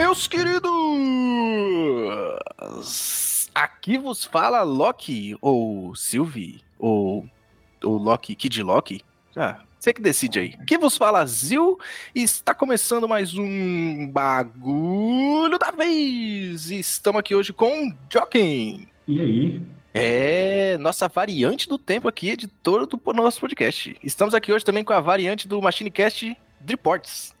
Meus queridos, aqui vos fala Loki, ou Sylvie, ou, ou Loki, Kid Loki. Ah, você que decide aí. Aqui vos fala Zil e está começando mais um bagulho da vez. Estamos aqui hoje com Joaquim. E aí? É, nossa variante do tempo aqui, editora do nosso podcast. Estamos aqui hoje também com a variante do MachineCast Driports.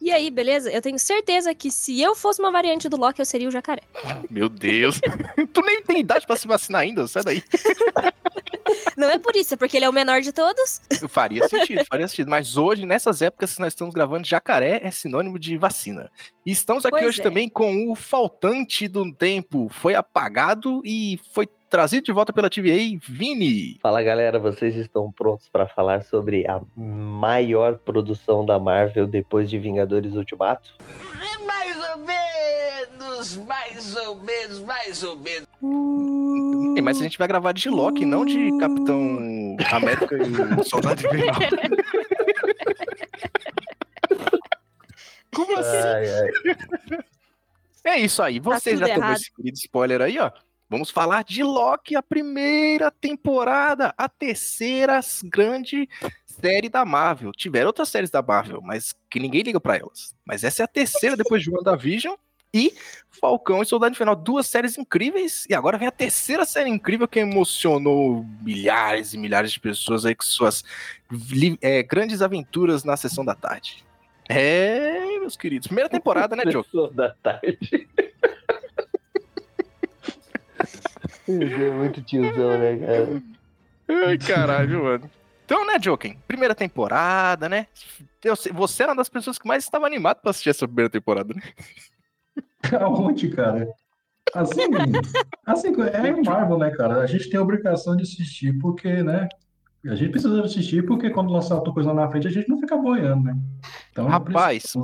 E aí, beleza? Eu tenho certeza que se eu fosse uma variante do Loki, eu seria o jacaré. Meu Deus. tu nem tem idade pra se vacinar ainda, sai daí. Não é por isso, é porque ele é o menor de todos. Faria sentido, faria sentido. Mas hoje, nessas épocas que nós estamos gravando, jacaré é sinônimo de vacina. E estamos aqui Pois hoje é. também com o faltante do tempo. Foi apagado e foi trazido de volta pela TVA, Vini. Fala galera, vocês estão prontos para falar sobre a maior produção da Marvel depois de Vingadores Ultimato? Mais ou menos, mais ou menos, mais ou menos. É, Mas a gente vai gravar de Loki, não de Capitão América e Soldado Invernal. Como assim? Ai, ai. É isso aí. Você tudo já errado. esse querido spoiler aí, ó. Vamos falar de Loki, a primeira temporada, a terceira grande série da Marvel. Tiveram outras séries da Marvel, mas que ninguém liga pra elas. Mas essa é a terceira depois de WandaVision e Falcão e Soldado Infernal. Duas séries incríveis. E agora vem a terceira série incrível que emocionou milhares e milhares de pessoas aí com suas é, grandes aventuras na sessão da tarde. É, meus queridos. Primeira temporada, né, Joe? Sessão da tarde. É muito tiozão, né, cara? Ai, caralho, mano. Então, né, Joken? Primeira temporada, né? Eu sei- você era uma das pessoas que mais estava animado pra assistir essa primeira temporada, né? Aonde, cara? Assim, assim, é Marvel, né, cara? A gente tem a obrigação de assistir porque, né? A gente precisa assistir porque quando lançar outra coisa lá na frente a gente não fica boiando, né? Então, Rapaz.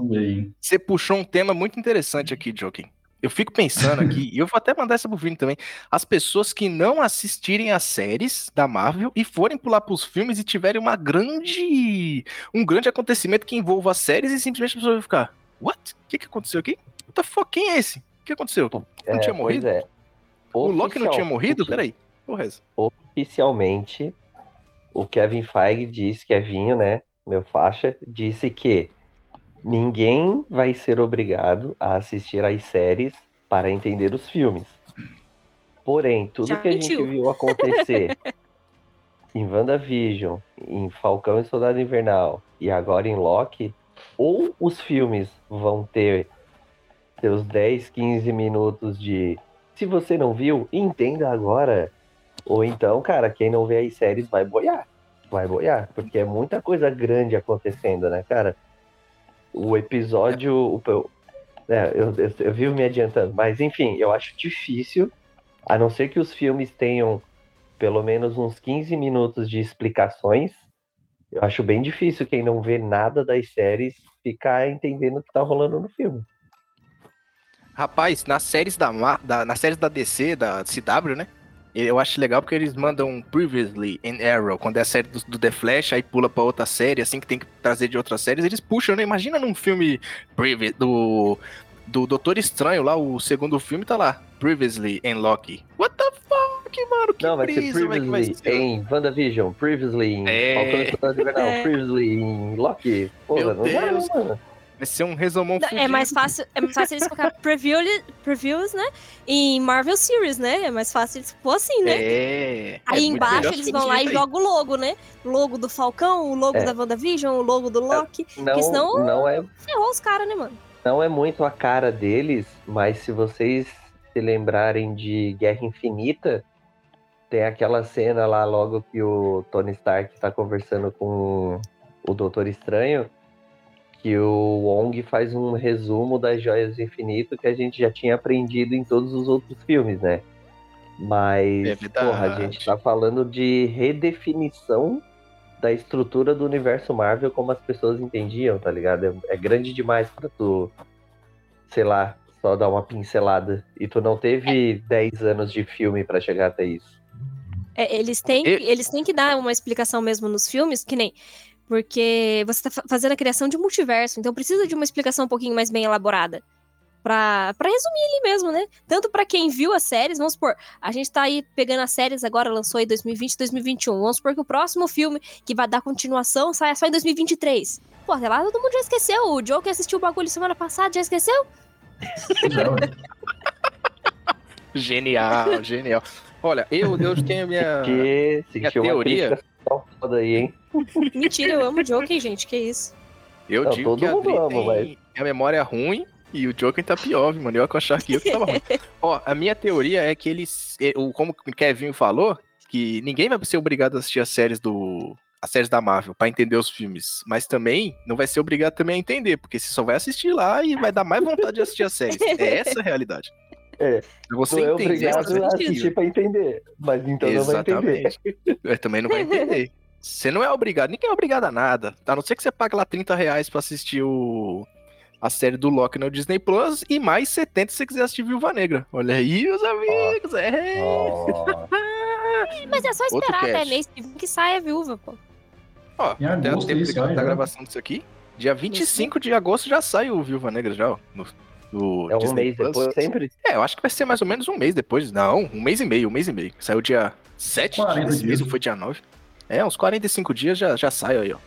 Você puxou um tema muito interessante aqui, Joken. Eu fico pensando aqui, e eu vou até mandar essa pro Vini também. As pessoas que não assistirem as séries da Marvel e forem pular pros filmes e tiverem uma grande. um grande acontecimento que envolva as séries e simplesmente a pessoa vai ficar. What? O que, que aconteceu aqui? What the fuck? Quem é esse? O que aconteceu? Não É, tinha morrido? é. O Loki não tinha morrido? Peraí. Porra, essa. Oficialmente, o Kevin Feige disse, Kevinho, né, meu faixa, disse que ninguém vai ser obrigado a assistir às séries para entender os filmes. Porém, tudo Já que a gente mentiu. viu acontecer em WandaVision, em Falcão e Soldado Invernal e agora em Loki, ou os filmes vão ter seus 10, 15 minutos de se você não viu, entenda agora. Ou então, cara, quem não vê as séries vai boiar. Vai boiar, porque é muita coisa grande acontecendo, né, cara? O episódio. o- é, eu, eu, eu vivo me adiantando, mas enfim, eu acho difícil, a não ser que os filmes tenham pelo menos uns 15 minutos de explicações. Eu acho bem difícil quem não vê nada das séries ficar entendendo o que tá rolando no filme. Rapaz, nas séries da, da nas séries da DC, da CW, né? Eu acho legal porque eles mandam Previously in Arrow, quando é a série do, do The Flash, aí pula pra outra série, assim que tem que trazer de outras séries, eles puxam, né? Imagina num filme do, do Doutor Estranho lá, o segundo filme tá lá, Previously in Loki. What the fuck, mano? Que Não, vai ser brisa, é que vai previously ser? em WandaVision, previously em É. Falcão É. previously em Loki. Porra, Meu não Deus. mano. Vai ser um resumão Não, É mais fácil, é mais fácil eles colocar preview, previews, né? Em Marvel Series, né? É mais fácil eles pôr assim, né? É. Aí é embaixo eles vão lá e jogam o logo, né? O logo do Falcão, o logo É. da WandaVision, o logo do Loki. Não, senão- não, é, Ferrou os caras, né, mano? não é muito a cara deles, mas se vocês se lembrarem de Guerra Infinita, tem aquela cena lá logo que o Tony Stark tá conversando com o Doutor Estranho, que o Wong faz um resumo das joias do infinito que a gente já tinha aprendido em todos os outros filmes, né? Mas, É porra, a gente tá falando de redefinição da estrutura do universo Marvel como as pessoas entendiam, tá ligado? É, é grande demais pra tu, sei lá, só dar uma pincelada. E tu não teve 10 anos de filme pra chegar até isso. É, eles, têm, E- eles têm que dar uma explicação mesmo nos filmes, que nem. Porque você tá fa- fazendo a criação de um multiverso, então precisa de uma explicação um pouquinho mais bem elaborada. pra, pra resumir ali mesmo, né? Tanto pra quem viu as séries, vamos supor, a gente tá aí pegando as séries agora, lançou aí 2020, 2021. Vamos supor que o próximo filme que vai dar continuação saia só em 2023. Pô, até lá todo mundo já esqueceu. O Joe que assistiu o bagulho semana passada já esqueceu? Não, Genial, genial. Olha, eu, eu tenho a minha. Que uma teoria- aí, hein? Mentira, eu amo o Joker, gente, que isso. Eu Não, digo todo que a mundo Adri ama, tem mas- a memória ruim e o Joker tá pior, mano. Eu que achava que eu que tava ruim. Ó, a minha teoria é que eles. o- Como o Kevin falou, que ninguém vai ser obrigado a assistir as séries do. As séries da Marvel pra entender os filmes. Mas também não vai ser obrigado também a entender, porque você só vai assistir lá e vai dar mais vontade de assistir as séries. É essa a realidade. É, Você Não é obrigado a assistir pra entender. Mas então não vai entender. Exatamente. Eu também não vai entender. Você não é obrigado, ninguém é obrigado a nada. A não ser que você pague lá 30 reais pra assistir o... a série do Loki no Disney Plus e mais 70 se você quiser assistir Viúva Negra. Olha aí, os amigos. É. Ó, Mas é só Outro esperar até cast. mês que saia a viúva, pô. Ó, até o tempo isso da, sai, da né? gravação disso aqui, dia 25 de agosto já sai o Viúva Negra já, ó, no, no é um Disney mês Plus. depois sempre. É, eu acho que vai ser mais ou menos um mês depois. Não, um mês e meio, um mês e meio. Saiu dia 7 40 desse mês, foi dia 9. É, uns 45 dias já, já sai aí, ó.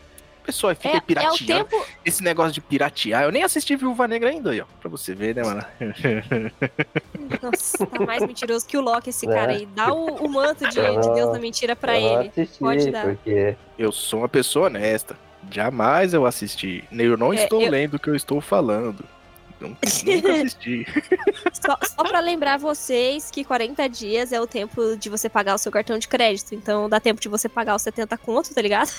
Pessoal, fica É, é o pirateando. tempo. Esse negócio de piratear, eu nem assisti Viúva Negra ainda aí, ó. Pra você ver, né, mano? Nossa, tá mais mentiroso que o Loki, esse É. cara aí. Dá o, o manto de, Eu de Deus da mentira pra ele. assisti, Pode dar. porque Eu sou uma pessoa honesta. Jamais eu assisti. Eu não É, estou eu- lendo o que eu estou falando. Nunca, nunca assisti. Só, só pra lembrar vocês que 40 dias é o tempo de você pagar o seu cartão de crédito. Então dá tempo de você pagar os 70 conto, tá ligado?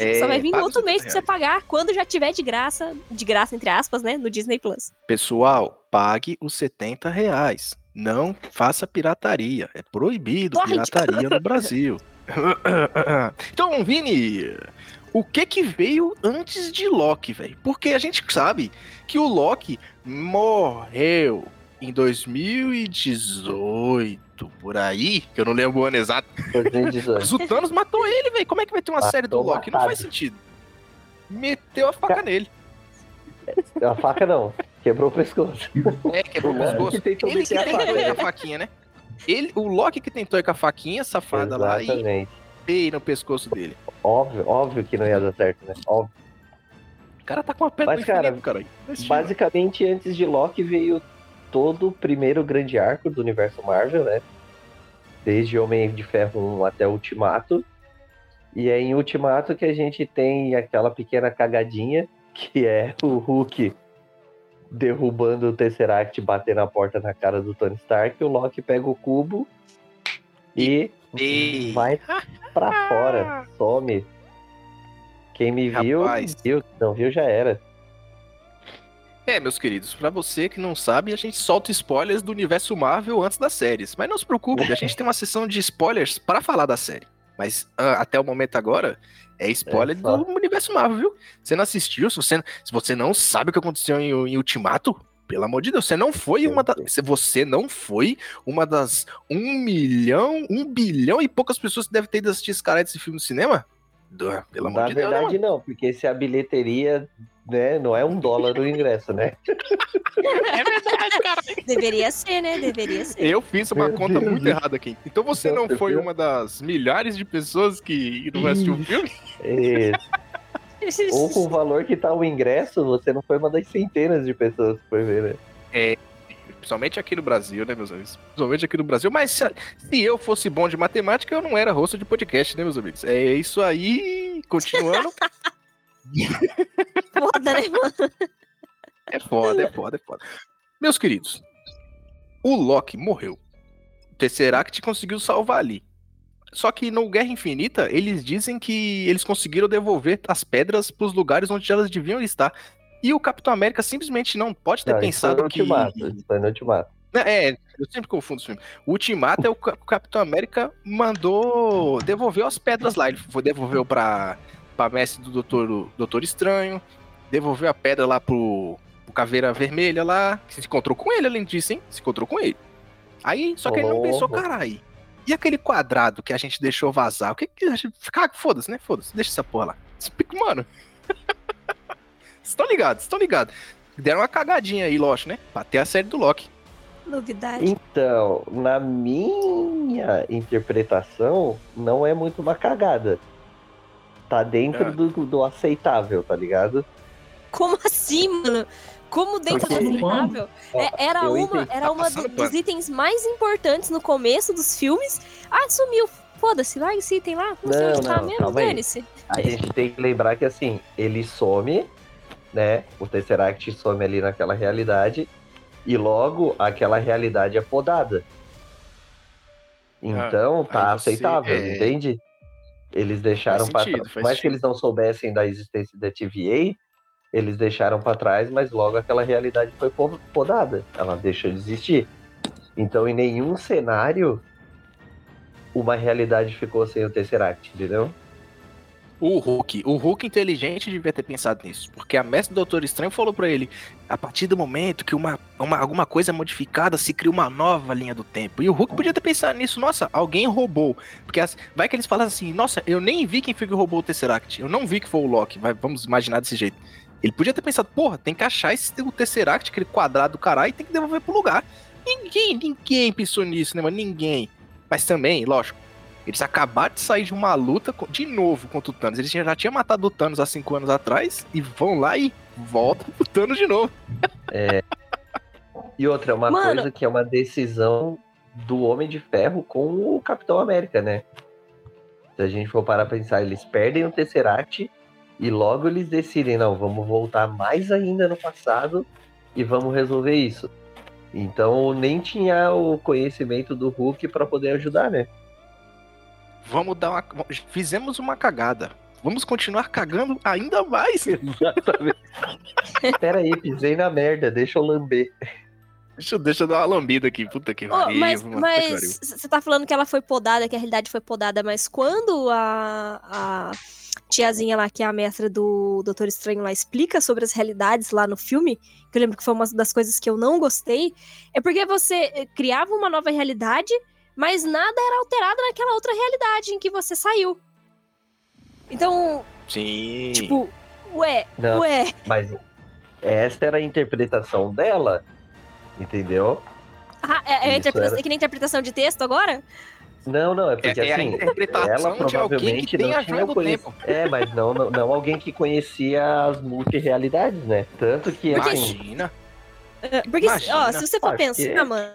É, Só vai vir outro mês pra você pagar quando já tiver de graça, de graça, entre aspas, né? No Disney Plus. Pessoal, pague os 70 reais. Não faça pirataria. É proibido Pode. pirataria no Brasil. então, Vini, o que que veio antes de Loki, velho? Porque a gente sabe que o Loki morreu em 2018, por aí, que eu não lembro o ano exato. 2018. Mas o Thanos matou ele, velho. Como é que vai ter uma Matou série do Loki? Não matado. faz sentido. Meteu a faca nele. A faca não. Quebrou o pescoço. É, quebrou o É. pescoço. Que Ele que a tentou faca. ir com a faquinha, né? Ele, o Loki que tentou ir com a faquinha safada lá e Pei no pescoço dele. Óbvio, óbvio que não ia dar certo, né? Óbvio. O cara tá com uma pedra Mas, cara, cara. Basicamente, antes de Loki veio todo o primeiro grande arco do universo Marvel, né? Desde Homem de Ferro 1 até Ultimato. E é em Ultimato que a gente tem aquela pequena cagadinha, que é o Hulk derrubando o Tesseract, bater na porta na cara do Tony Stark. O Loki pega o cubo e E... vai pra fora, some. Quem me viu, Rapaz. viu. Não viu, já era. É, meus queridos, pra você que não sabe, a gente solta spoilers do universo Marvel antes das séries. Mas não se preocupe, a gente tem uma sessão de spoilers pra falar da série. Mas ah, até o momento agora, é spoiler É do universo Marvel, viu? Você não assistiu, se você, se você não sabe o que aconteceu em, em Ultimato, pelo amor de Deus, você não foi uma das. Você não foi uma das um milhão, um bilhão e poucas pessoas que devem ter ido assistir esse cara desse filme no cinema? Pelo amor Na de Deus, né, verdade, não, porque se a bilheteria né, não é um dólar o ingresso, né? É verdade, cara. Deveria ser, né? Deveria ser. Eu fiz uma Meu conta Deus. muito errada aqui. Então você não foi Deus. uma das milhares de pessoas que não assistiu o filme? E- ou com o valor que tá o ingresso, você não foi uma das centenas de pessoas que foi ver, né? Principalmente aqui no Brasil, né, meus amigos? Principalmente aqui no Brasil. Mas se, se eu fosse bom de matemática, eu não era rosto de podcast, né, meus amigos? É isso aí. Continuando. Foda, né, mano? É foda, é foda, é foda. Meus queridos, o Loki morreu. O Tesseract conseguiu salvar ali. Só que no Guerra Infinita, eles dizem que eles conseguiram devolver as pedras pros lugares onde elas deviam estar. E o Capitão América simplesmente não pode ter Não, isso pensado no que. Ultimato, isso foi no Ultimato. É, eu sempre confundo os filmes. O Ultimato é o, Ca- o Capitão América mandou. devolveu as pedras lá. Ele foi, devolveu pra, pra mestre do Doutor, Doutor Estranho. Devolveu a pedra lá pro, pro Caveira Vermelha lá. Que se encontrou com ele, além disso, hein? Se encontrou com ele. Aí, só que ele não pensou, Louco. carai. E aquele quadrado que a gente deixou vazar? O que que a gente. Ah, foda-se, né? Foda-se, deixa essa porra lá. Mano. Vocês estão ligados, estão ligados. Deram uma cagadinha aí, Lost, né? Pra ter a série do Loki. Novidade. Então, na minha interpretação, não é muito uma cagada. Tá dentro É. do, do aceitável, tá ligado? Como assim, mano? Como dentro do aceitável? É, era uma, era Tá uma do- dos itens mais importantes no começo dos filmes. Ah, sumiu. Foda-se, larga esse item lá. Não, sei Não, onde tá não, mesmo, calma aí. dane-se. A gente tem que lembrar que assim, ele some, né? O Tesseract some ali naquela realidade, e logo aquela realidade é podada. Então tá aí você- aceitável, é. entende? Eles deixaram sentido, trás. Por faz mais que sentido. eles não soubessem da existência da TVA, eles deixaram para trás, mas logo aquela realidade foi po- podada. Ela deixou de existir. Então, em nenhum cenário, uma realidade ficou sem o Tesseract, entendeu? O Hulk, o Hulk inteligente devia ter pensado nisso, porque a mestre do Doutor Estranho falou pra ele: a partir do momento que uma, uma- alguma coisa é modificada, se cria uma nova linha do tempo. E o Hulk podia ter pensado nisso, nossa, alguém roubou. Porque as- vai que eles falam assim: nossa, eu nem vi quem foi que roubou o Tesseract, eu não vi que foi o Loki, vai, vamos imaginar desse jeito. Ele podia ter pensado: porra, tem que achar esse, o Tesseract, aquele quadrado do caralho, e tem que devolver pro lugar. Ninguém, ninguém pensou nisso, né, mano? Ninguém. Mas também, lógico. Eles acabaram de sair de uma luta de novo contra o Thanos. Eles já tinham matado o Thanos há cinco anos atrás e vão lá e voltam pro Thanos de novo. E outra, uma Mano. coisa que é uma decisão do Homem de Ferro com o Capitão América, né? Se a gente for parar pra pensar, eles perdem o Tesseract e logo eles decidem, não, vamos voltar mais ainda no passado e vamos resolver isso. Então nem tinha o conhecimento do Hulk pra poder ajudar, né? Vamos dar uma. Fizemos uma cagada. Vamos continuar cagando ainda mais. Exatamente. Pera aí, pisei na merda, deixa eu lamber. Deixa, eu- deixa eu dar uma lambida aqui. Puta que pariu. mas que pariu. mas você tá falando que ela foi podada, que a realidade foi podada, mas quando a, a tiazinha lá, que é a mestra do Doutor Estranho lá, explica sobre as realidades lá no filme, que eu lembro que foi uma das coisas que eu não gostei, é porque você eh, criava uma nova realidade, mas nada era alterado naquela outra realidade em que você saiu. Então, Sim. tipo, ué, Não. ué, Mas essa era a interpretação dela, entendeu? ah, é, é, Isso interpretação- era- é que nem interpretação de texto agora? Não, não, é É, porque é a assim, interpretação ela de alguém que provavelmente tem não a tinha joia do conhec- tempo. É, mas não, não, não alguém que conhecia as multirealidades, né? Tanto que assim, Imagina. É, Porque, ó, Imagina. se você for pensar, que- mano,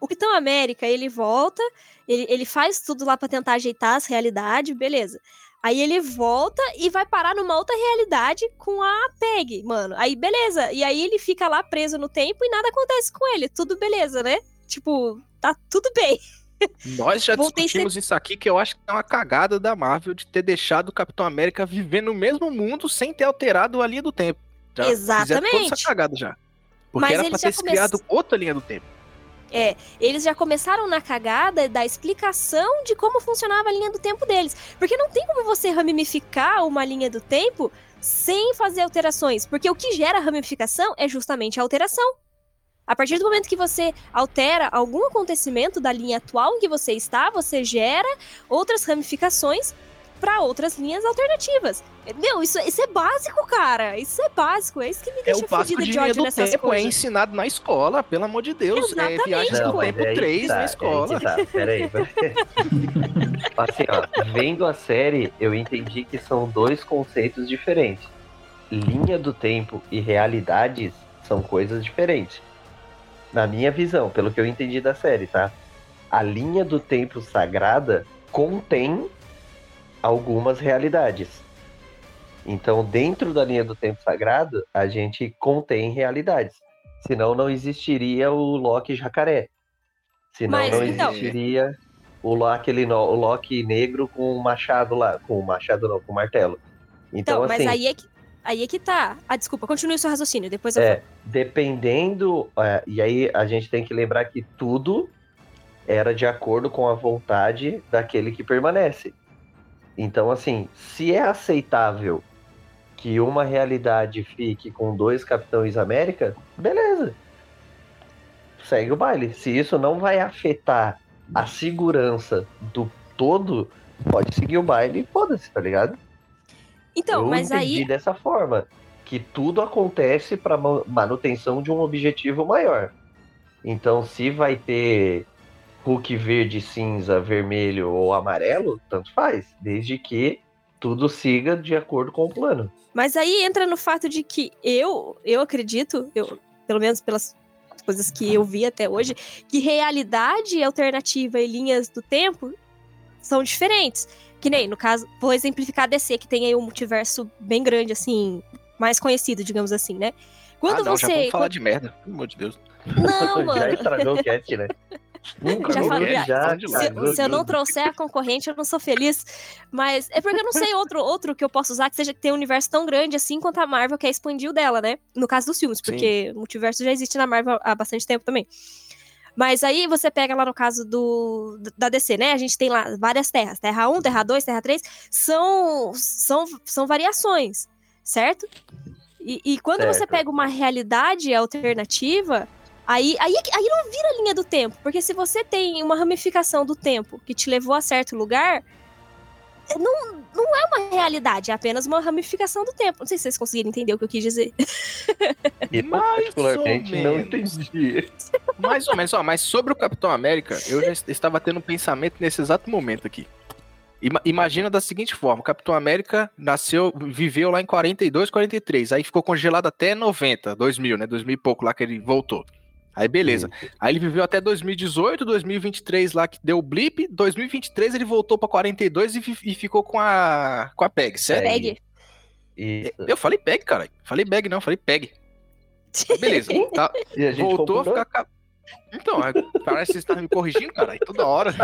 o Capitão América, ele volta, ele, ele faz tudo lá pra tentar ajeitar as realidades, beleza. Aí ele volta e vai parar numa outra realidade com a Peg, mano. Aí beleza. E aí ele fica lá preso no tempo e nada acontece com ele. Tudo beleza, né? Tipo, tá tudo bem. Nós já Voltei discutimos isso aqui, que eu acho que é uma cagada da Marvel de ter deixado o Capitão América viver no mesmo mundo sem ter alterado a linha do tempo. Já fizeram toda Exatamente. essa cagada já. Porque Mas era eles pra já ter come- criado outra linha do tempo. Eles já começaram na cagada da explicação de como funcionava a linha do tempo deles. Porque não tem como você ramificar uma linha do tempo sem fazer alterações. Porque o que gera ramificação é justamente a alteração. A partir do momento que você altera algum acontecimento da linha atual em que você está, você gera outras ramificações para outras linhas alternativas. Meu, isso, isso é básico, cara. Isso é básico. É isso que me É deixa o básico fodida de de ódio do nessas tempo, é ensinado na escola, pelo amor de Deus. É Exatamente. viagem Não, do tempo é aí 3 que na tá, escola. É tá, peraí. assim, ó, vendo a série, eu entendi que são dois conceitos diferentes. Linha do tempo e realidades são coisas diferentes. Na minha visão, pelo que eu entendi da série, tá? A linha do tempo sagrada contém algumas realidades. Então, dentro da linha do tempo sagrado, a gente contém realidades. Senão não existiria o Loki jacaré. Senão Mas, não então- existiria o Loki, no- o Loki negro com o machado lá. Com o machado não, com o martelo. Então, Então, mas assim, aí é que, aí é que tá. Ah, desculpa, continue o seu raciocínio, depois eu é, dependendo. é, e aí a gente tem que lembrar que tudo era de acordo com a vontade daquele que permanece. Então, assim, se é aceitável que uma realidade fique com dois Capitães América, beleza. Segue o baile. Se isso não vai afetar a segurança do todo, pode seguir o baile e foda-se, tá ligado? Então, eu mas aí. dessa forma. que tudo acontece para manutenção de um objetivo maior. Então, se vai ter Hulk verde, cinza, vermelho ou amarelo, tanto faz, desde que tudo siga de acordo com o plano. Mas aí entra no fato de que eu, eu acredito, eu, pelo menos pelas coisas que eu vi até hoje, que realidade alternativa e linhas do tempo são diferentes. Que nem, no caso, vou exemplificar a DC, que tem aí um multiverso bem grande, assim, mais conhecido, digamos assim, né? Quando ah, não, você. já vamos falar de merda, pelo amor de Deus. Não, mano. Já estragou o cat, né? Nunca Já falei, já, se, se eu não trouxer a concorrente, eu não sou feliz. Mas é porque eu não sei outro, outro que eu posso usar que seja que tenha um universo tão grande assim quanto a Marvel quer expandir o dela, né? No caso dos filmes, porque o multiverso já existe na Marvel há bastante tempo também. Mas aí você pega lá no caso do da DC, né? A gente tem lá várias terras. Terra 1, Terra 2, Terra 3. São, são, são variações, certo? E, e quando você Certo. pega uma realidade alternativa, aí, aí, aí não vira linha do tempo. Porque se você tem uma ramificação do tempo que te levou a certo lugar, não, não é uma realidade, é apenas uma ramificação do tempo. Não sei se vocês conseguiram entender o que eu quis dizer. Eu, Mais particularmente, ou não menos. entendi. Mais ou menos, ó, mas sobre o Capitão América, eu já est- estava tendo um pensamento nesse exato momento aqui. Ima- imagina da seguinte forma: o Capitão América nasceu, viveu lá em 42, 43, aí ficou congelado até 90, 2000, né? 2000 e pouco lá que ele voltou. Aí beleza. Aí ele viveu até 2018, 2023 lá que deu o blip, 2023 ele voltou pra 42 e, e ficou com a com a PEG, certo? Peg. Peg. Isso. Eu falei PEG, cara. Falei BAG não, falei PEG. Beleza. Tá, E a gente voltou a ficar ca- Então, é, parece que você está me corrigindo, cara, toda hora.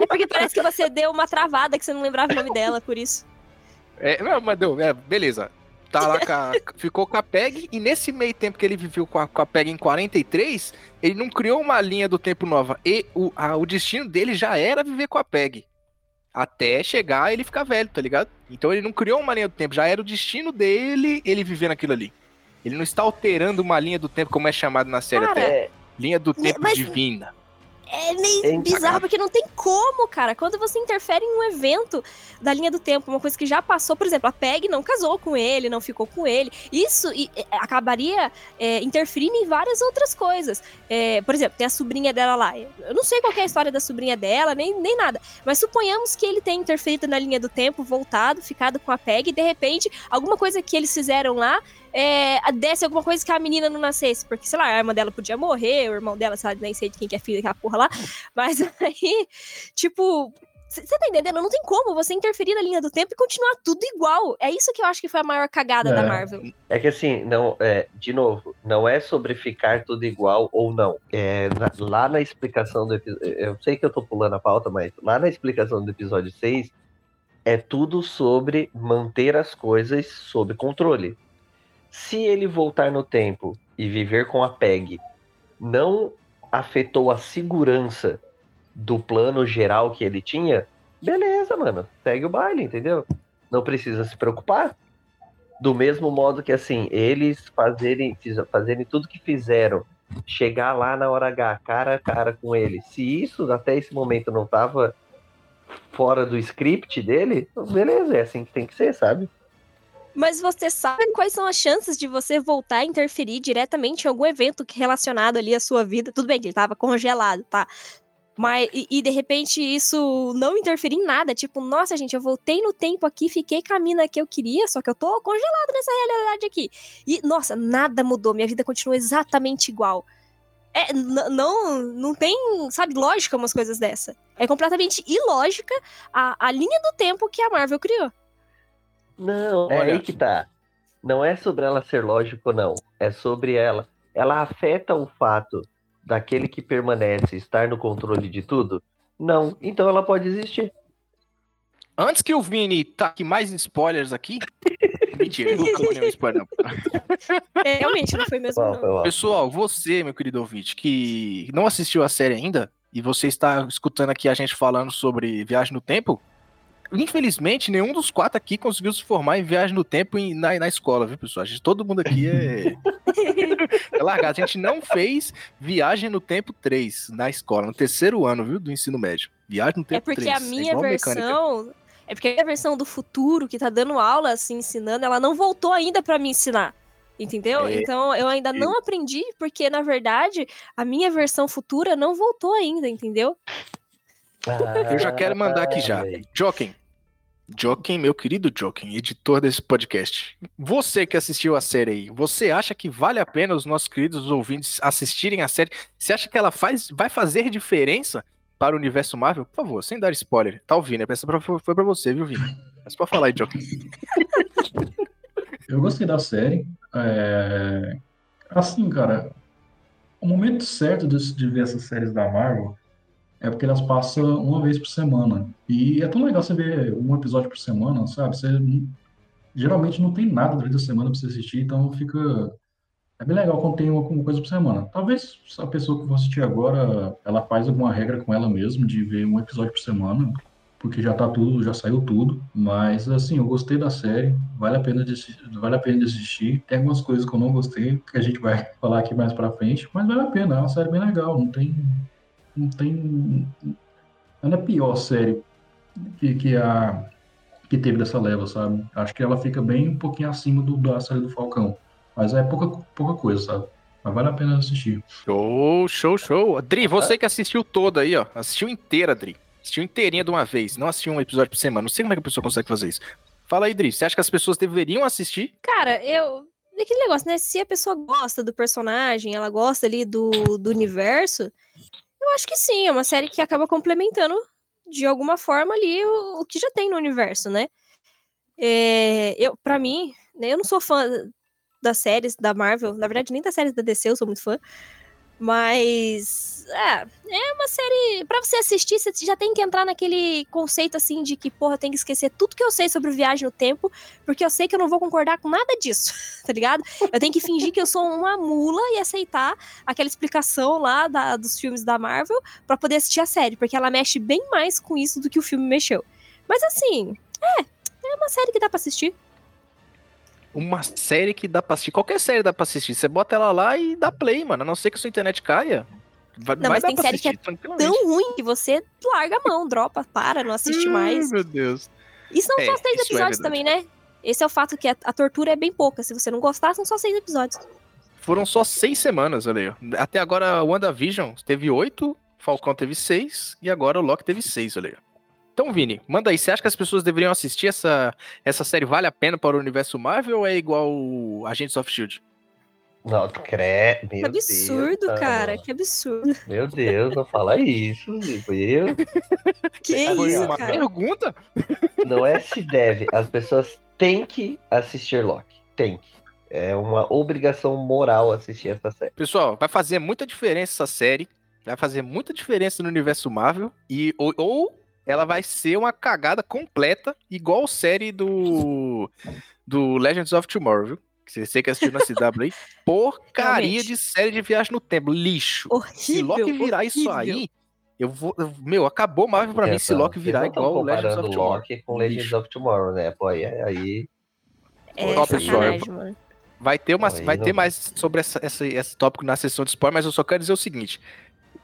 É porque parece que você deu uma travada que você não lembrava o nome dela, por isso. É, não, mas deu, é, beleza. Tá lá com a- ficou com a PEG e nesse meio tempo que ele viveu com a, com a PEG em 43, ele não criou uma linha do tempo nova. E o, a- o destino dele já era viver com a PEG. Até chegar ele ficar velho, tá ligado? Então ele não criou uma linha do tempo, já era o destino dele ele viver naquilo ali. Ele não está alterando uma linha do tempo como é chamado na série Cara, até. Linha do tempo mas- divina. É meio É bizarro, porque não tem como, cara. Quando você interfere em um evento da linha do tempo, uma coisa que já passou, por exemplo, a Peg não casou com ele, não ficou com ele. Isso e, é, acabaria é, interferindo em várias outras coisas. É, por exemplo, tem a sobrinha dela lá. Eu não sei qual que é a história da sobrinha dela, nem, nem nada. Mas suponhamos que ele tenha interferido na linha do tempo, voltado, ficado com a Peg, e de repente, alguma coisa que eles fizeram lá é, desse alguma coisa que a menina não nascesse. Porque, sei lá, a irmã dela podia morrer, o irmão dela, sabe, nem sei de quem que é filho daquela porra lá. Mas aí, tipo. Você tá entendendo? Não tem como você interferir na linha do tempo e continuar tudo igual. É isso que eu acho que foi a maior cagada da É. Marvel. É que assim, não, é, de novo, não é sobre ficar tudo igual ou não. É, na- lá na explicação do episódio. Eu sei que eu tô pulando a pauta, mas lá na explicação do episódio 6 é tudo sobre manter as coisas sob controle. Se ele voltar no tempo e viver com a PEG não afetou a segurança do plano geral que ele tinha, beleza, mano. Segue o baile, entendeu? Não precisa se preocupar. Do mesmo modo que, assim, eles fazerem, fazerem tudo que fizeram, chegar lá na hora H, cara a cara com ele, se isso até esse momento não tava fora do script dele, beleza, é assim que tem que ser, sabe? Mas você sabe quais são as chances de você voltar a interferir diretamente em algum evento relacionado ali à sua vida? Tudo bem que ele tava congelado, tá? Mas, e, e, de repente isso não interferir em nada. Tipo, nossa, gente, eu voltei no tempo aqui, fiquei com a mina que eu queria, só que eu tô congelado nessa realidade aqui. E, nossa, nada mudou, minha vida continua exatamente igual. É, não, não tem, sabe, lógica umas coisas dessa. É completamente ilógica a, a linha do tempo que a Marvel criou. Não, é Olha. aí que tá. Não é sobre ela ser lógico, não. É sobre ela. Ela afeta o fato daquele que permanece estar no controle de tudo? Não. Então ela pode existir. Antes que o Vini taque mais spoilers aqui. Mentira, não nenhum spoiler, não. É, realmente, não foi mesmo, não. foi lá. Pessoal, você, meu querido ouvinte, que não assistiu a série ainda, e você está escutando aqui a gente falando sobre Viagem no Tempo, infelizmente, nenhum dos quatro aqui conseguiu se formar em Viagem no Tempo em- na, na escola, viu, pessoal? A gente, todo mundo aqui é... é largado. A gente não fez Viagem no Tempo 3 na escola, no terceiro ano, viu, do ensino médio. Viagem no Tempo É porque 3. a minha mecânica. versão. É porque a versão do futuro, que tá dando aula, assim, ensinando, ela não voltou ainda pra me ensinar. Entendeu? É, então eu ainda não aprendi, porque na verdade a minha versão futura não voltou ainda, entendeu? Eu já quero mandar aqui já. Joaquim. Joaquim, meu querido Joaquim, editor desse podcast. Você que assistiu a série aí, você acha que vale a pena os nossos queridos ouvintes assistirem a série? Você acha que ela faz, vai fazer diferença para o universo Marvel? Por favor, sem dar spoiler. Tá ouvindo? Essa pra- foi pra você, viu, Vini? Mas pode falar aí, Joaquim. Eu gostei da série. É, Assim, cara, o momento certo de ver essas séries da Marvel é porque elas passam uma vez por semana. E é tão legal você ver um episódio por semana, sabe? Você geralmente não tem nada durante a semana pra você assistir, então fica. É bem legal quando tem uma, uma coisa por semana. Talvez a pessoa que for assistir agora, ela faz alguma regra com ela mesmo de ver um episódio por semana, porque já tá tudo, já saiu tudo. Mas assim, eu gostei da série, vale a pena de, vale a pena de assistir. Tem algumas coisas que eu não gostei, que a gente vai falar aqui mais pra frente, mas vale a pena, é uma série bem legal, não tem não tem ela é a pior série que, que a que teve dessa leva, sabe? Acho que ela fica bem um pouquinho acima do, da série do Falcão. Mas é pouca, pouca coisa, sabe? Mas vale a pena assistir. Show, show, show. Dri, você que assistiu toda aí, ó. Assistiu inteira, Dri. Assistiu inteirinha de uma vez. Não assistiu um episódio por semana. Não sei como é que a pessoa consegue fazer isso. Fala aí, Dri. Você acha que as pessoas deveriam assistir? Cara, eu. é Aquele negócio, né? Se a pessoa gosta do personagem, ela gosta ali do, do universo, eu acho que sim. É uma série que acaba complementando de alguma forma ali o, o que já tem no universo, né? É, eu, para mim, né, eu não sou fã das séries da Marvel, na verdade, nem das séries da DC, eu sou muito fã. Mas é, é uma série. Pra você assistir, você já tem que entrar naquele conceito assim de que, porra, eu tenho que esquecer tudo que eu sei sobre viagem no tempo, porque eu sei que eu não vou concordar com nada disso, tá ligado? Eu tenho que fingir que eu sou uma mula e aceitar aquela explicação lá da- dos filmes da Marvel pra poder assistir a série, porque ela mexe bem mais com isso do que o filme mexeu. Mas assim, é, é uma série que dá pra assistir. Uma série que dá pra assistir. Qualquer série dá pra assistir. Você bota ela lá e dá play, mano. A não ser que a sua internet caia. Vai, Não, vai mas tem série que é assistir. Tão ruim que você larga a mão, dropa, para, não assiste Ai, mais. meu Deus. Isso não É, são só seis é episódios verdade. também, né? Esse é o fato que a, a tortura é bem pouca. Se você não gostar, são só seis episódios. Foram só seis semanas, olha aí. Até agora, WandaVision teve oito, Falcão teve seis, e agora o Loki teve seis, olha aí. Então, Vini, manda aí. Você acha que as pessoas deveriam assistir essa, essa série? Vale a pena para o universo Marvel ou é igual o Agents of S.H.I.E.L.D.? Não, cre... Que Meu absurdo, Deus, cara. Que absurdo. Meu Deus, não fala isso, meu. Que Foi isso, uma cara. pergunta? Não é se deve, as pessoas têm que assistir Loki. Tem que. É uma obrigação moral assistir essa série. Pessoal, vai fazer muita diferença essa série. Vai fazer muita diferença no universo Marvel. E, ou, ou ela vai ser uma cagada completa, igual a série do, do Legends of Tomorrow, viu? Que você que assistiu na CW aí. Porcaria Realmente. de série de viagem no tempo. Lixo. Se Horrível. Loki virar isso horrível. aí, eu vou. eu- Meu, acabou Marvel pra mim se Loki virar igual o Legends of Tomorrow. Loki com Legends Lixo. of Tomorrow, né? Pô, aí, aí É Ó, pessoal. Vai ter, uma, Aí vai não ter mais sobre essa, essa- esse tópico na sessão de spoiler, mas eu só quero dizer o seguinte: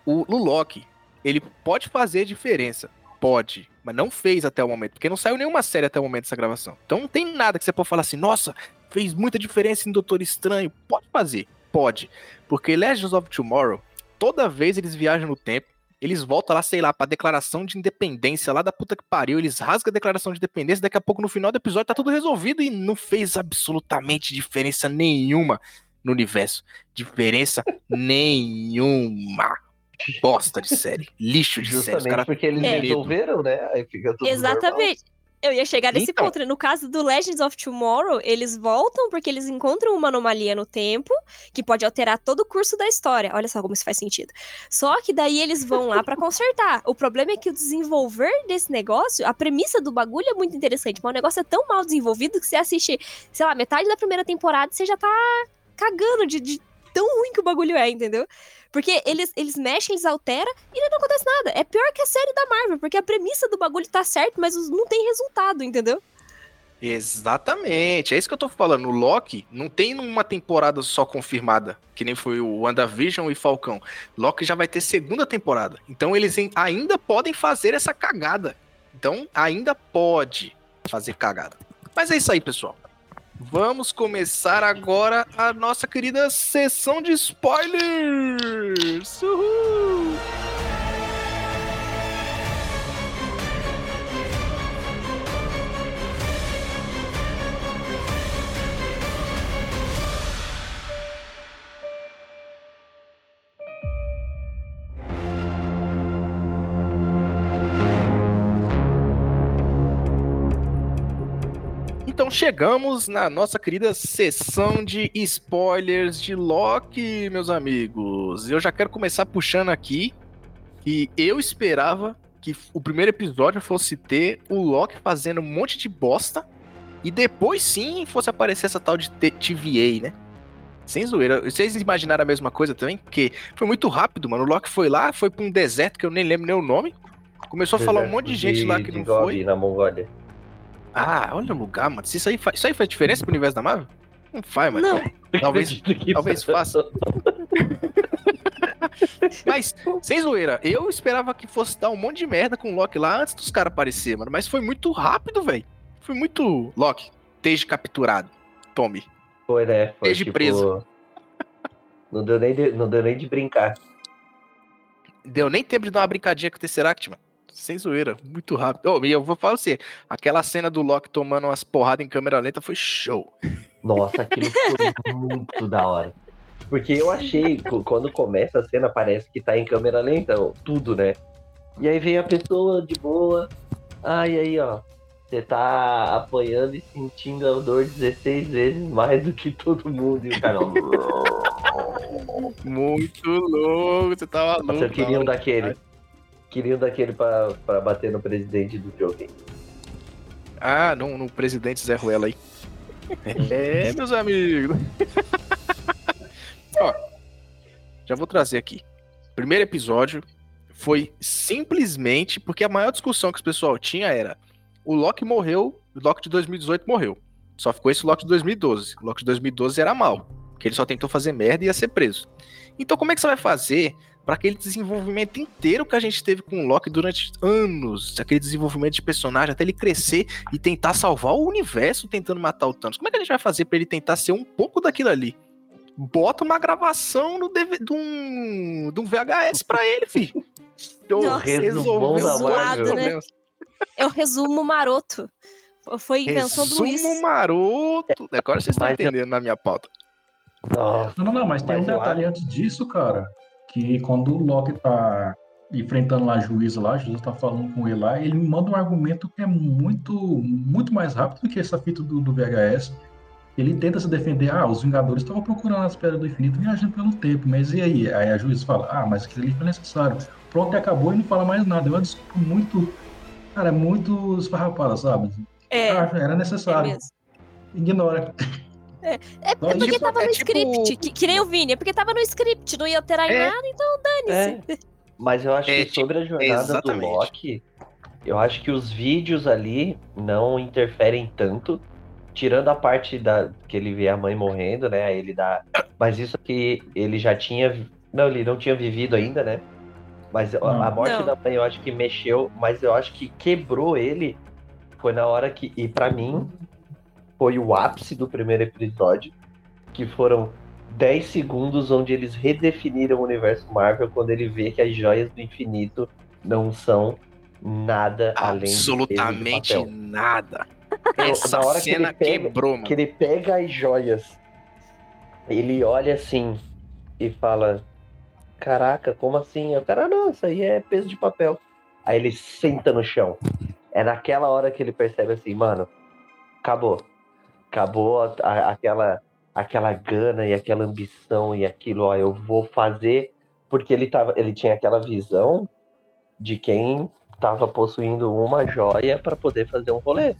o, o Loki, ele pode fazer diferença. Pode, mas não fez até o momento, porque não saiu nenhuma série até o momento dessa gravação. Então não tem nada que você pode falar assim, nossa, fez muita diferença em Doutor Estranho. Pode fazer, pode. Porque Legends of Tomorrow, toda vez eles viajam no tempo, eles voltam lá, sei lá, pra declaração de independência lá da puta que pariu, eles rasgam a declaração de independência, daqui a pouco no final do episódio tá tudo resolvido e não fez absolutamente diferença nenhuma no universo. Diferença nenhuma. Bosta de série, lixo de série. Os justamente caras porque eles É. resolveram, né? Aí fica tudo Exatamente. Eu ia chegar nesse Então. ponto. né? No caso do Legends of Tomorrow, eles voltam porque eles encontram uma anomalia no tempo que pode alterar todo o curso da história. Olha só como isso faz sentido. Só que daí eles vão lá pra consertar. O problema é que o desenvolver desse negócio, a premissa do bagulho é muito interessante, mas o negócio é tão mal desenvolvido que você assiste, sei lá, metade da primeira temporada e você já tá cagando de, de tão ruim que o bagulho é, entendeu? Porque eles, eles mexem, eles alteram e não acontece nada. É pior que a série da Marvel, porque a premissa do bagulho tá certo, mas não tem resultado, entendeu? Exatamente, é isso que eu tô falando. O Loki não tem uma temporada só confirmada, que nem foi o WandaVision e Falcão. Loki já vai ter segunda temporada. Então eles ainda podem fazer essa cagada. Então ainda pode fazer cagada. Mas é isso aí, pessoal. Vamos começar agora a nossa querida sessão de spoilers! Uhul! Então chegamos na nossa querida sessão de spoilers de Loki, meus amigos. Eu já quero começar puxando aqui que eu esperava que o primeiro episódio fosse ter o Loki fazendo um monte de bosta e depois sim fosse aparecer essa tal de TVA, né? Sem zoeira. Vocês imaginaram a mesma coisa também? Porque foi muito rápido, mano. O Loki foi lá, foi pra um deserto que eu nem lembro nem o nome. Começou a falar um monte de gente lá que de não Gobi, foi. na Mongólia. Ah, olha o lugar, mano. Se isso aí, fa- isso aí faz diferença pro universo da Marvel? Não faz, mano. Não. Talvez- talvez faça. Mas, sem zoeira, eu esperava que fosse dar um monte de merda com o Loki lá antes dos caras aparecer, mano. Mas foi muito rápido, velho. Foi muito. Loki, esteja capturado. Tome. Foi, né? Foi, Esteja preso. Não deu, nem de, não deu nem de brincar. Deu nem tempo de dar uma brincadinha com o Tesseract, mano. Sem zoeira, muito rápido. Ô, e eu vou falar você, aquela cena do Loki tomando umas porradas em câmera lenta foi show. Nossa, aquilo foi muito da hora. Porque eu achei, qu- quando começa a cena, parece que tá em câmera lenta, tudo, né? E aí vem a pessoa de boa. Ai, aí, ó. Você tá apanhando e sentindo a dor 16 vezes mais do que todo mundo. E o cara, Muito louco, você maluco. Nossa, eu queria um daquele. Queria um daquele pra, pra bater no presidente do jogo. Ah, no, no presidente Zé Ruela aí. É, meus amigos. Ó, já vou trazer aqui. Primeiro episódio foi simplesmente porque a maior discussão que o pessoal tinha era o Loki morreu, o Loki de 2018 morreu. Só ficou esse Loki de 2012. O Loki de 2012 era mal, porque ele só tentou fazer merda e ia ser preso. Então como é que você vai fazer para aquele desenvolvimento inteiro que a gente teve com o Loki durante anos, aquele desenvolvimento de personagem até ele crescer e tentar salvar o universo tentando matar o Thanos. Como é que a gente vai fazer pra ele tentar ser um pouco daquilo ali? Bota uma gravação no DV de um, de um VHS pra ele, filho. Nossa, da zoado, Marvel. né? problemas. É o resumo maroto. Foi invenção do Luiz. Resumo maroto. Agora vocês estão eu- entendendo na minha pauta. Não, não, não, mas tem Mas um eu detalhe antes disso, cara, que quando o Loki tá enfrentando lá a juíza lá, juíza tá falando com ele lá, ele me manda um argumento que é muito, muito mais rápido do que essa fita do, do VHS. Ele tenta se defender, ah, os Vingadores estavam procurando as pedras do infinito viajando pelo tempo, mas e aí? Aí a juíza fala, ah, mas aquilo ali foi necessário. Pronto, e acabou e não fala mais nada. É uma desculpa muito, cara, é muito esfarrapada, sabe? É, Ah, era é necessário. mesmo. Ignora. É, é porque tipo- tava é no tipo- script, que, que nem o Vini, é porque tava no script, não ia alterar em É. nada, então dane-se. Mas eu acho É, que sobre a jornada do exatamente. Loki, eu acho que os vídeos ali não interferem tanto, tirando a parte da que ele vê a mãe morrendo, né? Aí ele dá. Mas isso que ele já tinha. Não, ele não tinha vivido ainda, né? Mas a- Não. a morte Não. da mãe eu acho que mexeu, mas eu acho que quebrou ele. Foi na hora que. E pra mim, foi o ápice do primeiro episódio, que foram 10 segundos onde eles redefiniram o universo Marvel quando ele vê que as joias do infinito não são nada além de de Absolutamente papel. nada. Essa na hora que cena ele pega- quebrou, mano. Que ele pega as joias, ele olha assim e fala: Caraca, como assim? O cara, não, isso aí é peso de papel. Aí ele senta no chão. É naquela hora que ele percebe assim, mano, acabou. Acabou a- a- aquela, aquela gana e aquela ambição e aquilo, ó, eu vou fazer. Porque ele, tava, ele tinha aquela visão de quem tava possuindo uma joia para poder fazer um rolê.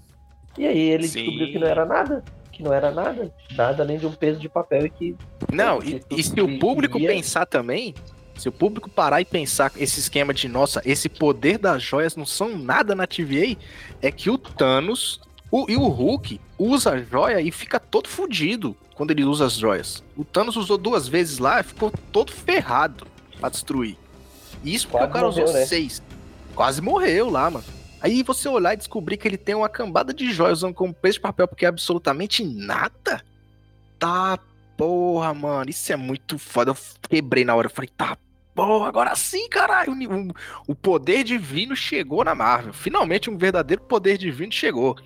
E aí ele Sim. descobriu que não era nada. Que não era nada. Nada além de um peso de papel e que. Não, e, e se o público ia- pensar também, se o público parar e pensar esse esquema de, nossa, esse poder das joias não são nada na TVA, é que o Thanos o- e o Hulk usa a joia e fica todo fudido quando ele usa as joias. O Thanos usou duas vezes lá e ficou todo ferrado pra destruir. Isso porque Quase o cara usou morreu, né? seis. Quase morreu lá, mano. Aí você olhar e descobrir que ele tem uma cambada de joias usando como preço de papel porque é absolutamente nada? Tá, porra, mano, isso é muito foda. Eu quebrei na hora, eu falei, tá, porra, agora sim, caralho. O, o poder divino chegou na Marvel. Finalmente um verdadeiro poder divino chegou.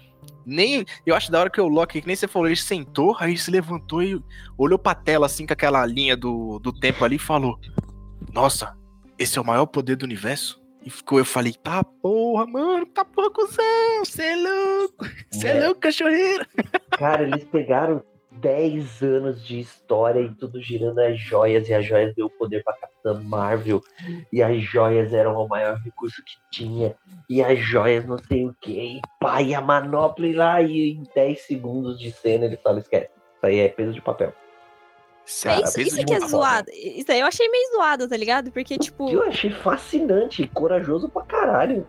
Nem, eu acho da hora que o Loki, que nem você falou, ele sentou, aí se levantou e olhou pra tela assim com aquela linha do, do tempo ali e falou: Nossa, esse é o maior poder do universo? E ficou, eu falei, tá porra, mano, tá porra, cuzão, você é louco, você é. É. louco, cachorreiro. Cara, eles pegaram 10 anos de história e tudo girando as joias, e as joias deu poder pra Capitã Marvel, e as joias eram o maior recurso que tinha, e as joias não sei o que, e pá, e a manopla e lá, e em 10 segundos de cena ele fala, esquece, isso aí é peso de papel. É isso, isso que é zoado. Isso aí eu achei meio zoado, tá ligado? Porque, tipo. Eu achei fascinante, corajoso pra caralho.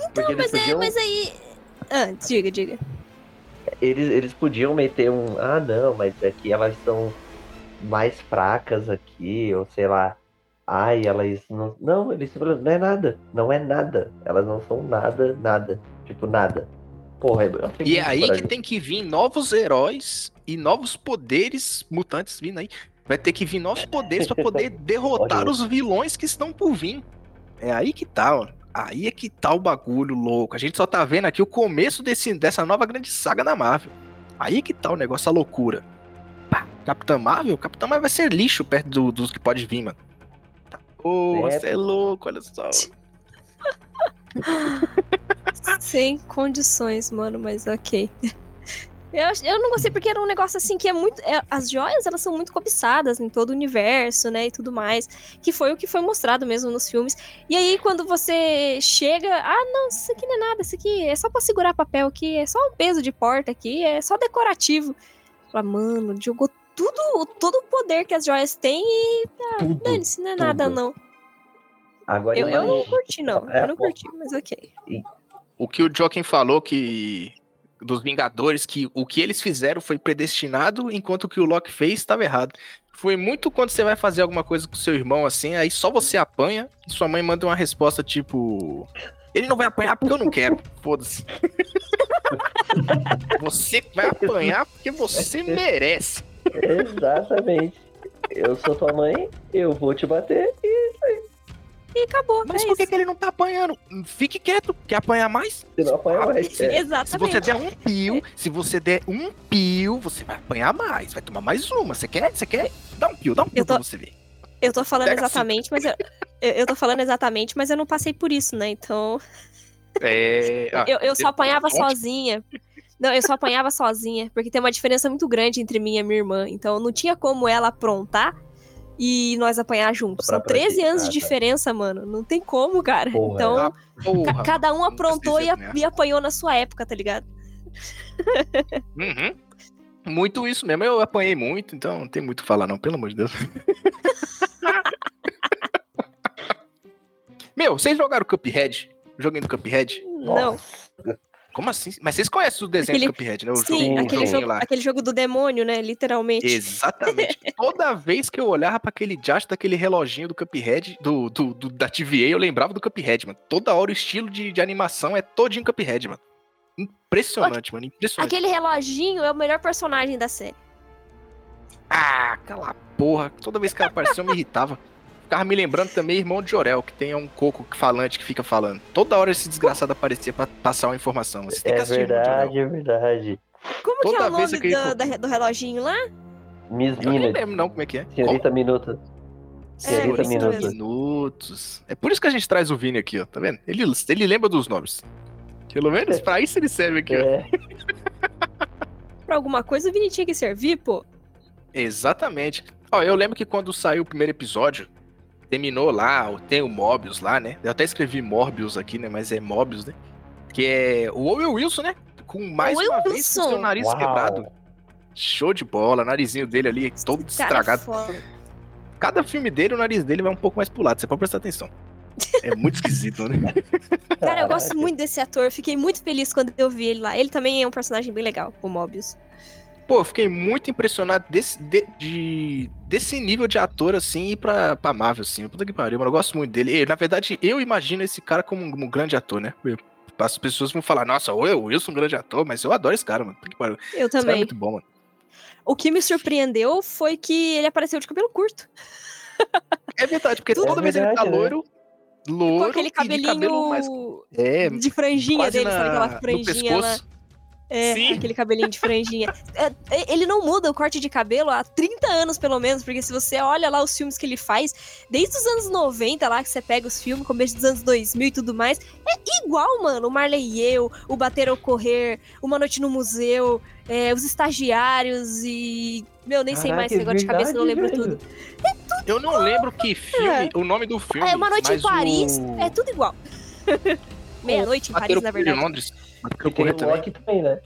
Então, mas, é, mas aí. Ah, diga, diga. Eles, eles podiam meter um. Ah, não, mas aqui elas são mais fracas aqui, ou sei lá. Ai, elas não. Não, eles. Não é nada. Não é nada. Elas não são nada, nada. Tipo, nada. Porra, achei E é aí que tem que vir novos heróis e novos poderes mutantes vindo aí. Vai ter que vir novos poderes pra poder derrotar os vilões que estão por vir. É aí que tá, ó. Aí é que tá o bagulho louco. A gente só tá vendo aqui o começo desse, dessa nova grande saga da Marvel. Aí que tá o negócio, a loucura. Pá, Capitã Marvel? Capitã Marvel vai ser lixo perto do- dos que pode vir, mano. Tá, É. você é louco, olha só. Sem condições, mano, mas ok. Eu, eu não gostei porque era um negócio assim que é muito. é- as joias, elas são muito cobiçadas em todo o universo, né? E tudo mais. Que foi o que foi mostrado mesmo nos filmes. E aí, quando você chega. Ah, não, isso aqui não é nada, isso aqui é só pra segurar papel aqui, é só um peso de porta aqui, é só decorativo. Fala, mano, jogou tudo, todo o poder que as joias têm e. Ah, Tudo. dane-se, não é nada, tudo. não. Agora Eu, eu não curti, não. É, Eu não curti, mas ok. O que o Joaquim falou que dos Vingadores, que o que eles fizeram foi predestinado, enquanto o que o Loki fez estava errado. Foi muito quando você vai fazer alguma coisa com seu irmão assim, aí só você apanha e sua mãe manda uma resposta tipo: Ele não vai apanhar porque eu não quero. Foda-se. você vai apanhar porque você merece. Exatamente. Eu sou tua mãe, eu vou te bater e E acabou. Mas é por que, isso. que ele não tá apanhando? Fique quieto, quer apanhar mais? você não apanha mais. É. Exatamente. Se você der um pio, se você der um pio, você vai apanhar mais, vai tomar mais uma. Você quer? Você quer? Dá um pio, dá um pio Eu tô- pra você ver. Eu tô falando Pega exatamente, mas eu, eu, tô falando exatamente, mas eu não passei por isso, né? Então, É. ah, eu, eu só apanhava ótimo. sozinha. Não, eu só apanhava sozinha, porque tem uma diferença muito grande entre mim e a minha irmã. Então, não tinha como ela aprontar e nós apanhar juntos. São 13 anos de praticar, tá. diferença, mano. Não tem como, cara. Porra, então, Ah, porra. ca- cada um aprontou e, e apanhou na sua época, tá ligado? Uhum. Muito isso mesmo. Eu apanhei muito, então não tem muito o que falar, não, pelo amor de Deus. Meu, vocês jogaram Cuphead? Joguei do Cuphead? Não. Como assim? Mas vocês conhecem o desenho Aquele- do Cuphead, né? O Sim, jogo- o aquele jogo, lá. aquele jogo do demônio, né? Literalmente. Exatamente. Toda vez que eu olhava pra aquele diacho daquele reloginho do Cuphead, do, do, do- da TVA, eu lembrava do Cuphead, mano. Toda hora o estilo de, de animação é todinho Cuphead, mano. Impressionante, mano. Impressionante. Aquele reloginho é o melhor personagem da série. Ah, aquela porra. Toda vez que ela apareceu, eu me irritava. Ficava me lembrando também, irmão de Jorel, que tem um coco falante que fica falando. Toda hora esse desgraçado aparecia pra passar uma informação. Você É verdade, é verdade. Como que é Toda o nome aquele do, da- do reloginho lá? Miss Eu nem lembro não como é que é. senhorita Minuta. É, Senhorita Minuta. mesmo. Minutos. É por isso que a gente traz o Vini aqui, ó. Tá vendo? Ele, ele lembra dos nomes. Pelo menos pra isso ele serve aqui, ó. É, Pra alguma coisa o Vini tinha que servir, pô. Exatamente. Ó, eu lembro que quando saiu o primeiro episódio, terminou lá, tem o Mobius lá, né? Eu até escrevi Morbius aqui, né? Mas é Mobius, né? Que é o Owen Wilson, né? Com mais Owen uma vez com Wilson. seu nariz Uau. quebrado. Show de bola, narizinho dele ali todo cara é estragado. foda. Cada filme dele, o nariz dele vai um pouco mais pro lado, você pode prestar atenção. É muito esquisito, né? Cara, eu gosto muito desse ator. Fiquei muito feliz quando eu vi ele lá. Ele também é um personagem bem legal, o Mobius. Pô, eu fiquei muito impressionado desse, de- de- desse nível de ator, assim, ir pra, pra Marvel, assim. Puta que pariu, mano. Eu gosto muito dele. E, na verdade, eu imagino esse cara como um, um grande ator, né? As pessoas vão falar, nossa, o Wilson é um grande ator, mas eu adoro esse cara, mano. Puta que pariu. Eu Esse cara é também. muito bom, mano. O que me surpreendeu foi que ele apareceu de cabelo curto. É verdade, porque Tudo toda vez ele tá né? loiro, loiro com aquele e de cabelinho cabelo mais... É, de franjinha dele, sabe aquela na, franjinha lá? É, Sim. aquele cabelinho de franjinha. É, é, ele não muda o corte de cabelo há 30 anos, pelo menos, porque se você olha lá os filmes que ele faz, desde os anos 90 lá, que você pega os filmes, começo dos anos 2000 e tudo mais, é igual, mano. O Marley e eu, o Bater ou Correr, Uma Noite no Museu, é, os Estagiários e... Meu, nem sei mais, Caraca, esse negócio de cabeça, eu não lembro verdade, tudo. Eu não lembro que filme, o nome do filme. É, Uma Noite em Paris, o... é tudo igual. Meia-noite em Paris, na Correr em verdade. Londres. Bateram E tem o. Loki também, né?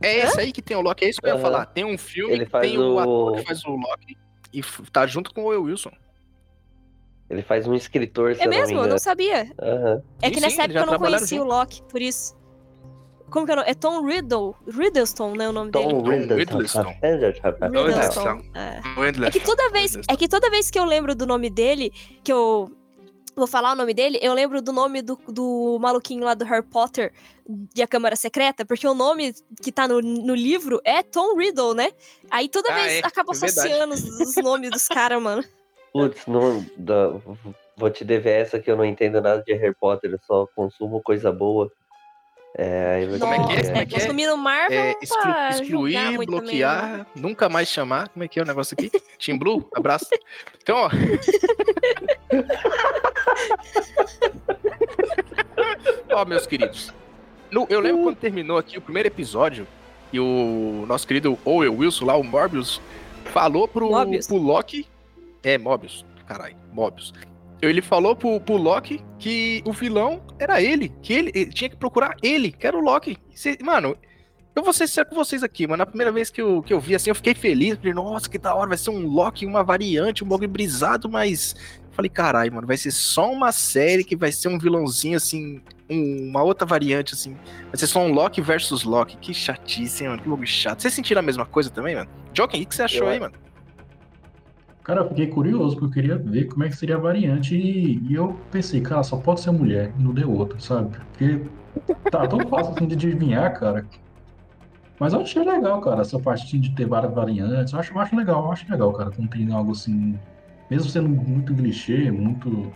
É esse aí que tem o Loki, é isso que eu ia falar. Tem um filme Ele que faz tem o o- ator que faz o Loki e tá junto com o Will Wilson. Ele faz um escritor, se É eu não me mesmo? Eu não sabia. Aham. É que sim, nessa época eu não conhecia o. Loki, por isso. Como que é o nome? É Tom Riddle. Riddleston, né? O nome dele. Tom Riddleston. Riddleston. Riddleston. É. É que toda vez, é que toda vez que eu lembro do nome dele, que eu vou falar o nome dele, eu lembro do nome do, do maluquinho lá do Harry Potter de A Câmara Secreta, porque o nome que tá no, no livro é Tom Riddle, né? Aí toda Ah, vez é, acaba é associando os, os nomes dos caras, mano. Putz, não, vou te dever essa que eu não entendo nada de Harry Potter, eu só consumo coisa boa. É, Como é que é? é que é? consumindo Marvel É, exclu- excluir, bloquear, também, né? nunca mais chamar. Como é que é o negócio aqui? Team Blue, abraço. Então, ó. ó, meus queridos. No- eu lembro quando terminou aqui o primeiro episódio e o nosso querido Owen Wilson lá, o Morbius, falou pro, Mobius. pro Loki. É, Mobius. Caralho, Mobius. Ele falou pro, pro Loki que o vilão era ele, que ele, ele tinha que procurar ele, que era o Loki. Cê- mano, eu vou ser sincero com vocês aqui, mano. A primeira vez que eu, que eu vi assim, eu fiquei feliz. Falei, nossa, que da hora, vai ser um Loki, uma variante, um bagulho brisado, mas. Falei, caralho, mano, vai ser só uma série que vai ser um vilãozinho assim, um- uma outra variante, assim. Vai ser só um Loki versus Loki. Que chatice, hein, mano? Que bagulho chato. Vocês sentiram a mesma coisa também, mano? Joking, o que você achou Eu- aí, mano? Cara, eu fiquei curioso, porque eu queria ver como é que seria a variante. E, e eu pensei, cara, só pode ser mulher, não deu outra, sabe? Porque tá tão fácil assim de adivinhar, cara. Mas eu achei legal, cara, essa parte de ter várias variantes. Eu acho, eu acho legal, eu acho legal, cara, quando tem algo assim. Mesmo sendo muito clichê, muito.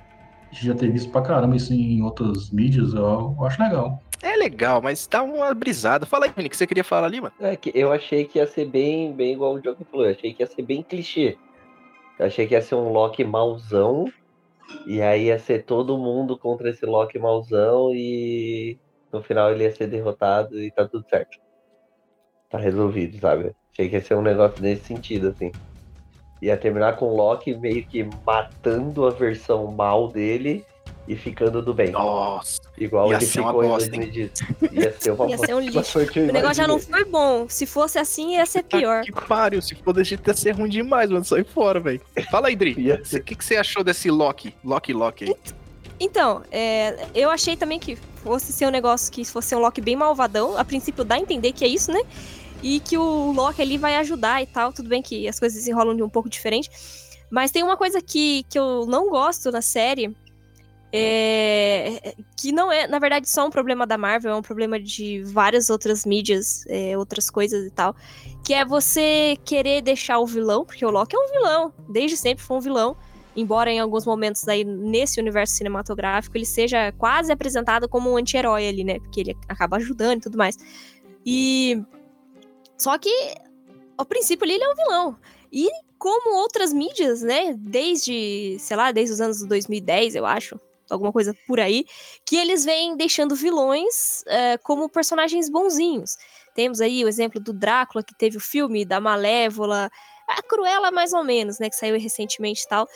a gente Já ter visto pra caramba isso em outras mídias, eu, eu acho legal. É legal, mas dá uma brisada. Fala aí, Vini, o que você queria falar ali, mano? É que eu achei que ia ser bem, bem igual o Joker falou, eu achei que ia ser bem clichê. Eu achei que ia ser um Loki mauzão, e aí ia ser todo mundo contra esse Loki mauzão, e no final ele ia ser derrotado e tá tudo certo. Tá resolvido, sabe? Achei que ia ser um negócio nesse sentido, assim. Ia terminar com o Loki meio que matando a versão mal dele e ficando do bem. Nossa. Igual ia ele ser uma ficou em bosta, hein? 2018. Ia ser uma Ia ser um lixo. O negócio já não foi bom. Se fosse assim, ia ser pior. Que pariu, se for desse jeito ia ser ruim demais, mano. Sai fora, velho. Fala aí, Dri. O que, que você achou desse Loki? Loki, Loki aí? Então, é, eu achei também que fosse ser um negócio que fosse um Loki bem malvadão. A princípio dá a entender que é isso, né? E que o Loki ali vai ajudar e tal. Tudo bem que as coisas se enrolam de um pouco diferente. Mas tem uma coisa que, que eu não gosto na série. é, que não é, na verdade, só um problema da Marvel, é um problema de várias outras mídias, é, outras coisas e tal. Que é você querer deixar o vilão, porque o Loki é um vilão, desde sempre foi um vilão embora em alguns momentos aí nesse universo cinematográfico ele seja quase apresentado como um anti-herói ali, né? Porque ele acaba ajudando e tudo mais. E só que ao princípio ali ele é um vilão. E como outras mídias, né, desde, sei lá, desde os anos 2010, eu acho, alguma coisa por aí, que eles vêm deixando vilões eh, como personagens bonzinhos. Temos aí o exemplo do Drácula, que teve o filme da Malévola, a Cruella mais ou menos, né, que saiu recentemente e tal.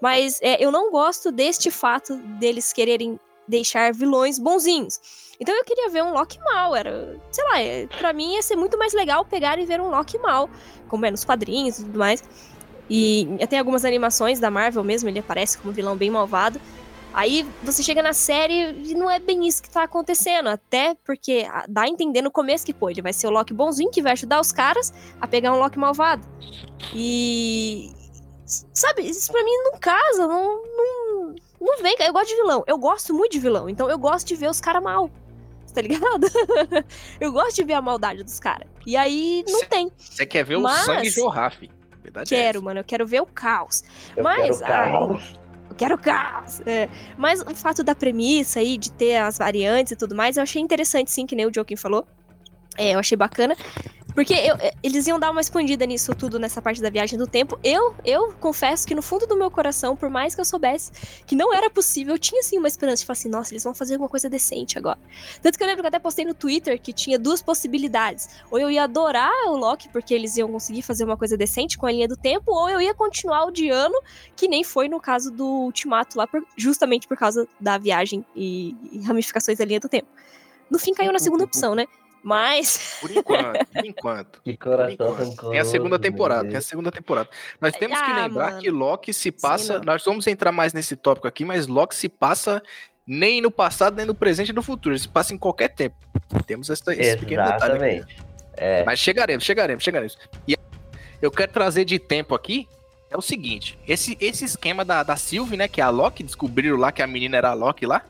Mas é, eu não gosto deste fato deles quererem deixar vilões bonzinhos. Então eu queria ver um Loki mal, era, sei lá, é, pra mim ia ser muito mais legal pegar e ver um Loki mal, como é nos quadrinhos e tudo mais. E tem algumas animações da Marvel mesmo, ele aparece como vilão bem malvado. Aí você chega na série e não é bem isso que tá acontecendo, até porque ah, dá a entender no começo que, pô, ele vai ser o Loki bonzinho que vai ajudar os caras a pegar um Loki malvado. E. Sabe, isso pra mim não casa, não, não, Não vem, eu gosto de vilão. Eu gosto muito de vilão. Então eu gosto de ver os caras mal. Tá ligado? eu gosto de ver a maldade dos caras. E aí não Cê- tem. Você quer ver Mas- o sangue jorrar, fi. Verdade é Quero, essa. mano. Eu quero ver o caos. Eu Mas, quero caos. Eu quero caos. É. Mas o fato da premissa aí, de ter as variantes e tudo mais, eu achei interessante, sim, que nem o Joaquim falou. É, eu achei bacana. Porque eu- é, eles iam dar uma expandida nisso tudo, nessa parte da viagem do tempo. Eu, eu confesso que no fundo do meu coração, por mais que eu soubesse que não era possível, eu tinha assim uma esperança de falar assim, nossa, eles vão fazer alguma coisa decente agora. Tanto que eu lembro que eu até postei no Twitter que tinha duas possibilidades. Ou eu ia adorar o Loki, porque eles iam conseguir fazer uma coisa decente com a linha do tempo, ou eu ia continuar odiando, que nem foi no caso do Ultimato lá, por- justamente por causa da viagem e, e ramificações da linha do tempo. No fim caiu na segunda opção, né? Mas. Por enquanto, por enquanto. Que Por coração enquanto. rancoroso. Tem a segunda temporada, tem a segunda temporada. Nós temos que Ah, lembrar mano. que Loki se passa. não. Nós vamos entrar mais nesse tópico aqui, mas Loki se passa nem no passado, nem no presente e no futuro. Ele se passa em qualquer tempo. Temos essa, esse pequeno detalhe aqui. Exatamente. É, Mas chegaremos, chegaremos, chegaremos. E eu quero trazer de tempo aqui é o seguinte: esse, esse esquema da, da Sylvie, né? Que é a Loki, descobriram lá que a menina era a Loki lá.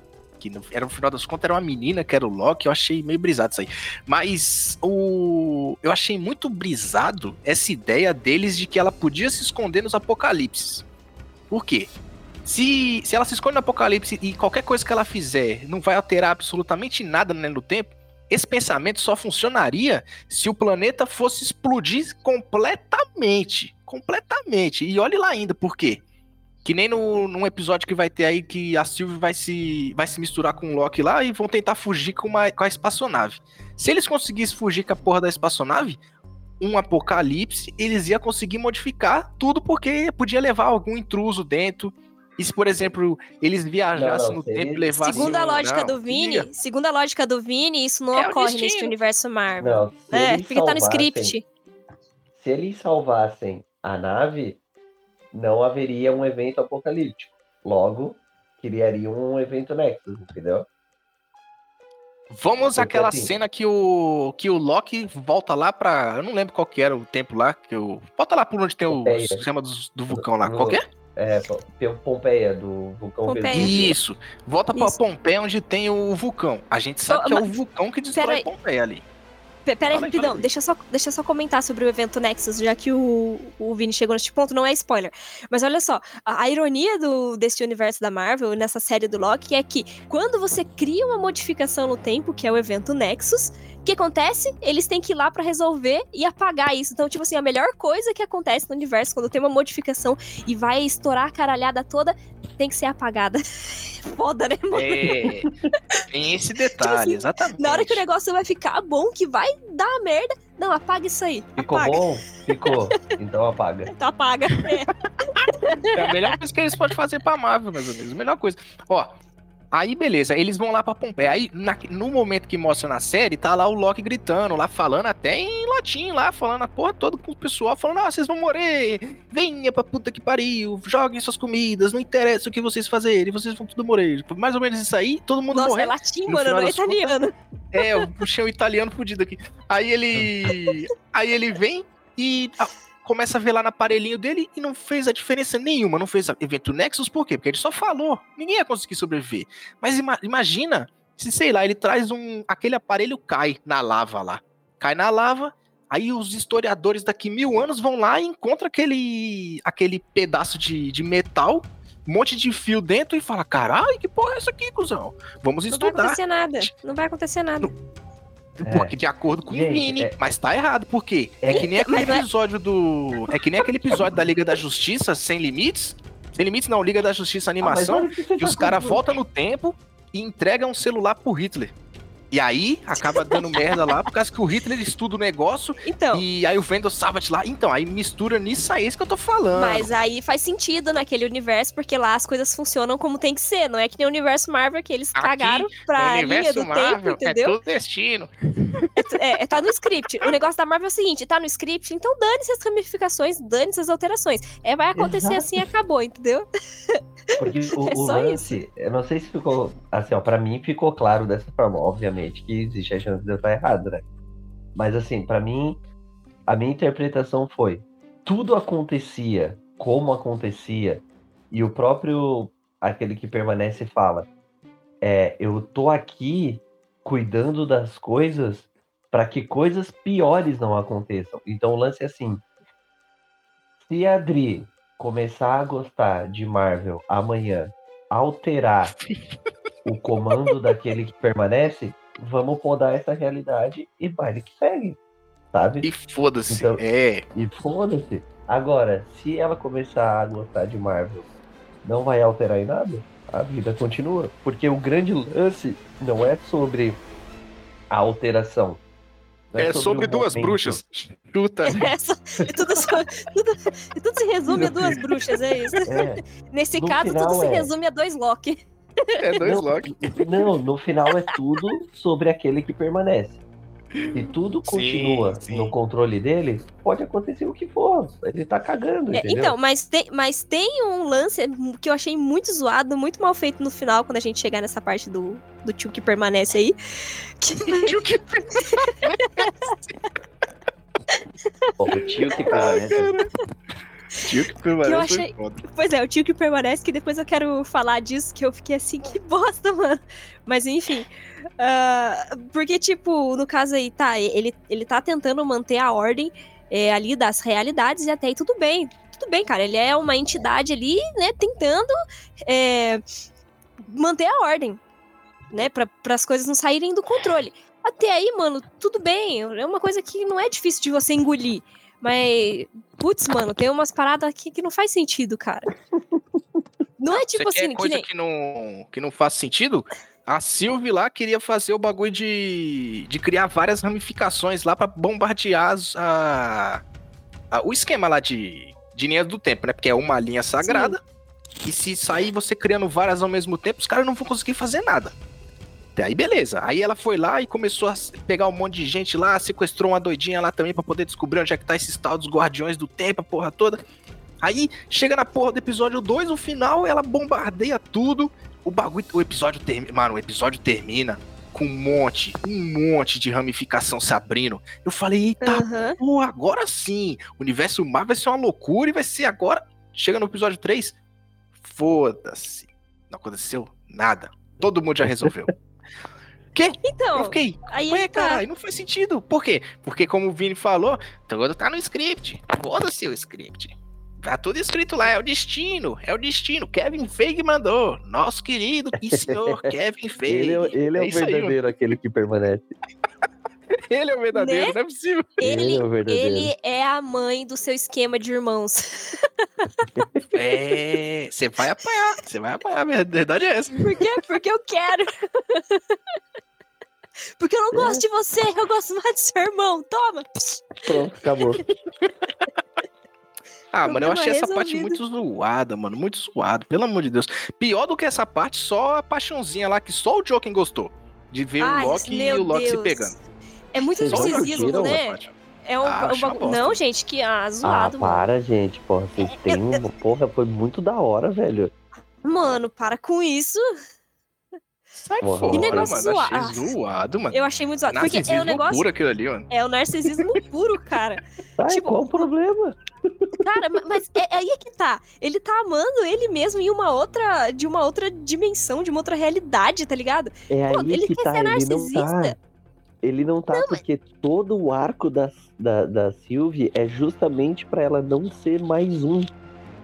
Era, no final das contas era uma menina que era o Loki. Eu achei meio brisado isso aí. Mas o. Eu achei muito brisado essa ideia deles de que ela podia se esconder nos apocalipses. Por quê? Se, se ela se esconde no apocalipse e qualquer coisa que ela fizer não vai alterar absolutamente nada né, no tempo, esse pensamento só funcionaria se o planeta fosse explodir completamente. Completamente. E olhe lá ainda, por quê? Que nem no, num episódio que vai ter aí que a Sylvie vai se, vai se misturar com o Loki lá e vão tentar fugir com, uma, com a espaçonave. Se eles conseguissem fugir com a porra da espaçonave, um apocalipse, eles iam conseguir modificar tudo porque podia levar algum intruso dentro. E se, por exemplo, eles viajassem Não, não, no tempo e levassem. Segundo a lógica não, do Vini, ia. segundo a lógica do Vini, isso não É ocorre nesse universo Marvel. não, é, porque tá no script. Se eles salvassem a nave, não haveria um evento apocalíptico. Logo, criaria um evento Nexus, entendeu? Vamos Porque, àquela assim- cena que o que o Loki volta lá pra. Eu não lembro qual que era o tempo lá. Que o, volta lá por onde tem o Pompeia. sistema do, do vulcão lá. No- Qual que é? É, P- Pompeia, do vulcão Pompeia. Vesúvio. Isso. Volta pra Isso. Pompeia onde tem o vulcão. A gente sabe Ô, que é o vulcão que destrói. Pompeia ali. Pe- Pera aí, Fala aí, rapidão, deixa eu, só, deixa só comentar sobre o evento Nexus, já que o, o Vini chegou neste ponto, não é spoiler. Mas olha só, a, a ironia do, desse universo da Marvel, nessa série do Loki, é que quando você cria uma modificação no tempo, que é o evento Nexus, o que acontece? Eles têm que ir lá pra resolver e apagar isso. Então, tipo assim, a melhor coisa que acontece no universo, quando tem uma modificação e vai estourar a caralhada toda, tem que ser apagada. Foda, né, mano? É. tem esse detalhe, assim, exatamente. Na hora que o negócio vai ficar bom, que vai dar merda, não, apaga isso aí. Ficou apaga. bom? Ficou. Então apaga. Então apaga. É. É a melhor coisa que eles podem fazer pra Marvel, mais ou menos. A melhor coisa. Ó, aí beleza, eles vão lá pra Pompeia. Aí, na- no momento que mostra na série, tá lá o Loki gritando, lá falando até em latim, lá, falando a porra toda com o pessoal, falando, ah, vocês vão morrer, venha pra puta que pariu, joguem suas comidas, não interessa o que vocês fazerem, vocês vão tudo morrer. Mais ou menos isso aí, todo mundo Nossa, é morrendo. latim, No mano, final não é das contas- italiano. É, eu puxei o italiano fudido aqui. Aí ele. Aí ele vem e ah, começa a ver lá no aparelhinho dele e não fez a diferença nenhuma. Não fez evento Nexus, por quê? Porque ele só falou. Ninguém ia conseguir sobreviver. Mas ima- imagina se, sei lá, ele traz um. Aquele aparelho cai na lava lá. Cai na lava. Aí os historiadores daqui mil anos vão lá e encontram aquele, aquele pedaço de, de metal, um monte de fio dentro e fala: caralho, que porra é essa aqui, cuzão? Vamos Não vai estudar. acontecer nada. Não vai acontecer nada. É. Porque de acordo com o Gente, Vini, é- mas tá errado, por quê? É que nem aquele é- episódio do. É que nem aquele episódio da Liga da Justiça Sem Limites. Sem Limites não, Liga da Justiça Ah, Animação. o que que os tá caras voltam no tempo e entregam um celular pro Hitler. E aí acaba dando merda lá, por causa que o Hitler estuda o negócio Então, e aí o Vendel Savage lá. Então, aí mistura nisso aí, é isso que eu tô falando. mas aí faz sentido naquele universo, porque lá as coisas funcionam como tem que ser. Não é que nem o universo Marvel que eles Aqui, cagaram pra linha universo do Marvel tempo, é entendeu? tudo destino. É, é, tá no script. O negócio da Marvel é o seguinte, tá no script, então dane-se as ramificações, dane-se as alterações. É, vai acontecer Exato. assim e acabou, entendeu? Porque o, É o só lance, eu não sei se ficou. Assim, ó, pra mim ficou claro dessa forma. Obviamente que existe a chance de eu estar errado, né? Mas assim, pra mim, a minha interpretação foi: tudo acontecia como acontecia, e o próprio aquele que permanece fala: é, eu tô aqui cuidando das coisas para que coisas piores não aconteçam. Então o lance é assim: se a Adri começar a gostar de Marvel amanhã, alterar o comando daquele que permanece, vamos podar essa realidade e baile que segue, sabe? E foda-se. Então- É. E foda-se. Agora, se ela começar a gostar de Marvel, não vai alterar em nada? A vida continua. Porque o grande lance não é sobre a alteração. Não É sobre o duas momento. bruxas. Chuta. É só- e tudo, só- tudo, tudo se resume a duas bruxas, é isso. É, Nesse No caso, tudo se é. resume a dois Loki. É dois não, Loki. não, no final é tudo sobre aquele que permanece. Se tudo Sim, continua sim. no controle dele, pode acontecer o que for. Ele tá cagando, É, entendeu? então, mas tem, mas tem um lance que eu achei muito zoado, muito mal feito no final, quando a gente chegar nessa parte do, do tio que permanece aí. Que- Tio que- Ó, o tio que permanece. Tio que permanece eu foi achei-. Pois é, o tio que permanece, que depois eu quero falar disso, que eu fiquei assim, que bosta, mano. Mas enfim. ah, porque, tipo, no caso aí, tá, ele, ele tá tentando manter a ordem é, ali das realidades e até aí tudo bem. Tudo bem, cara. Ele é uma entidade ali, né, tentando é, manter a ordem, né, para as coisas não saírem do controle. Até aí, mano, tudo bem. É uma coisa que não é difícil de você engolir. Mas, putz, mano, tem umas paradas aqui que não faz sentido, cara. Não é tipo Você assim, que coisa nem... que não, que não faz sentido? A Sylvie lá queria fazer o bagulho de, de criar várias ramificações lá pra bombardear as- a, a- o esquema lá de, de linhas do tempo, né? Porque é uma linha sagrada. E se sair você criando várias ao mesmo tempo, os caras não vão conseguir fazer nada. Aí, beleza. Aí ela foi lá e começou a pegar um monte de gente lá, sequestrou uma doidinha lá também pra poder descobrir onde é que tá esses tal dos guardiões do tempo, a porra toda. Aí chega na porra do episódio 2, no final ela bombardeia tudo. O bagulho, o episódio termina, mano, o episódio termina com um monte, um monte de ramificação se abrindo. Eu falei, eita, Aham. pô, agora sim. O universo Marvel vai ser uma loucura e vai ser agora. Chega no episódio 3, foda-se. Não aconteceu nada. Todo mundo já resolveu. que? Eu Então, fiquei, aí Ué, tá. cara, não faz sentido. Por quê? Porque, como o Vini falou, tudo tá no script. Foda-se o script. Tá tudo escrito lá, é o destino, é o destino. Kevin Feige mandou. Nosso querido e senhor Kevin Feige. Ele, é- ele é, o isso aí, verdadeiro, aquele que permanece. ele é o verdadeiro, Né? não é possível. Ele, Ele é o verdadeiro. ele é a mãe do seu esquema de irmãos. É, você vai apanhar, você vai apanhar, a verdade é essa. Por quê? Porque eu quero. Porque eu não É. gosto de você, eu gosto mais do seu irmão. Toma! Pronto, acabou. Ah, mano, eu achei essa parte resolvido. muito zoada, mano. Muito zoado, pelo amor de Deus. Pior do que essa parte, só a paixãozinha lá que só o Joken gostou. De ver Ai, o Loki e o Loki se Deus. pegando. É muito Vocês narcisismo, né? É um, Ah, um. Não, gente, que ah, Ah, zoado, mano. para, gente. Porra, vocês têm uma. Porra, foi muito da hora, velho. Mano, para com isso. Sai Porra. fora, Que negócio mano. Achei zoado. zoado, mano. Eu achei muito zoado. Porque é o negócio. puro aquilo ali, mano. É o narcisismo puro, cara. Ai, Tipo, qual o problema? Cara, ma- mas é, é aí é que tá. Ele tá amando ele mesmo em uma outra. De uma outra dimensão, de uma outra realidade, tá ligado? É aí Pô, ele que quer tá, ser ele não tá. Não porque todo o arco da, da, da Sylvie é justamente pra ela não ser mais um.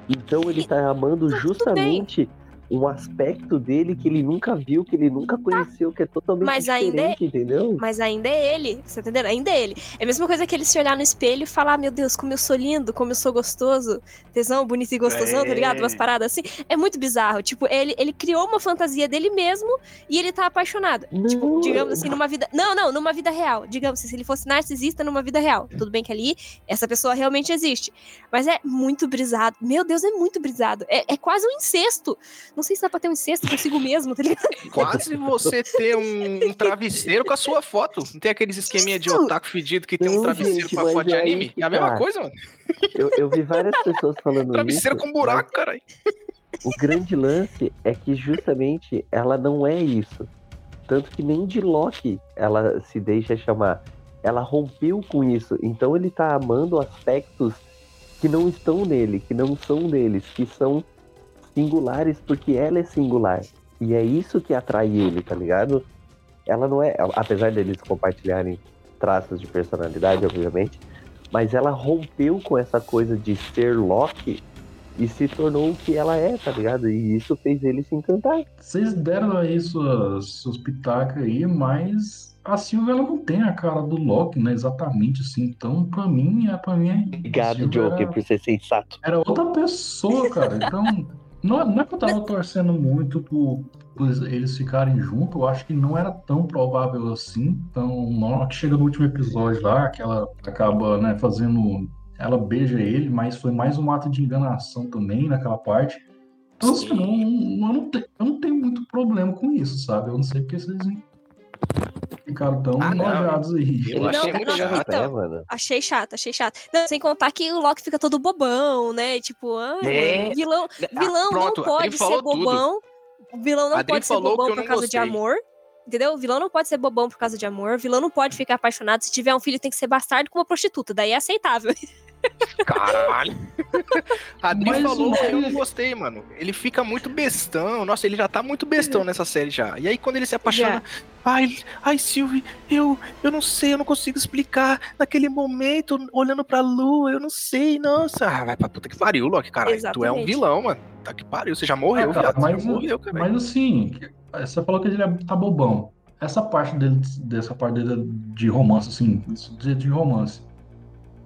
Então ele tá amando justamente um aspecto dele que ele nunca viu, que ele nunca conheceu, que é totalmente Mas ainda é- diferente, entendeu? Mas ainda é ele, você tá entendendo? Ainda é ele. É a mesma coisa que ele se olhar no espelho e falar: Meu Deus, como eu sou lindo, como eu sou gostoso, tesão, bonito e gostosão, tá ligado? É. Umas paradas assim. É muito bizarro. Tipo, ele, ele criou uma fantasia dele mesmo e ele tá apaixonado. Tipo, Não. digamos assim, numa vida. Não, não, numa vida real. Digamos assim, se ele fosse narcisista numa vida real. Tudo bem que ali essa pessoa realmente existe. Mas é muito brisado. Meu Deus, é muito brisado. É, é quase um incesto. Não sei se dá pra ter um incesto consigo mesmo, tá ligado? Quase você ter um, um travesseiro com a sua foto. Não tem aqueles esqueminha de otaku fedido que tem um travesseiro gente, com a foto de anime? É a mesma tá. coisa, mano. Eu, eu vi várias pessoas falando Travesseiro isso. com buraco, caralho. O grande lance é que justamente ela não é isso. Tanto que nem de Loki ela se deixa chamar. Ela rompeu com isso. Então ele tá amando aspectos que não estão nele, que não são deles, que são singulares porque ela é singular. E é isso que atrai ele, tá ligado? Ela não é, apesar deles compartilharem traços de personalidade, obviamente, mas ela rompeu com essa coisa de ser Loki e se tornou o que ela é, tá ligado? E isso fez ele se encantar. Vocês deram aí suas, suas pitacas aí, mas a Silvia ela não tem a cara do Loki, né? Exatamente assim. Então, pra mim, é pra mim. é- Obrigado, Joker, era- por ser sensato. Era outra pessoa, cara. Então, não, não é que eu tava torcendo muito por, por eles ficarem juntos. Eu acho que não era tão provável assim. Então, na hora que chega no último episódio lá, que ela acaba, né, fazendo. Ela beija ele, mas foi mais um ato de enganação também naquela parte. Então, assim, Sim. eu não, eu, não te- eu não tenho muito problema com isso, sabe? Eu não sei porque vocês ficaram tão Ah, não. nojados aí. Eu Não, achei muito chato. então. É, mano. Achei chato, achei chato. Não, sem contar que o Loki fica todo bobão, né? Tipo, ah, É. vilão, Ah, vilão pronto, não pode ser tudo. bobão. O vilão não pode ser bobão por causa de gostei. amor. Entendeu? O vilão não pode ser bobão por causa de amor. O vilão não pode ficar apaixonado. Se tiver um filho, tem que ser bastardo com uma prostituta. Daí é aceitável. Caralho. A Adri Mas falou que eu não gostei, mano. Ele fica muito bestão. Nossa, ele já tá muito bestão nessa série já. E aí, quando ele se apaixona. Ai, ai, Sylvie, eu, eu não sei, eu não consigo explicar. Naquele momento, olhando pra lua, eu não sei, nossa. Ah, vai pra puta que pariu, Loki, caralho. Tu é um Exatamente. vilão, mano. Tá que pariu, você já morreu, Ah, cara, viado. mas- Você já morreu, cara. Mas assim, você falou que ele é- tá bobão. Essa parte dele, dessa parte dele de romance, assim, de, de romance.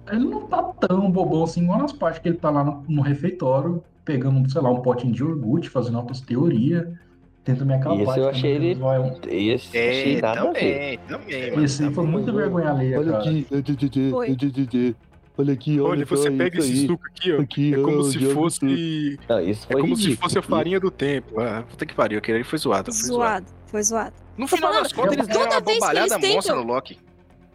Ele não tá tão bobão assim, igual nas partes que ele tá lá no, no refeitório, pegando, sei lá, um potinho de iogurte, fazendo altas teorias, tenta me acabar. Isso eu achei ele- Vai. Esse achei É, nada também, também. Esse foi muita vergonha alheia, Olha cara. aqui, Foi. olha aqui, olha, Olha, você pega esse aí. suco aqui, ó. Aqui, É como ó, se fosse. Não, isso É como se fosse a farinha do tempo. Ah, puta que pariu, aquele ali foi zoado. Foi zoado. Zoado. Foi zoado. No Tô final falando, das contas, eles deram uma eles monstra no Loki.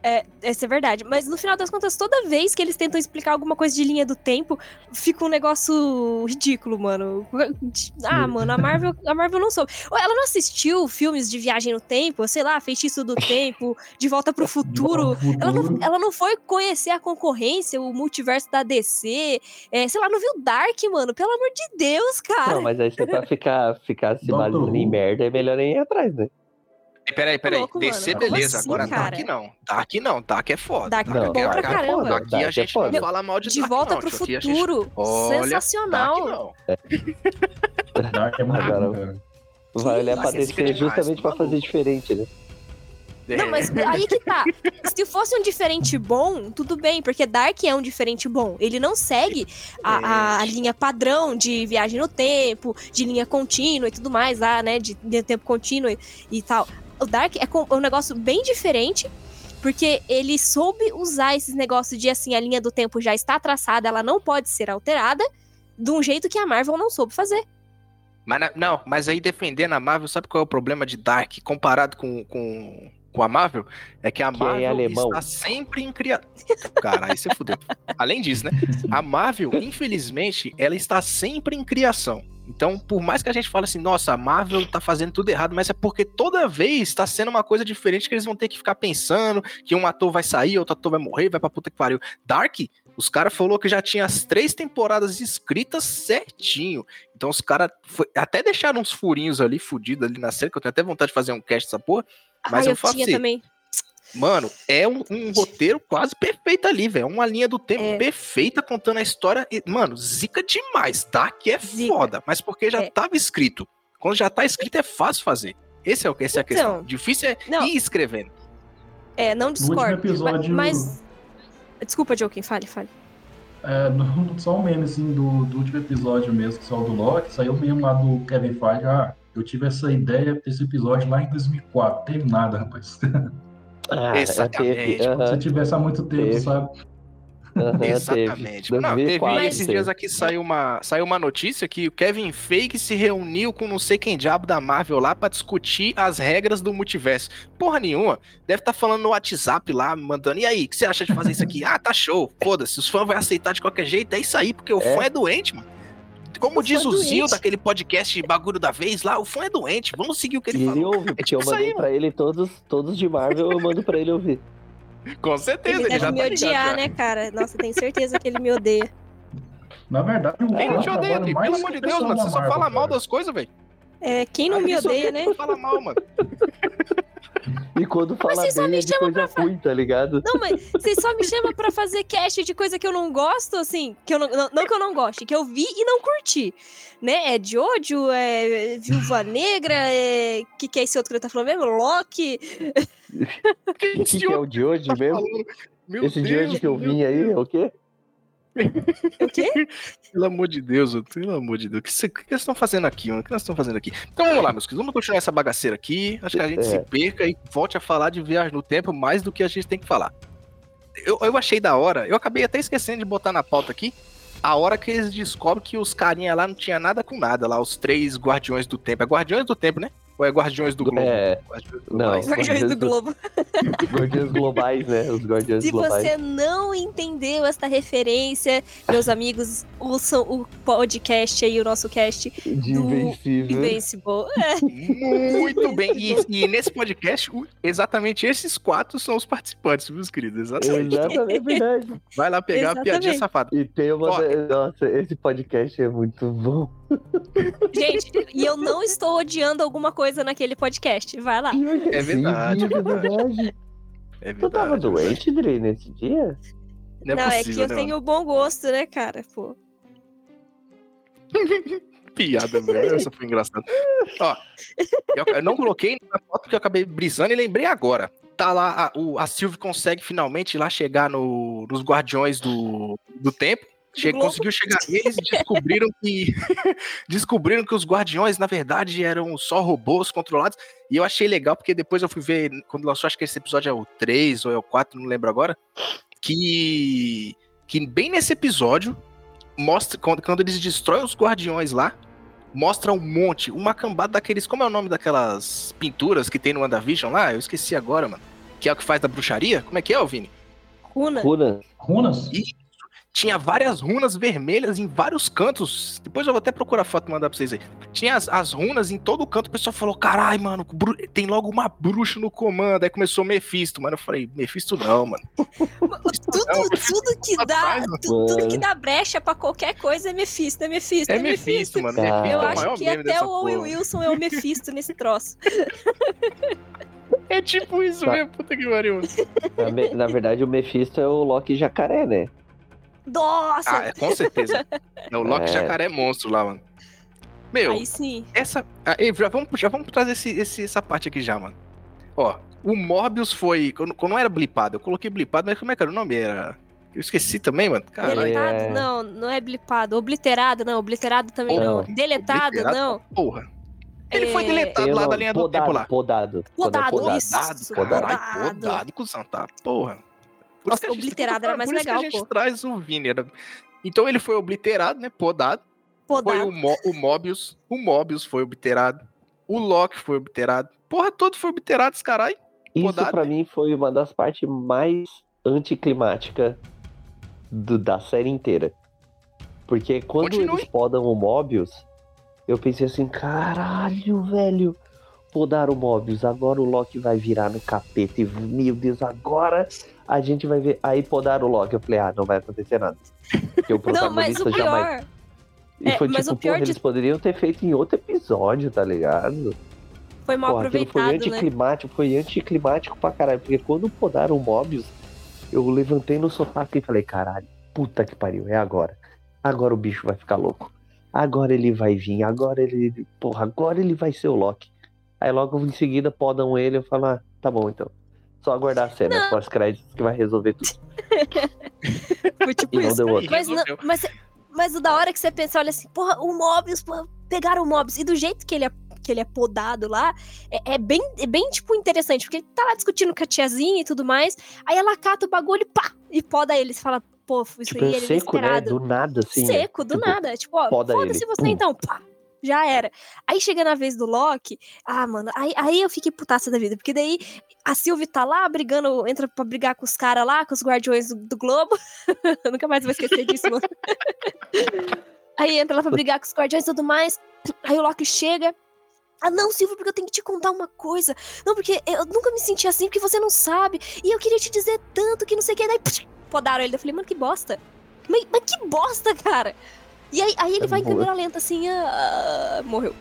É, essa é verdade. Mas no final das contas, toda vez que eles tentam explicar alguma coisa de linha do tempo, fica um negócio ridículo, mano. Ah, mano, a Marvel, a Marvel não soube. Ou Ela não assistiu filmes de viagem no tempo, sei lá, Feitiço do Tempo, De Volta pro Futuro. Ela não, ela não foi conhecer a concorrência, o multiverso da DC. é, sei lá, não viu Dark, mano. Pelo amor de Deus, cara. Não, mas aí você pra ficar, ficar se baseando em merda, é melhor nem ir atrás, né? Peraí, peraí. louco, DC, mano. Beleza. assim, Agora cara? Dark não. Dark não. Dark é foda. Dark é é, bom pra Dark é caramba. foda. Aqui Dark a é gente foda. não fala mal de, De Dark, Volta não. pro aqui a gente- Futuro. Olha, Sensacional. Dark não. Dark é cara. Vai olhar pra Nossa, descer é justamente pra maluco. fazer diferente, né? Não, mas aí que tá. Se fosse um diferente bom, tudo bem, porque Dark é um diferente bom. Ele não segue a, a- a linha padrão de viagem no tempo, de linha contínua e tudo mais lá, né? De, de tempo contínuo e, e tal. O Dark é com- um negócio bem diferente. Porque ele soube usar esses negócios de assim, a linha do tempo já está traçada, ela não pode ser alterada, de um jeito que a Marvel não soube fazer. Mas não, mas aí defendendo a Marvel, sabe qual é o problema de Dark comparado com, com, com a Marvel? É que a Que é Marvel alemão. está sempre em criação. Cara, aí você fudeu. Além disso, né? A Marvel, infelizmente, ela está sempre em criação. Então, por mais que a gente fale assim, nossa, a Marvel tá fazendo tudo errado, mas é porque toda vez tá sendo uma coisa diferente que eles vão ter que ficar pensando que um ator vai sair, outro ator vai morrer, vai pra puta que pariu. Dark, os caras falou que já tinha as três temporadas escritas certinho. Então os caras até deixaram uns furinhos ali, fudidos ali na série, que eu tenho até vontade de fazer um cast dessa porra. Mas ah, eu eu tinha assim, também. Mano, é um, um roteiro quase perfeito ali, velho. Uma linha do tempo É. perfeita contando a história. E, mano, zica demais. Dark é Zica. foda, mas porque já É. tava escrito. Quando já tá escrito é fácil fazer. Esse é, o- essa é a questão. Então, Difícil é não. ir escrevendo. É, não discordo. episódio- Mas. Desculpa, Joaquim, fale, fale. É, no- só um meme assim do, do último episódio mesmo, que saiu do Loki, saiu mesmo lá do Kevin Feige, ah, eu tive essa ideia desse episódio lá em 2004, teve nada, rapaz. Ah, Exatamente. teve. Se aham, tivesse há muito tempo, Teve. sabe? aham, Exatamente. Teve. Não, teve 2004, esses teve. dias aqui saiu uma, saiu uma notícia que o Kevin Feige se reuniu com não sei quem diabo da Marvel lá pra discutir as regras do multiverso. Porra nenhuma. Deve estar falando no WhatsApp lá, mandando. E aí, o que você acha de fazer isso aqui? ah, tá show. Foda-se, os fãs vão aceitar de qualquer jeito. É isso aí, porque o É. fã é doente, mano. Como O diz o é Zio daquele podcast Bagulho da Vez lá, o fã é doente. Vamos seguir o que ele ele falou. ouve, porque tipo eu mandei aí, pra ele todos, todos de Marvel, eu mando pra ele ouvir. Com certeza, Ele ele, deve já me tá odiar, já. né, cara? Nossa, tenho certeza que ele me odeia. Na verdade, o Quem não te odeia, Pelo amor de Deus, mano. Você só Marvel, fala mal cara. das coisas, velho. É, quem não me odeia, né? Fala mal, mano. E quando fala só bem me é de coisa ruim, tá ligado? Não, mas vocês só me chamam pra fazer cast de coisa que eu não gosto, assim, que eu não, não, não que eu não goste, que eu vi e não curti. Né? É Jojo, é Viúva Negra, é. que, que é esse outro que ele tá falando mesmo? Loki. O que, que é o de hoje Tá mesmo? Meu Esse de Deus, hoje que eu vim aí, é o quê? O quê? Pelo amor de Deus, pelo amor de Deus. O que, cê- o que vocês estão fazendo aqui, mano? O que nós estamos fazendo aqui? Então vamos lá, meus queridos. Vamos continuar essa bagaceira aqui. Acho que a gente É. se perca e volte a falar de viagem no tempo mais do que a gente tem que falar. Eu, eu achei da hora, eu acabei até esquecendo de botar na pauta aqui. A hora que eles descobrem que os carinha lá não tinha nada com nada, lá, os três guardiões do tempo. É guardiões do tempo, né? Ou é guardiões do globo? É, Guardiões não. Guardiões do Globo. Guardiões globais, né? Os guardiões Se globais. você não entendeu esta referência, meus amigos, ouçam o podcast aí, o nosso cast De do invencível. Invincible. É, Muito bem. E, e nesse podcast, exatamente esses quatro são os participantes, meus queridos. Exatamente. Exatamente, é verdade. Vai lá pegar a piadinha Exatamente. safada. E tem uma. Ó, Nossa, esse podcast é muito bom. Gente, e eu não estou odiando alguma coisa naquele podcast. Vai lá. É verdade, Sim, é é verdade. É Tu tava verdade. doente, Dre, nesse dia? Não é não, é possível, que eu né, tenho bom gosto, né, cara? Pô. Piada, velho. Essa foi engraçada. Ó, eu, não coloquei na foto porque eu acabei brisando e lembrei agora. Tá lá, a, o, a Sylvie consegue finalmente ir lá chegar no, nos Guardiões do, do Tempo. Che- Globo. conseguiu chegar e descobriram que descobriram que os guardiões na verdade eram só robôs controlados e eu achei legal porque depois eu fui ver quando lançou acho que esse episódio é o 3 ou é o 4, não lembro agora, que que bem nesse episódio mostra quando, quando eles destroem os guardiões lá, mostra um monte, uma cambada daqueles, como é o nome daquelas pinturas que tem no WandaVision lá? Eu esqueci agora, mano. Que é o que faz da bruxaria? Como é que é, Vini? Runa. Runa. Runas? Tinha várias runas vermelhas em vários cantos. Depois eu vou até procurar foto e mandar pra vocês aí. Tinha as, as runas em todo canto. O pessoal falou: carai, mano, tem logo uma bruxa no comando. Aí começou Mephisto, mano. Eu falei: Mephisto não, mano. Tudo, tudo que dá, Atrás, mano. tu- tudo que dá brecha pra qualquer coisa é Mephisto, é Mephisto, É é Mephisto, mano. Cara. Mephisto Eu é o acho que até o Owen. Wilson é o Mephisto nesse troço. É tipo isso Tá. mesmo, puta que pariu. mano. Na, na verdade, o Mephisto é o Loki jacaré, né? Nossa! Ah, é, com certeza. É o Loki É. Jacaré monstro lá, mano. Meu, Aí sim. essa. ah, ei, já, vamos, já vamos trazer esse, esse- essa parte aqui já, mano. Ó, o Morbius foi. Quando, quando não era blipado, eu coloquei blipado, mas como é que era o nome? Era. Eu esqueci também, mano. Caralho. Deletado? é- Não, não é blipado. Obliterado, não. Obliterado também Não. não. Deletado, Obliterado? não. Porra. Ele É, foi deletado o lá da nome, linha do podado, tempo lá. Podado. É Podado, podado. isso. Podado, Podado. podado, cuzão, tá, porra. Por Nossa, isso obliterado era mais por isso legal, que a gente pô. traz o Vini. era- Então ele foi obliterado, né? Podado. Foi Podado. o, Mo- o Mobius. O Mobius foi obliterado. O Loki foi obliterado. Porra, todo foi obliterado, esse caralho. Isso Podado. pra mim foi uma das partes mais anticlimáticas do- da série inteira. Porque quando Continue. eles podam o Mobius, eu pensei assim, caralho, velho. Podaram o Mobius, agora o Loki vai virar no capeta. E, meu Deus, agora a gente vai ver. Aí podaram o Loki. Eu falei, ah, não vai acontecer nada. Porque o Não, mas protagonista o jamais. pior. E é, foi mas tipo, o pior porra, de- eles poderiam ter feito em outro episódio, tá ligado? Foi mal Porra, aquilo foi aproveitado, né? anticlimático, foi anticlimático pra caralho. Porque quando podaram o Mobius, eu levantei no sofá e falei, caralho, puta que pariu, é agora. Agora o bicho vai ficar louco. Agora ele vai vir, agora ele. Porra, agora ele vai ser o Loki. Aí logo em seguida podam ele, eu falo, ah, tá bom então. Só aguardar a cena pós-créditos que vai resolver tudo. Foi tipo E não isso. deu outro. Mas, não- mas, mas o da hora que você pensa, olha assim, porra, o Mobius, porra, pegaram o Mobius. E do jeito que ele é, que ele é podado lá, é, é bem, é bem, tipo, interessante. Porque ele tá lá discutindo com a tiazinha e tudo mais. Aí ela cata o bagulho e pá! E poda ele. Você fala, pô, isso Tipo, aí é ele é seco, né? Do nada, assim. Seco, do Tipo, nada. Tipo, ó, poda foda-se você Pum. então, pá. Já era. Aí chega na vez do Loki, ah, mano, aí, aí eu fiquei putaça da vida, porque daí a Sylvie tá lá brigando, entra pra brigar com os caras lá, com os guardiões do, do Globo. Nunca mais vou esquecer disso, mano. Aí entra lá pra brigar com os guardiões e tudo mais. Aí o Loki chega. Ah, não, Silvio, porque eu tenho que te contar uma coisa. Não, porque eu nunca me senti assim, porque você não sabe. E eu queria te dizer tanto que não sei o que. Daí, psh, podaram ele. Eu falei, mano, que bosta. Mas, mas que bosta, cara! E aí, aí ele É vai em câmera lenta assim, ah, morreu.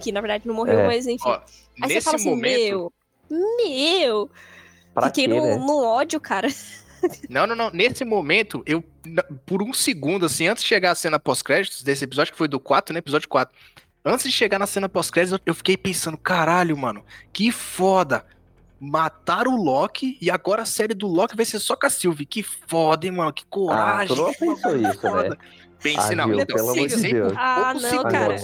Que na verdade não morreu, É. mas enfim. Ó, aí você nesse fala assim, momento. meu, meu. Pra Fiquei quê, no, né? no ódio, cara. Não, não, não. Nesse momento, eu, por um segundo, assim, antes de chegar a cena pós-créditos desse episódio, que foi do 4, né? Episódio 4. Antes de chegar na cena pós-créditos, eu- eu fiquei pensando, caralho, mano, que foda. Mataram o Loki e agora a série do Loki vai ser só com a Sylvie. Que foda, hein, mano? Que Ah, coragem. tu não pensou bagulho isso, foda. né? Pensei, Ah, não, viu, então, pelo amor de Deus. Ah, não, segundos. cara.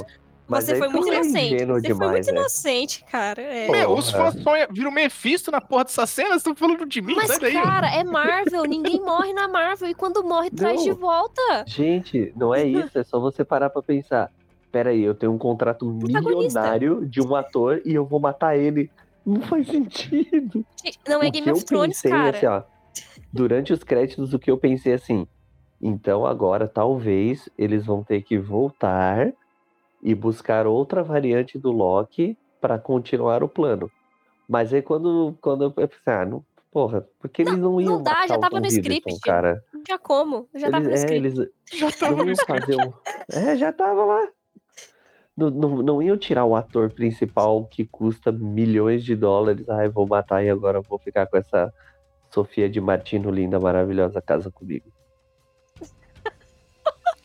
Mas você foi muito é inocente. Você foi demais, muito né? inocente, cara. É. Meu, os fãs sonham, viram Mephisto na porra dessa cena, vocês estão falando de mim, Mas, sai daí. cara, é Marvel. Ninguém morre na Marvel. E quando morre, traz Não. de volta. Gente, não é isso, é só você parar pra pensar. Pera aí, eu tenho um contrato milionário de um ator e eu vou matar ele. Não faz sentido. Não é Game que of eu Thrones, pensei, cara. assim, ó, durante os créditos, o que eu pensei assim, então agora talvez eles vão ter que voltar e buscar outra variante do Loki pra continuar o plano. Mas aí quando, quando eu pensei, ah, não, porra, porque eles não iam não dá, já tava no script. cara. Não tinha como. Já tava no eles, é, script. eles Já tava não no fazer um... É, já tava lá. Não, não, não iam tirar o ator principal que custa milhões de dólares. Ai, vou matar e agora vou ficar com essa Sofia de Martino linda, maravilhosa casa comigo.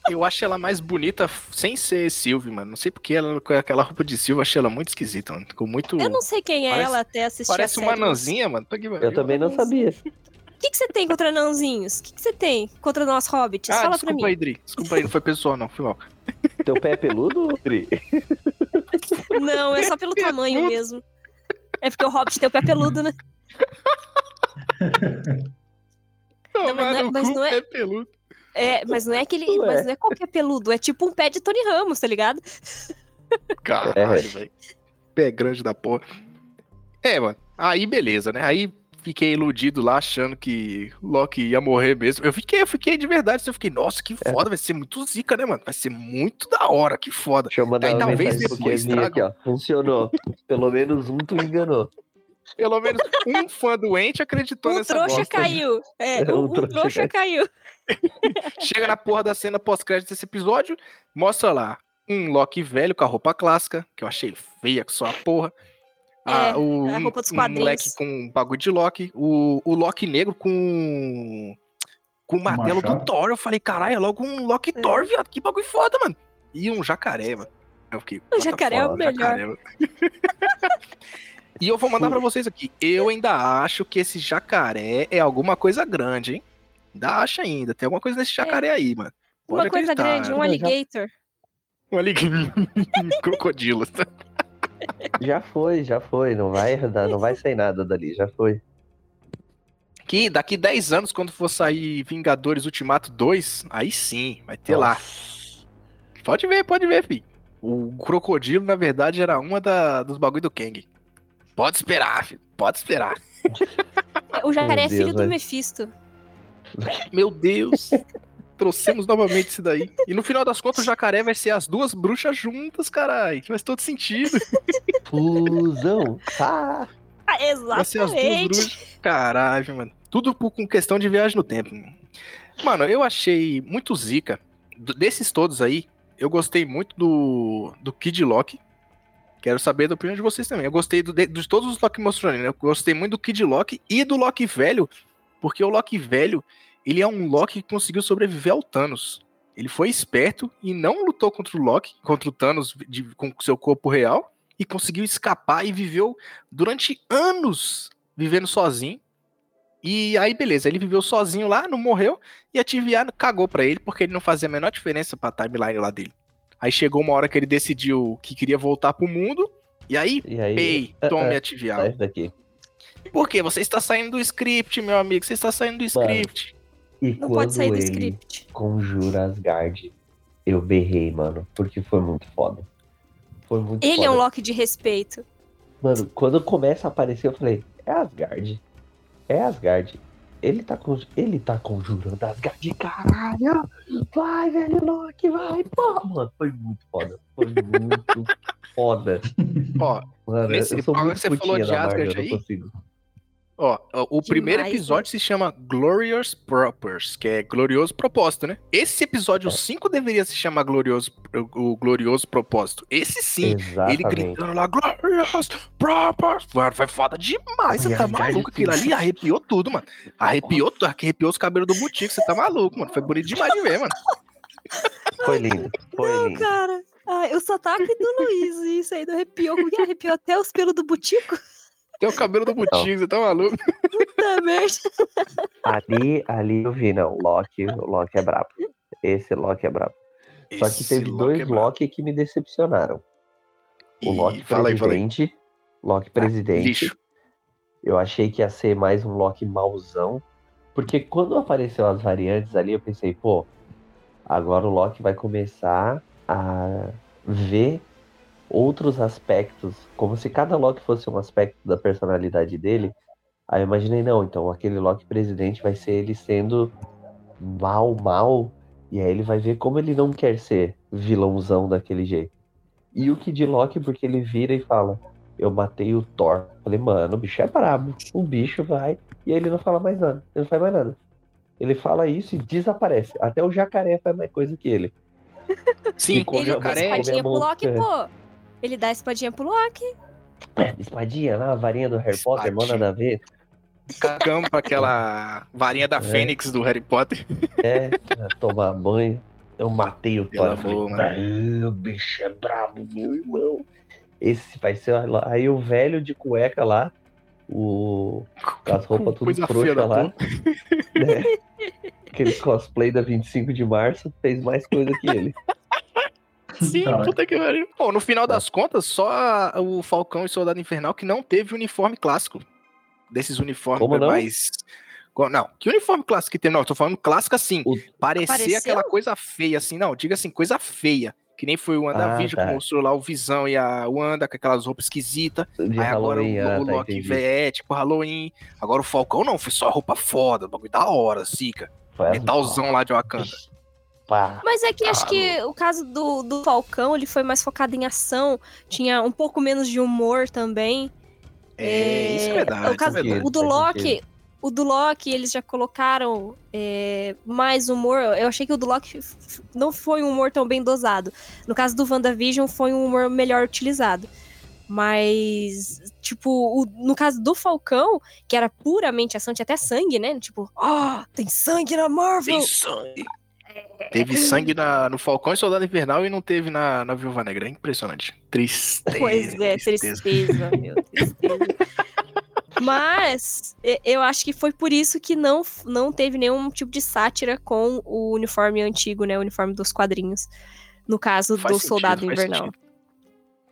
Eu acho ela mais bonita sem ser Sylvie, mano. Não sei porque ela com aquela roupa de Sylvie, achei ela muito esquisita, mano. Ficou muito. Eu não sei quem é Parece- ela até assistir Parece a uma nanzinha, mano. Tô aqui, Eu também não sabia. O que, que você tem contra nanzinhos? O que, que você tem contra nós hobbits? Ah, Fala pra desculpa mim. aí, Dri. Desculpa aí, não foi pessoal, não. Foi mal. Teu pé é peludo, Dri? Não, é só pelo tamanho mesmo. É porque o hobbit tem o pé peludo, né? Não, mas não é- mas cu, não é- pé peludo. É, mas não é aquele. Ué. Mas não é qualquer peludo, é tipo um pé de Tony Ramos, tá ligado? Caralho, É. velho. Pé grande da porra. É, mano. Aí beleza, né? Aí fiquei iludido lá, achando que o Loki ia morrer mesmo. Eu fiquei, eu fiquei de verdade. Eu fiquei, nossa, que É. foda, vai ser muito zica, né, mano? Vai ser muito da hora, que foda. Deixa eu mandar Aí uma talvez depois aqui, ó. Funcionou. Pelo menos um tu enganou. Pelo menos um fã doente acreditou Um nessa trouxa bosta. caiu. É, É, um, um um trouxa trouxa caiu. Chega na porra da cena pós-crédito desse episódio, mostra lá um Loki velho com a roupa clássica, que eu achei feia que só a porra. Ah, É, o, a roupa dos um quadrinhos. moleque com um bagulho de Loki. O, o Loki negro com. Com o martelo do. Thor. Eu falei, caralho, é logo um Loki É. Thor, viado. Que bagulho foda, mano. E um jacaré, mano. Eu fiquei. the jacaré é o melhor. jacaré, e eu vou mandar pra vocês aqui. Eu ainda acho que esse jacaré é alguma coisa grande, hein? Ainda acho ainda. Tem alguma coisa nesse jacaré aí, mano. Pode Uma coisa acreditar. grande, um alligator. Um alligator. Crocodilo. Já foi, já foi. Não vai, não vai sair nada dali, já foi. Que daqui 10 anos, quando for sair Vingadores Ultimato 2, aí sim, vai ter lá. Pode ver, pode ver, filho. O crocodilo, na verdade, era uma da, dos bagulho do Kang. Pode esperar, filho. Pode esperar. O jacaré Meu é filho Deus, do. Mephisto. Meu Deus. Trouxemos novamente isso daí. E no final das contas, o jacaré vai ser as duas bruxas juntas, caralho. Que faz todo sentido. Fusão. Ah, Ah, Vai ser as duas exatamente. bruxas. Caralho, mano. Tudo por- com questão de viagem no tempo. Mano, eu achei muito zica. Desses todos aí, eu gostei muito do, do Kid Loki. Quero saber da opinião de vocês também. Eu gostei do, de, de todos os Loki mostrando, né? Eu gostei muito do Kid Loki e do Loki velho, porque o Loki velho, ele é um Loki que conseguiu sobreviver ao Thanos. Ele foi esperto e não lutou contra o Loki, contra o Thanos de- com seu corpo real, e conseguiu escapar e viveu durante anos vivendo sozinho. E aí, beleza, ele viveu sozinho lá, não morreu, e a TVA cagou pra ele, porque ele não fazia a menor diferença pra timeline lá dele. Aí chegou uma hora que ele decidiu que queria voltar pro mundo, e aí, e aí. pei, ah, tome ah, a TVA. Sai daqui. Por quê? Você está saindo do script, meu amigo, você está saindo do Mano. script. E Não quando pode sair do ele script. conjura Asgard, eu berrei, mano, porque foi muito foda. Foi muito Ele foda. é um Loki de respeito. Mano, quando começa a aparecer, eu falei, é Asgard. É Asgard. Ele tá, con... ele tá conjurando Asgard, caralho! Vai, velho Loki, vai! Pô, mano, foi muito foda. Foi muito foda. Ó, Mano, Nesse- eu sou muito você falou de Marvel, Asgard eu não aí. Ó, o primeiro Demais, episódio se chama Glorious Propers, que é Glorioso Propósito, né? Esse episódio 5 deveria se chamar Glorioso, o Glorioso Propósito. Esse sim, ele Exatamente. gritando lá, Glorious Propers. Mano, foi foda demais, você tá maluco? Aquilo ali arrepiou tudo, mano. Arrepiou, tudo, arrepiou os cabelos do butico, você tá maluco, mano. Foi bonito demais de ver, mano. Foi lindo. Foi Não, lindo. cara. Ai, o sotaque do Luiz, isso aí do arrepiou. Arrepiou até os pelos do butico? Tem o cabelo do butico, você tá maluco? Puta merda. Ali, ali eu vi, não. Loki, o Loki é brabo. Esse Loki é brabo. Só que teve Loki dois é. Loki que me decepcionaram. O Loki fala aí, fala aí. presidente. Loki presidente. Lixo. Eu achei que ia ser mais um Loki mauzão. Porque quando apareceu as variantes ali, eu pensei, pô, agora o Loki vai começar a ver outros aspectos, como se cada Loki fosse um aspecto da personalidade dele. Aí eu imaginei, não, então aquele Loki presidente vai ser ele sendo mal, mal, e aí ele vai ver como ele não quer ser vilãozão daquele jeito. E o que de Loki, porque ele vira e fala, eu matei o Thor. Falei, mano, o bicho é brabo. O bicho vai. E aí ele não fala mais nada. Ele não faz mais nada. Ele fala isso e desaparece. Até o jacaré faz mais coisa que ele. Sim, Ficou o Ele jacaré. Espadinha pro Loki, pô. Ele dá espadinha pro Loki. É, espadinha lá, a varinha do Harry Potter, Espadinha. nada a ver. Campa aquela varinha da É. Fênix do Harry Potter. É, tomar banho. Eu matei o Thor. "Ah, o bicho é brabo, meu irmão. Esse vai ser. Aí o velho de cueca lá, o. Com as roupas tudo Coisa feia frouxa da lá. né? Aquele cosplay da 25 de março fez mais coisa que ele. Sim, Cara. puta que pariu. Pô, no final das contas, só o Falcão e Soldado Invernal que não teve uniforme clássico. Desses uniformes Como não? mais. Não, que uniforme clássico que tem? Não, eu tô falando clássico assim. O- Parecia Apareceu? aquela coisa feia, assim. Não, diga assim, coisa feia. Que nem foi o WandaVision Ah, tá. que mostrou lá o Visão e a Wanda com aquelas roupas esquisitas. De Aí agora o, Halloween, ah, o tá, Loki é tipo Halloween. Agora o Falcão não, foi só roupa foda, bagulho da hora, zica. Metalzão lá de Wakanda. Pá. Mas é que acho Ah, que o caso do, do Falcão, ele foi mais focado em ação. Tinha um pouco menos de humor também. É, isso é verdade. O, caso, é verdade. o do Loki, o do Loki, eles já colocaram é, mais humor. Eu achei que o do Loki não foi um humor tão bem dosado. No caso do WandaVision, foi um humor melhor utilizado. Mas, tipo, o- no caso do Falcão, que era puramente ação, tinha até sangue, né? Tipo, ah, tem sangue na Marvel! Tem sangue. Teve sangue na- no Falcão e Soldado Invernal e não teve na, na Viúva Negra. É impressionante. Tristeza. Pois é, tristeza, meu, tristeza. Mas eu acho que foi por isso que não, não teve nenhum tipo de sátira com o uniforme antigo, né? O uniforme dos quadrinhos. No caso Faz do sentido, Soldado Invernal. sentido.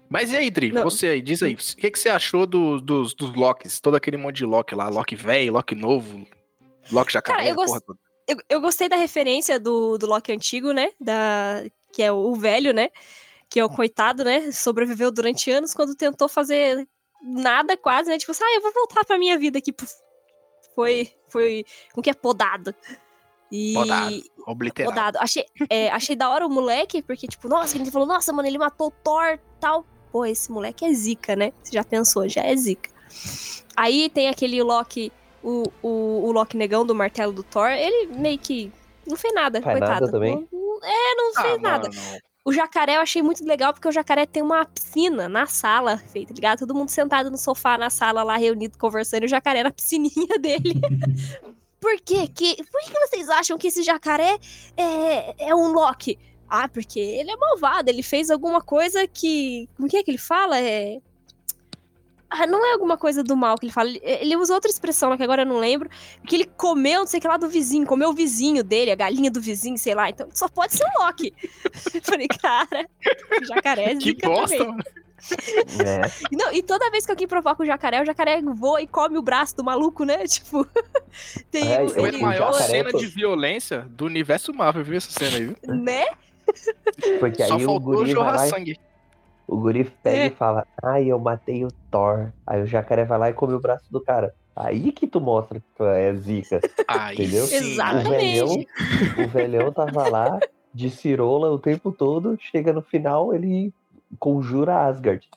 Mas e aí, Dri? Não. Você aí, diz aí. O que, que você achou do- dos, dos Locks? Todo aquele monte de Loki lá. Loki velho, Loki novo, Loki jacaré, Cara, eu a porra gost- toda. Eu, eu gostei da referência do, do Loki antigo, né? Da, que é o, o velho, né? Que é o coitado, né? Sobreviveu durante anos quando tentou fazer nada quase, né? Tipo assim, ah, eu vou voltar pra minha vida aqui. Foi, foi, como que é? Podado. E... Podado, obliterado. Podado. Achei, é, achei da hora o moleque, porque, tipo, nossa, a gente falou, nossa, mano, ele matou o Thor tal. Pô, esse moleque é zica, né? Você já pensou, já é zica. Aí tem aquele Loki, o, o, o Loki negão do martelo do Thor, ele meio que não fez nada, Faz coitado. nada também? É, não Ah, fez nada. mano. O jacaré eu achei muito legal, porque o jacaré tem uma piscina na sala, feita, ligado? Todo mundo sentado no sofá na sala lá, reunido, conversando, e o jacaré na piscininha dele. Por quê? Que, por que vocês acham que esse jacaré é, é um Loki? Ah, porque ele é malvado, ele fez alguma coisa que. Como que é que ele fala? É. Ah, não é alguma coisa do mal que ele fala. Ele, ele usa outra expressão lá que agora eu não lembro. Que ele comeu, não sei o que lá do vizinho, comeu o vizinho dele, a galinha do vizinho, sei lá. Então só pode ser o Loki. Eu falei, cara, jacaré é Que bosta, também. mano. É, E Não, e toda vez que alguém provoca o jacaré, o jacaré voa e come o braço do maluco, né? Tipo, tem É, o- Foi ele a maior jacaré, cena pô. de violência do universo Marvel, viu essa cena aí, viu? né? porque Só aí o faltou guri vai jorrar e- sangue. O guri pega É. e fala, ai, eu matei o Thor. Aí o jacaré vai lá e come o braço do cara. Aí que tu mostra que tu é zica. Aí Entendeu? sim. Exato. O velhão, Exatamente. o velhão tava lá de cirola o tempo todo, chega no final, ele conjura Asgard.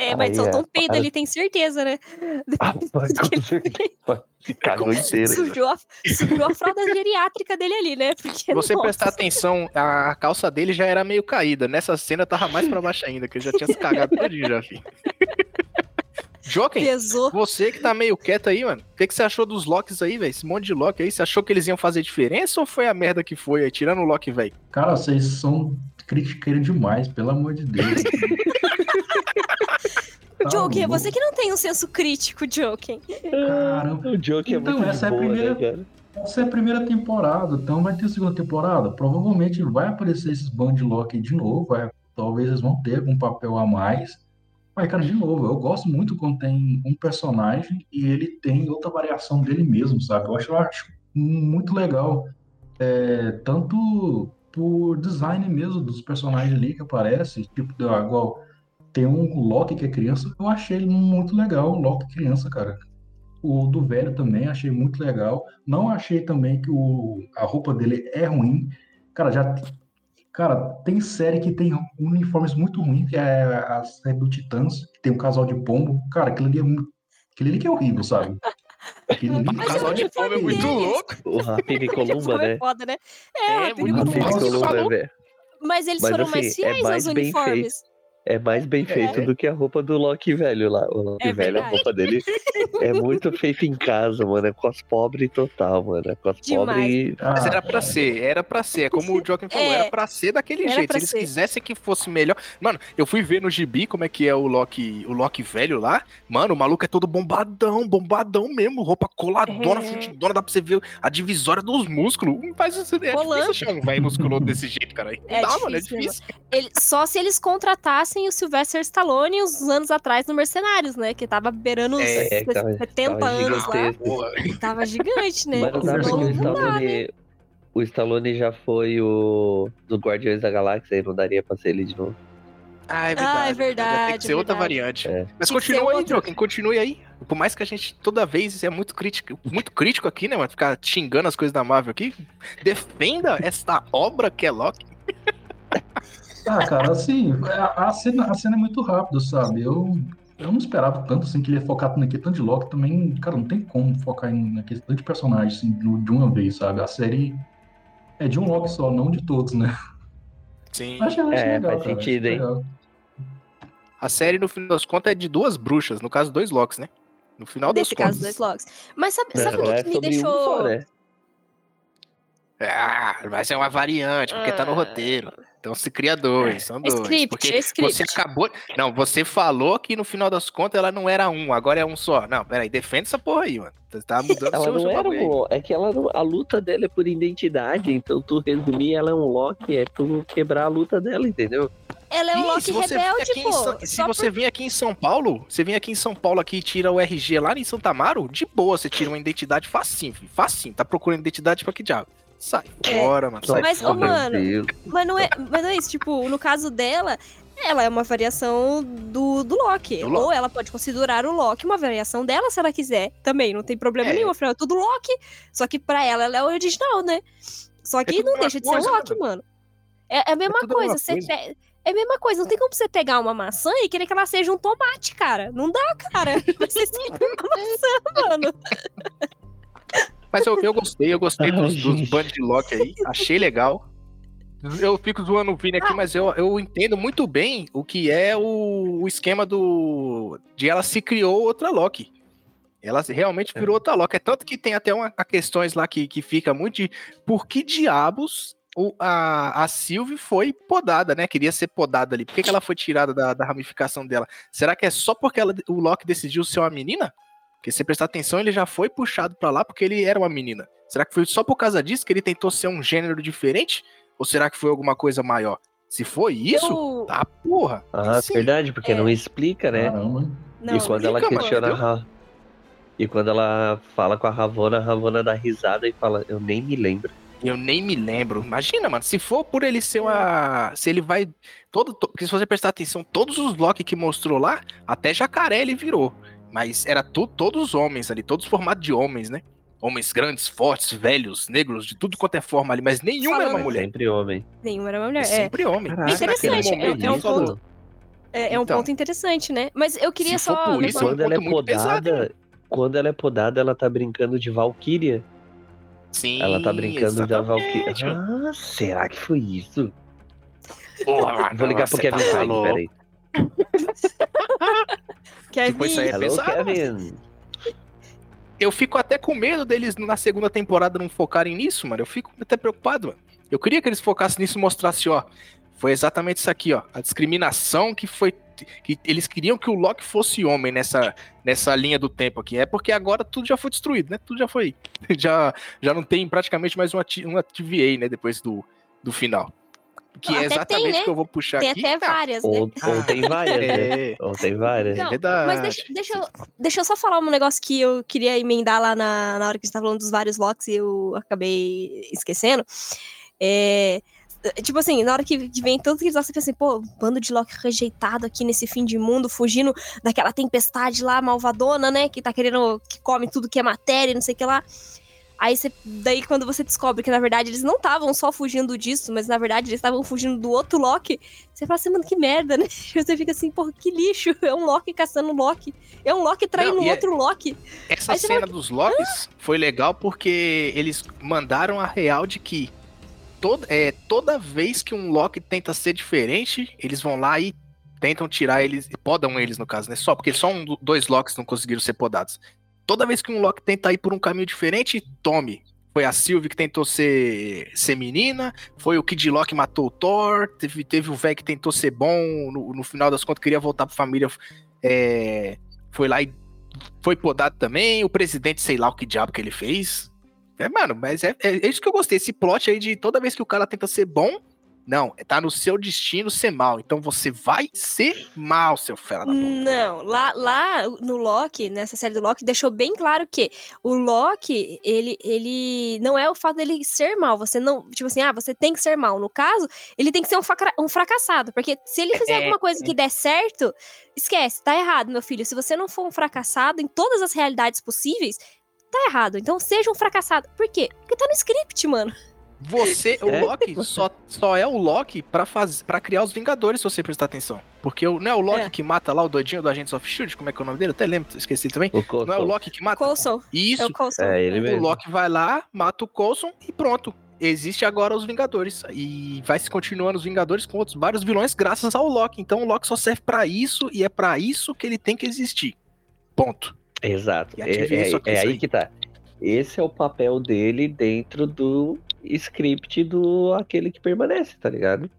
É, mas Aí, soltou é, um peido ali, tem certeza, né? Ah, ele Se cagou inteiro. sujou a, sujou a fralda geriátrica dele ali, né? Porque, Se você nossa, prestar atenção, a calça dele já era meio caída. Nessa cena tava mais pra baixo ainda, que ele já tinha se cagado todinho já, filho. Joken, pesou. você que tá meio quieto aí, mano. O que, que você achou dos locks aí, velho? Esse monte de lock aí, você achou que eles iam fazer diferença ou foi a merda que foi aí, tirando o lock, velho? Cara, vocês são critiqueiros demais, pelo amor de Deus. Tá Joken, é louco. você que não tem um senso crítico, Joken. Caramba. O Joke é Então, muito essa é a boa, primeira- né, cara? Essa é a primeira temporada, então vai ter segunda temporada. Provavelmente vai aparecer esses Bandlock aí de novo. vai- talvez eles vão ter algum papel a mais. Mas, cara, de novo, eu gosto muito quando tem um personagem e ele tem outra variação dele mesmo, sabe? Eu acho, eu acho muito legal. É, tanto por design mesmo dos personagens ali que aparece, tipo, da- igual tem um Loki que é criança, eu achei ele muito legal, o Loki criança, cara. O do velho também achei muito legal. Não achei também que o, a roupa dele é ruim. Cara, já. Cara, tem série que tem uniformes muito ruins, que é a série do Titãs, que tem um casal de pombo. Cara, aquilo ali é, ali que é horrível, sabe? Mas Casal o de fome é muito louco. O Rapina e Columba, Foi né? foda, né? É, É, muito Columba. Velho. Mas eles Mas, foram assim, mais é fiéis mais aos bem uniformes. É mais bem feito É. do que a roupa do Loki velho lá. O Loki É velho, a verdade. roupa dele é muito feita em casa, mano. É cos pobre total, mano. É cos Demais. pobre. Mas Ah, era pra ser, era pra ser. É como o Joaquim falou, É. era pra ser daquele Era jeito. Se eles ser. quisessem que fosse melhor. Mano, eu fui ver no gibi como é que é o Loki, o Loki velho lá. Mano, o maluco é todo bombadão, bombadão mesmo. Roupa coladona, É. fudidona, dá pra você ver a divisória dos músculos. Faz isso. É Rolando. difícil achar um velho musculoso desse jeito, cara. Não É dá, mano, é difícil, difícil. Ele- só se eles contratassem o Sylvester Stallone uns anos atrás no Mercenários, né? Que tava beirando uns É, que tava- 70 tava anos lá. gigantesco. Tava gigante, né? Mas não dá Conversa porque o dá, né? Stallone. O Stallone já foi o do Guardiões da Galáxia e não daria pra ser ele de novo. Ah, é Ah, verdade. é verdade, Tem que ser é outra verdade. variante. É. Mas continua aí, outro. Joaquim, continue aí. Por mais que a gente toda vez é muito crítico, muito crítico aqui, né, mano? Ficar xingando as coisas da Marvel aqui. Defenda esta obra que é Loki. Ah, cara, assim, a, cena, a cena é muito rápida, sabe? Eu, eu não esperava tanto assim que ele ia focar naquele tanto de Loki também. Cara, não tem como focar em, naquele tanto de personagem assim, de, uma vez, sabe? A série é de um Loki só, não de todos, né? Sim. É, legal, faz cara, sentido, hein? legal. A série, no final das contas, é de duas bruxas. No caso, dois Locks, né? No final das Nesse caso, contas. dois logs. Mas sabe, sabe o Não, que, é que me sobre um deixou. só, né? Ah, vai ser uma variante, porque tá no Ah. roteiro. Então se cria dois, são É dois. script, porque é script. você acabou. Não, você falou que no final das contas ela não era um, agora é um só. Não, peraí, defende essa porra aí, mano. Você tá mudando Ela seu, não seu era um. É que ela a luta dela é por identidade, então tu resumir ela é um Loki, é tu quebrar a luta dela, entendeu? Ela é um Loki rebelde, pô. São- se você vir aqui em São Paulo, você vem aqui em São Paulo aqui e tira o RG lá em Santa Amaro, de boa, você tira uma identidade facinho, filho, facinho. Tá procurando identidade pra que diabo? Sai É. fora, mano. Sai Mas, fora. Mano. Mas não é, mas não é isso, tipo, no caso dela, ela é uma variação do, do Loki. Do Loki. Ou ela pode considerar o Loki uma variação dela, se ela quiser. Também, não tem problema É. nenhum, afinal, é tudo Loki. Só que pra ela, ela é o original, né? Só que tudo não deixa de ser um Loki, mano. mano. É, é a mesma tudo coisa, você pe- É a mesma coisa, não tem como você pegar uma maçã e querer que ela seja um tomate, cara. Não dá, cara. Ser sempre uma maçã, mano. Mas eu, eu gostei, eu gostei dos, dos gente. band de Loki aí, achei legal. Eu fico zoando o Vini aqui, mas eu, eu entendo muito bem o que é o, o esquema do. de ela se criou outra Loki. Ela realmente virou outra Loki. É tanto que tem até uma, questões lá que, que fica muito de por que diabos o, a, a Sylvie foi podada, né? Queria ser podada ali. Por que, que ela foi tirada da, da ramificação dela? Será que é só porque ela, o Loki decidiu ser uma menina? Porque se você prestar atenção, ele já foi puxado pra lá porque ele era uma menina. Será que foi só por causa disso que ele tentou ser um gênero diferente? Ou será que foi alguma coisa maior? Se foi isso, Eu- tá porra. Ah, Sim. verdade, porque É. não explica, né? Caramba. Não, e quando ela explica, mano, questiona a E quando ela fala com a Ravona, a Ravona dá risada e fala, eu nem me lembro. Eu nem me lembro. Imagina, mano, se for por ele ser uma. Se ele vai. Todo, to- porque se você prestar atenção, todos os Loki que mostrou lá, até jacaré ele virou. Mas era tu, todos homens ali, todos formados de homens, né? Homens grandes, fortes, velhos, negros, de tudo quanto é forma ali, mas nenhuma era uma Falando- mulher. Sempre homem. Nenhuma era uma mulher. É É. sempre homem. Caraca, Isso naquele interessante, é- momento é um ponto. É, é um Então. ponto interessante, né? Mas eu queria Se for só. por isso, Quando ela é muito pesado, podada, quando ela é podada, ela tá brincando de Valkyria. Sim, Ela tá brincando da Valkyria. Ah, será que foi isso? Porra, Vou ligar pro Kevin tá Feige, peraí. Kevin, Tipo, isso aí é Hello, pesado. Kevin. Eu fico até com medo deles na segunda temporada não focarem nisso, mano. Eu fico até preocupado, mano. Eu queria que eles focassem nisso e mostrassem, ó. Foi exatamente isso aqui, ó. A discriminação que foi. Que eles queriam que o Loki fosse homem nessa, nessa linha do tempo aqui. É porque agora tudo já foi destruído, né? Tudo já foi. Já, já não tem praticamente mais uma, T- uma TVA, né? Depois do, do final. Que é Até tem, exatamente o né? que eu vou puxar tem aqui. até Ah, várias, né? Ou, ou tem várias, né? É, Ou tem várias. Não, verdade. Mas deixa, deixa, eu, deixa eu só falar um negócio que eu queria emendar lá na, na hora que a gente tá falando dos vários locks e eu acabei esquecendo. É, tipo assim, na hora que, que vem tanto que eles você pensa assim, pô, um bando de Loki rejeitado aqui nesse fim de mundo, fugindo daquela tempestade lá, malvadona, né? Que tá querendo, que come tudo que é matéria, e não sei o que lá. Aí você, daí quando você descobre que na verdade eles não estavam só fugindo disso, mas na verdade eles estavam fugindo do outro Loki, você fala assim, mano, que merda, né? Você fica assim, porra, que lixo. É um Loki caçando Loki. É um Loki traindo Não, é- outro Loki. Essa cena dos Locks foi legal porque eles mandaram a real de que toda, é, toda vez que um Loki tenta ser diferente, eles vão lá e tentam tirar eles, podam eles no caso, né? Só porque só um, do- dois Locks não conseguiram ser podados. Toda vez que um Loki tenta ir por um caminho diferente, tome. Foi a Sylvie que tentou ser, ser menina, foi o Kid Loki que matou o Thor, teve, teve o velho que tentou ser bom, no, no final das contas queria voltar pra família, é, foi lá e foi podado também, o presidente, sei lá o que diabo que ele fez. É, mano, mas é, é isso que eu gostei, esse plot aí de toda vez que o cara tenta ser bom, não, tá no seu destino ser mal. Então você vai ser mal, seu fera da puta. Não, lá, lá no Loki, nessa série do Loki, deixou bem claro que o Loki, ele, ele não é o fato dele ser mal. Você não, tipo assim, ah, você tem que ser mal. No caso, ele tem que ser um, facra- um fracassado. Porque se ele fizer É, alguma coisa que der certo, esquece, tá errado, meu filho. Se você não for um fracassado em todas as realidades possíveis, tá errado. Então seja um fracassado. Por quê? Porque tá no script, mano. Você, o É? Loki, só, só é o Loki pra, faz, pra criar os Vingadores, se você prestar atenção. Porque o, não é o Loki É. que mata lá o doidinho do Agents of Shield, como é que é o nome dele? Eu até lembro, esqueci também. O Não é o Loki que mata? Coulson. É Isso, o Coulson. É, ele O mesmo. Loki vai lá, mata o Coulson e pronto. Existe agora os Vingadores. E vai se continuando os Vingadores com outros vários vilões graças ao Loki. Então o Loki só serve pra isso e é pra isso que ele tem que existir. Ponto. Exato. E É, é- é é aí aí. que tá. Esse é o papel dele dentro do script do aquele que permanece, tá ligado?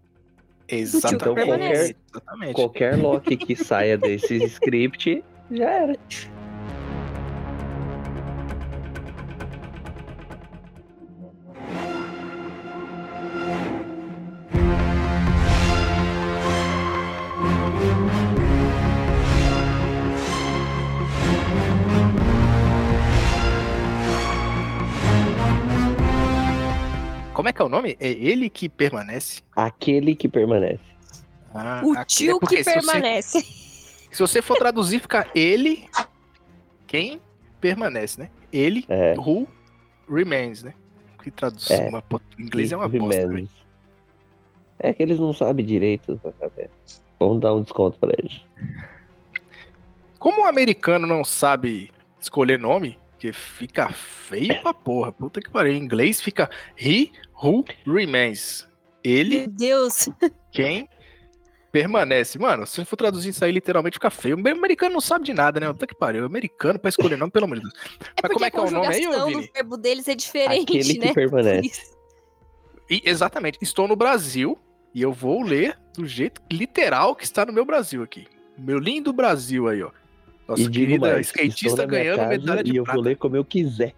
Exatamente. permanece. Exatamente. Qualquer Loki que saia desse script já era. Como é que é o nome? É ele que permanece. Aquele que permanece. Ah, O tio é que se você- permanece. Se você for traduzir, fica ele quem permanece, né? Ele É. who remains, né? Que traduz É. uma, inglês é uma bosta. É que eles não sabem direito. Vamos dar um desconto pra eles. Como o americano não sabe escolher nome, que fica feio pra porra. Puta que pariu. Em inglês fica he who remains. Ele Meu Deus. quem permanece. Mano, se for traduzir isso aí, literalmente fica feio. O americano não sabe de nada, né? Puta que pariu. O americano pra escolher nome, pelo amor de Deus. É Mas como é que é o nome aí, Vini? do verbo deles é diferente, Aquele que né? permanece. Por isso. E, exatamente. Estou no Brasil e eu vou ler do jeito literal que está no meu Brasil aqui. Meu lindo Brasil aí, ó. Nossa e digo querida mais, skatista ganhando medalha de e eu prata. vou ler como eu quiser.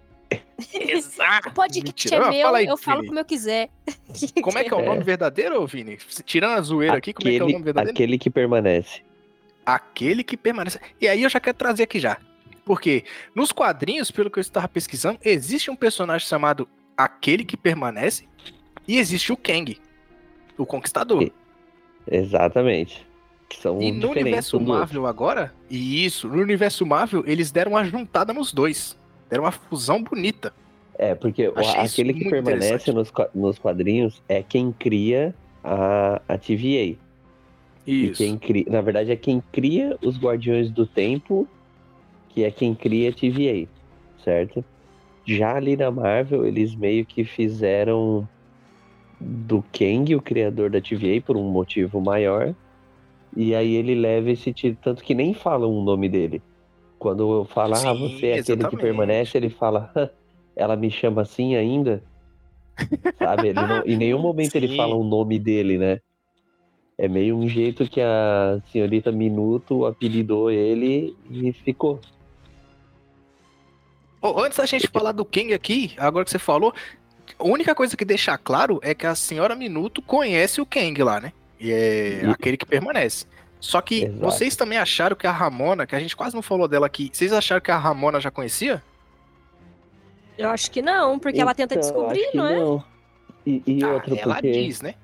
Exato. Pode que Mentira. é meu, fala aí, eu falo Vini. como eu quiser. Como é que é o É. nome verdadeiro, ô Vini? Tirando a zoeira aqui, como é que é o Aquele, nome verdadeiro? aquele que permanece. Aquele que permanece. E aí eu já quero trazer aqui já. Porque nos quadrinhos, pelo que eu estava pesquisando, existe um personagem chamado Aquele que Permanece e existe o Kang, o Conquistador. E- Exatamente. Que são E no universo outro. Marvel agora, e isso, no universo Marvel, eles deram uma juntada nos dois. Deram uma fusão bonita. É, porque Achei aquele que permanece nos, nos quadrinhos é quem cria a, a TVA. E Isso. quem cria, na verdade, é quem cria os Guardiões do Tempo, que é quem cria a TVA, certo? Já ali na Marvel, eles meio que fizeram do Kang o criador da TVA por um motivo maior. E aí ele leva esse título, tanto que nem falam o nome dele. Quando fala, ah, Sim, você é aquele que exatamente. permanece, ele fala, "Hã, ela me chama assim ainda? Sabe? Ele não- em nenhum momento ele Sim. fala o nome dele, né? É meio um jeito que a senhorita Minuto apelidou ele e ficou. Ô, antes da gente falar do Kang aqui, agora que você falou, a única coisa que deixa claro é que a senhora Minuto conhece o Kang lá, né? E é aquele que permanece. Só que Exato. vocês também acharam que a Ramona, que a gente quase não falou dela aqui, vocês acharam que a Ramona já conhecia? Eu acho que não, porque ela tenta Então, descobrir, não é? não. E, e Ah, outra, ela porque. diz, né?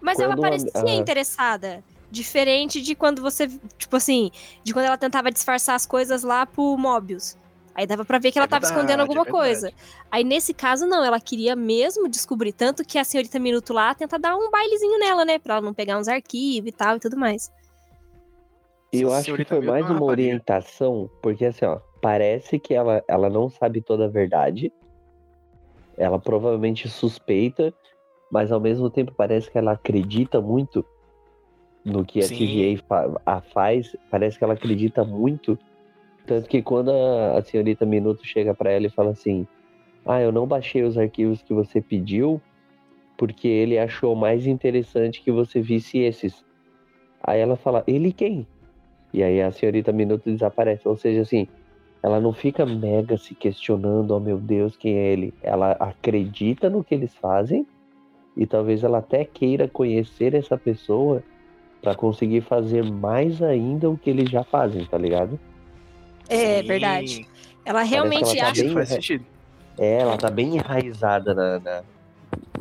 Mas ela Quando a- parecia a- interessada. Diferente de quando você. Tipo assim, de quando ela tentava disfarçar as coisas lá pro Mobius. Aí dava pra ver que ela É tava verdade, escondendo alguma é coisa. Aí nesse caso, não, ela queria mesmo descobrir. Tanto que a senhorita Minuto lá tenta dar um bailezinho nela, né? Pra ela não pegar uns arquivos e tal e tudo mais. E eu acho que foi mais é uma orientação, porque assim, ó, parece que ela, ela não sabe toda a verdade. Ela provavelmente suspeita, mas ao mesmo tempo parece que ela acredita muito no que a Sim. TVA fa- a faz. Parece que ela acredita muito. Tanto que quando a, a senhorita Minuto chega pra ela e fala assim: Ah, eu não baixei os arquivos que você pediu, porque ele achou mais interessante que você visse esses. Aí ela fala: Ele quem? E aí a senhorita Minuto desaparece. Ou seja, assim, ela não fica mega se questionando, oh meu Deus, quem é ele? Ela acredita no que eles fazem e talvez ela até queira conhecer essa pessoa pra conseguir fazer mais ainda o que eles já fazem, tá ligado? É Sim, verdade. Ela realmente ela tá acha. bem- Faz sentido. É, ela tá bem enraizada na, na,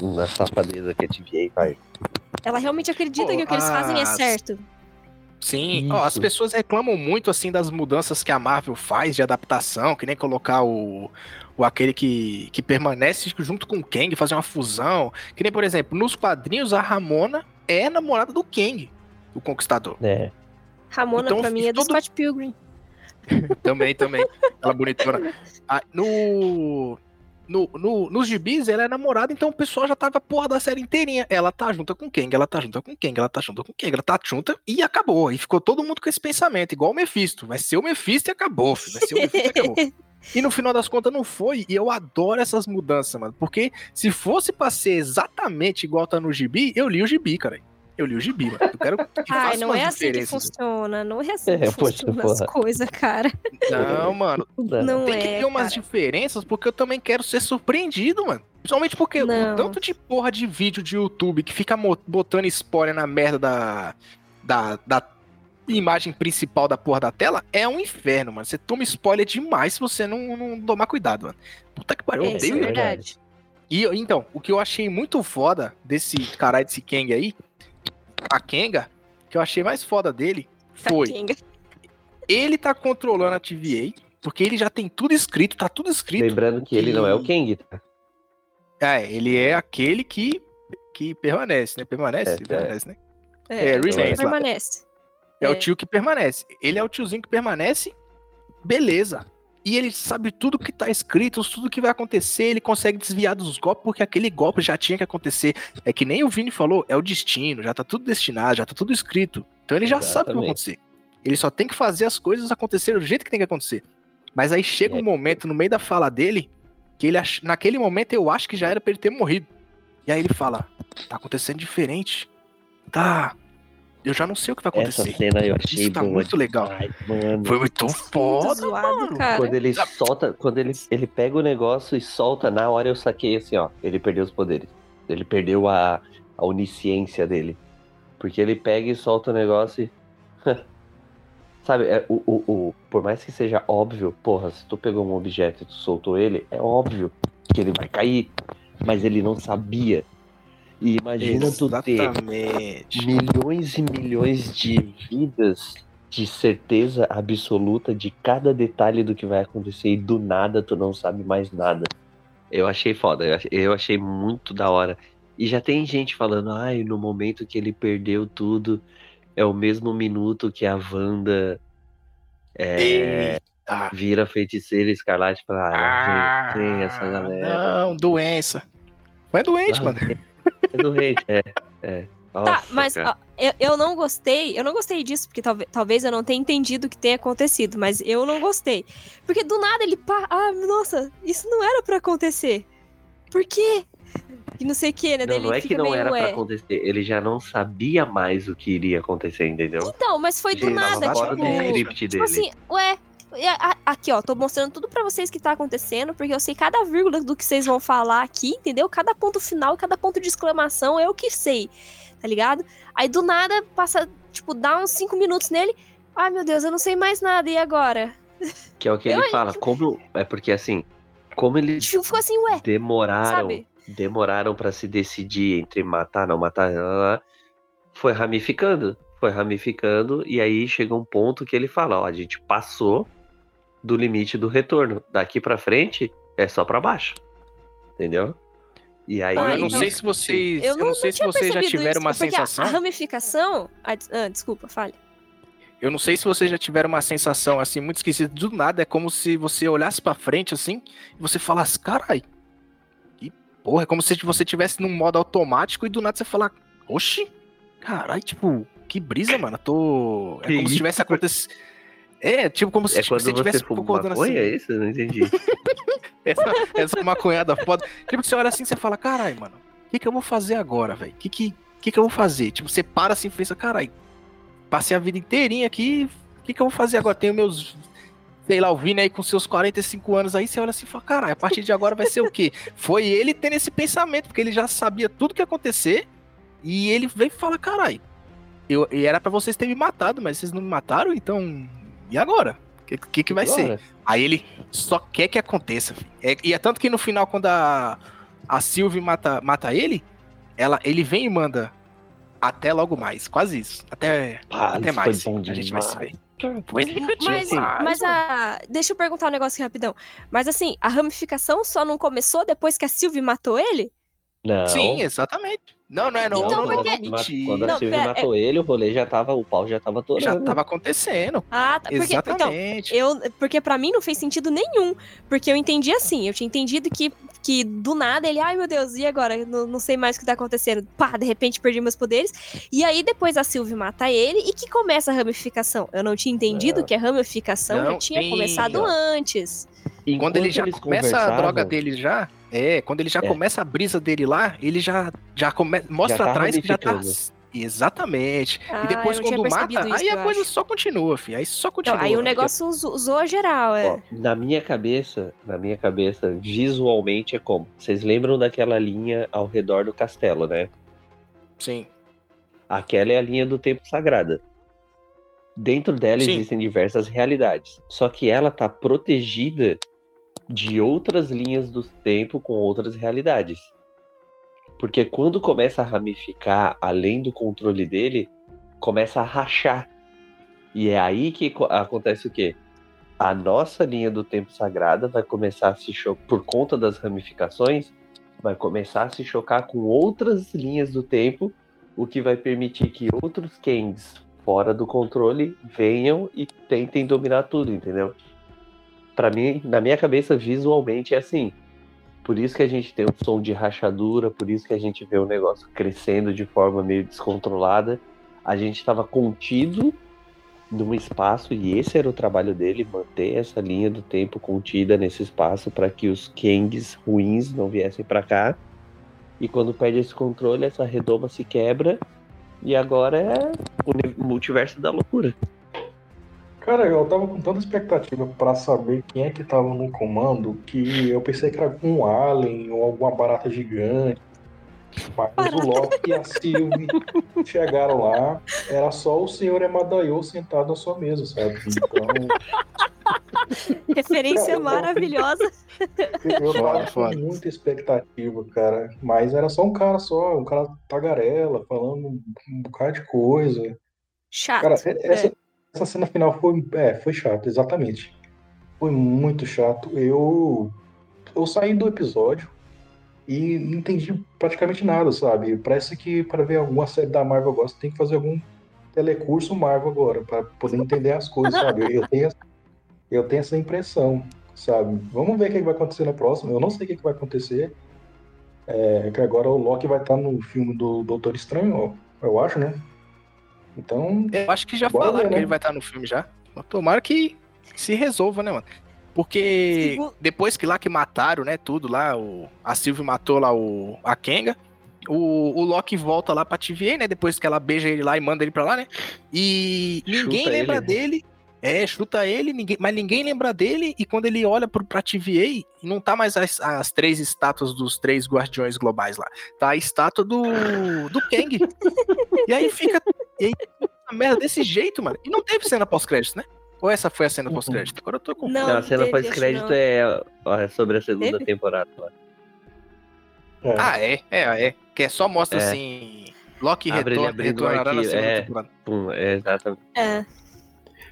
na safadeza que a TVA faz. Ela realmente acredita Pô, que o que eles fazem é certo. Sim, ó, as pessoas reclamam muito assim das mudanças que a Marvel faz de adaptação, que nem colocar o, o aquele que, que permanece junto com o Kang, fazer uma fusão. Que nem, por exemplo, nos quadrinhos a Ramona é namorada do Kang, o Conquistador. É. Ramona, Então, pra mim, é do tudo- Scott Pilgrim. Também, também. Ela bonitona. Ah, no, no, no, nos gibis, ela é namorada, então o pessoal já tava porra da série inteirinha. Ela tá junta com quem? Ela tá junta com quem? Ela tá junta com quem? Ela tá junta e acabou. E ficou todo mundo com esse pensamento, igual o Mephisto. Vai ser o Mephisto e acabou, filho. Vai ser o Mephisto e acabou. E no final das contas não foi, e eu adoro essas mudanças, mano. Porque se fosse pra ser exatamente igual tá no gibi, eu li o gibi, cara. Eu li o gibi, mano. Eu quero que Ai, não é assim que funciona. Não é assim É, que poxa, funcionam as coisas, cara. Não, mano. Não tem que é, ter umas cara. diferenças, porque eu também quero ser surpreendido, mano. Principalmente porque Não. o tanto de porra de vídeo de YouTube que fica botando spoiler na merda da, da, da imagem principal da porra da tela é um inferno, mano. Você toma spoiler demais se você não, não tomar cuidado, mano. Puta que pariu, eu É, isso é odeio. verdade. E então, o que eu achei muito foda desse caralho desse Kang aí, a Kenga, que eu achei mais foda dele foi ele tá controlando a TVA, porque ele já tem tudo escrito, tá tudo escrito. Lembrando que ele não é o Kang, tá? É, ele é aquele que, que permanece, né? Permanece? É, permanece, né? É, É, Remains permanece. É, o É. tio que permanece. Ele é o tiozinho que permanece, beleza. E ele sabe tudo que tá escrito, tudo que vai acontecer, ele consegue desviar dos golpes, porque aquele golpe já tinha que acontecer. É que nem o Vini falou, é o destino, já tá tudo destinado, já tá tudo escrito. Então ele já sabe o que vai Exatamente. acontecer. Ele só tem que fazer as coisas acontecerem do jeito que tem que acontecer. Mas aí chega É. um momento no meio da fala dele, que ele ach... naquele momento eu acho que já era pra ele ter morrido. E aí ele fala: tá acontecendo diferente. Tá. Eu já não sei o que vai Essa acontecer. cena eu achei Isso tá boa muito legal. mano. Foi muito Muito foda, zoado, mano. cara. Quando ele solta, quando ele, ele pega o negócio e solta, na hora eu saquei assim, ó. Ele perdeu os poderes. Ele perdeu a, a onisciência dele. Porque ele pega e solta o negócio e. Sabe, é, o, o, o- por mais que seja óbvio, porra, se tu pegou um objeto e tu soltou ele, é óbvio que ele vai cair. Mas ele não sabia. E imagina tu ter Exatamente. milhões e milhões de vidas de certeza absoluta de cada detalhe do que vai acontecer e do nada tu não sabe mais nada. Eu achei foda, eu achei, muito da hora. E já tem gente falando, ai, no momento que ele perdeu tudo, é o mesmo minuto que a Wanda é, vira feiticeira escarlate e fala, ah, gente, tem essa galera. Não, doença. Não é doente, Ah, mano. É doente, é. é. Tá, Nossa, mas cara. ó, eu, eu não gostei, eu não gostei disso, porque talvez, talvez eu não tenha entendido o que tenha acontecido, mas eu não gostei. Porque do nada ele pá, ah, nossa, isso não era pra acontecer. Por quê? E não sei o que, né? Não, não é que não era pra ué. acontecer, ele já não sabia mais o que iria acontecer, entendeu? Então, mas foi do Ele nada, fora tipo, do script tipo dele. assim, ué, aqui ó, tô mostrando tudo pra vocês que tá acontecendo, porque eu sei cada vírgula do que vocês vão falar aqui, entendeu? Cada ponto final, cada ponto de exclamação, eu que sei, tá ligado? Aí do nada passa, tipo, dá uns cinco minutos nele, ai meu Deus, eu não sei mais nada, e agora? Que é o que Eu- ele fala. Como. É porque assim, como eles Tipo, Ficou assim, ué, demoraram, sabe? demoraram para se decidir entre matar, não matar, lá, lá, foi ramificando, foi ramificando e aí chega um ponto que ele fala, ó, a gente passou do limite do retorno. Daqui pra frente é só pra baixo. Entendeu? E aí Ah, eu não então- sei se vocês. Eu Eu não, não sei não se vocês já tiveram isso, uma a- sensação. A ramificação. Ah, des- ah, desculpa, fale. Eu não sei se vocês já tiveram uma sensação assim muito esquisita do nada. É como se você olhasse pra frente assim e você falasse, carai, que porra. É como se você tivesse num modo automático e do nada você falar, oxi, carai, tipo, que brisa, mano. Tô. É como se tivesse acontecido. É, tipo, como se é tipo, quando você tivesse concordando maconha, é assim. isso? Eu não entendi. Essa, essa maconhada foda. Tipo, você olha assim e você fala, carai, mano, o que, que eu vou fazer agora, velho? O que, que, que, que eu vou fazer? Tipo, você para assim e pensa, carai, passei a vida inteirinha aqui, o que, que eu vou fazer agora? Tenho meus. Sei lá, o Vini aí com seus 45 anos aí, você olha assim e fala, caralho, a partir de agora vai ser o quê? Foi ele tendo esse pensamento, porque ele já sabia tudo que ia acontecer, e ele veio e fala, caralho, eu, e era pra vocês terem me matado, mas vocês não me mataram, então. E agora? O que, que, que vai ser? Agora, Aí ele só quer que aconteça. É- e é tanto que no final, quando a, a Sylvie mata, mata ele, ela, ele vem e manda até logo mais. Quase isso. Até, Ah, até isso mais. a gente vai se ver. Mas, mas a. Deixa eu perguntar um negócio aqui rapidão. Mas assim, a ramificação só não começou depois que a Sylvie matou ele? Não. Sim, exatamente. Não, não é não. Então, não, porque- não. Quando a Não, Silvia matou ele, o rolê já tava, o pau já tava torando. Já tava acontecendo. Ah, tá. Porque, então, Exatamente. eu, porque pra mim não fez sentido nenhum. Porque eu entendi assim, eu tinha entendido que, que do nada ele, ai meu Deus, e agora? Não, não sei mais o que tá acontecendo. Pá, de repente perdi meus poderes. E aí depois a Sylvie mata ele e que começa a ramificação. Eu não tinha entendido Não. que a ramificação já tinha tem- começado Ó. antes. Quando ele já começa a droga dele já, é, quando ele já É. começa a brisa dele lá, ele já, já come, mostra Já atrás que já tá. Exatamente. Ah, e depois, quando mata, isso, aí a coisa acho. só continua, filho. Aí só continua. Não, aí o negócio usou, usou geral, é. Ó, na minha cabeça, na minha cabeça, visualmente é como? Vocês lembram daquela linha ao redor do castelo, né? Sim. Aquela é a linha do tempo sagrada. Dentro dela Sim. existem diversas realidades. Só que ela tá protegida de outras linhas do tempo com outras realidades. Porque quando começa a ramificar além do controle dele, começa a rachar. E é aí que co- acontece o quê? A nossa linha do tempo sagrada vai começar a se chocar, por conta das ramificações, vai começar a se chocar com outras linhas do tempo, o que vai permitir que outros Kangs fora do controle venham e tentem dominar tudo, entendeu? Pra mim, na minha cabeça, visualmente é assim. Por isso que a gente tem um som de rachadura, por isso que a gente vê o negócio crescendo de forma meio descontrolada. A gente estava contido num espaço e esse era o trabalho dele, manter essa linha do tempo contida nesse espaço para que os Kangs ruins não viessem para cá. E quando perde esse controle, essa redoma se quebra e agora é o multiverso da loucura. Cara, eu tava com tanta expectativa pra saber quem é que tava no comando que eu pensei que era um alien ou alguma barata gigante. Mas o Loki e a Sylvie chegaram lá, era só o senhor Emadaio sentado na sua mesa, sabe? Então, Referência maravilhosa. eu tava com muita expectativa, cara. Mas era só um cara só, um cara tagarela, falando um, um bocado de coisa. Chato. Cara, essa, É. essa cena final foi, é, foi chato, exatamente. Foi muito chato. Eu, eu saí do episódio e não entendi praticamente nada, sabe? Parece que para ver alguma série da Marvel agora, você tem que fazer algum telecurso Marvel agora, para poder entender as coisas, sabe? Eu tenho, eu tenho essa impressão, sabe? Vamos ver o que vai acontecer na próxima. Eu não sei o que vai acontecer. É, que agora o Loki vai estar no filme do Doutor Estranho, eu acho, né? Então. Eu acho que já falaram ver, que né? ele vai estar no filme já. Tomara que se resolva, né, mano? Porque depois que lá que mataram, né, tudo lá, o, a Sylvie matou lá o, a Kenga, o, o Loki volta lá pra TVA, né, depois que ela beija ele lá e manda ele pra lá, né, e ninguém Chuta lembra ele, né? dele, é, chuta ele, ninguém, mas ninguém lembra dele, e quando ele olha pro, pra TVA, não tá mais as, as três estátuas dos três guardiões globais lá, tá a estátua do, do Kang. e aí fica, e aí, a merda desse jeito, mano, e não teve cena pós-crédito, né? Ou essa foi a cena pós-crédito? Agora eu tô com Não, Não, a cena pós-crédito é, é sobre a segunda Teve? temporada. lá. É. Ah, é, é, é. Que é só mostra É. assim. Loki retorna, retornará na arquivo, segunda é. temporada. Pum, é exatamente. É.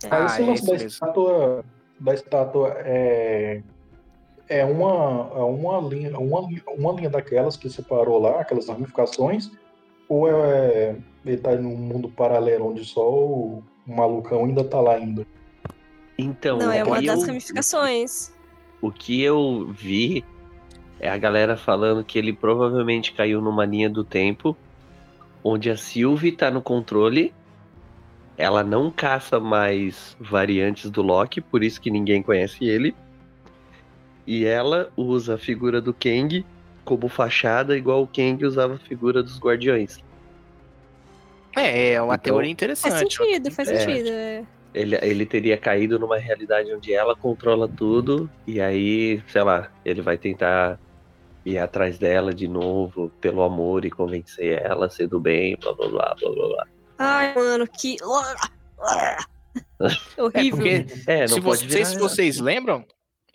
Aí Ah, esse é lance da estátua, da estátua é, é uma, é uma, linha, uma, uma linha daquelas que separou lá, aquelas ramificações, ou é, ele tá num mundo paralelo onde só o malucão ainda tá lá ainda? Então, Não, é uma das eu- ramificações. O que eu vi é a galera falando que ele provavelmente caiu numa linha do tempo onde a Sylvie tá no controle. Ela não caça mais variantes do Loki, por isso que ninguém conhece ele. E ela usa a figura do Kang como fachada, igual o Kang usava a figura dos Guardiões. É, é uma Então, teoria Faz interessante. sentido, faz É. sentido. é. Ele, ele teria caído numa realidade onde ela controla tudo, e aí, sei lá, ele vai tentar ir atrás dela de novo, pelo amor, e convencer ela a ser do bem, blá blá blá blá blá blá. Ai, mano, que. É, Horrível. porque É, não se você, sei se virar- vocês lembram, não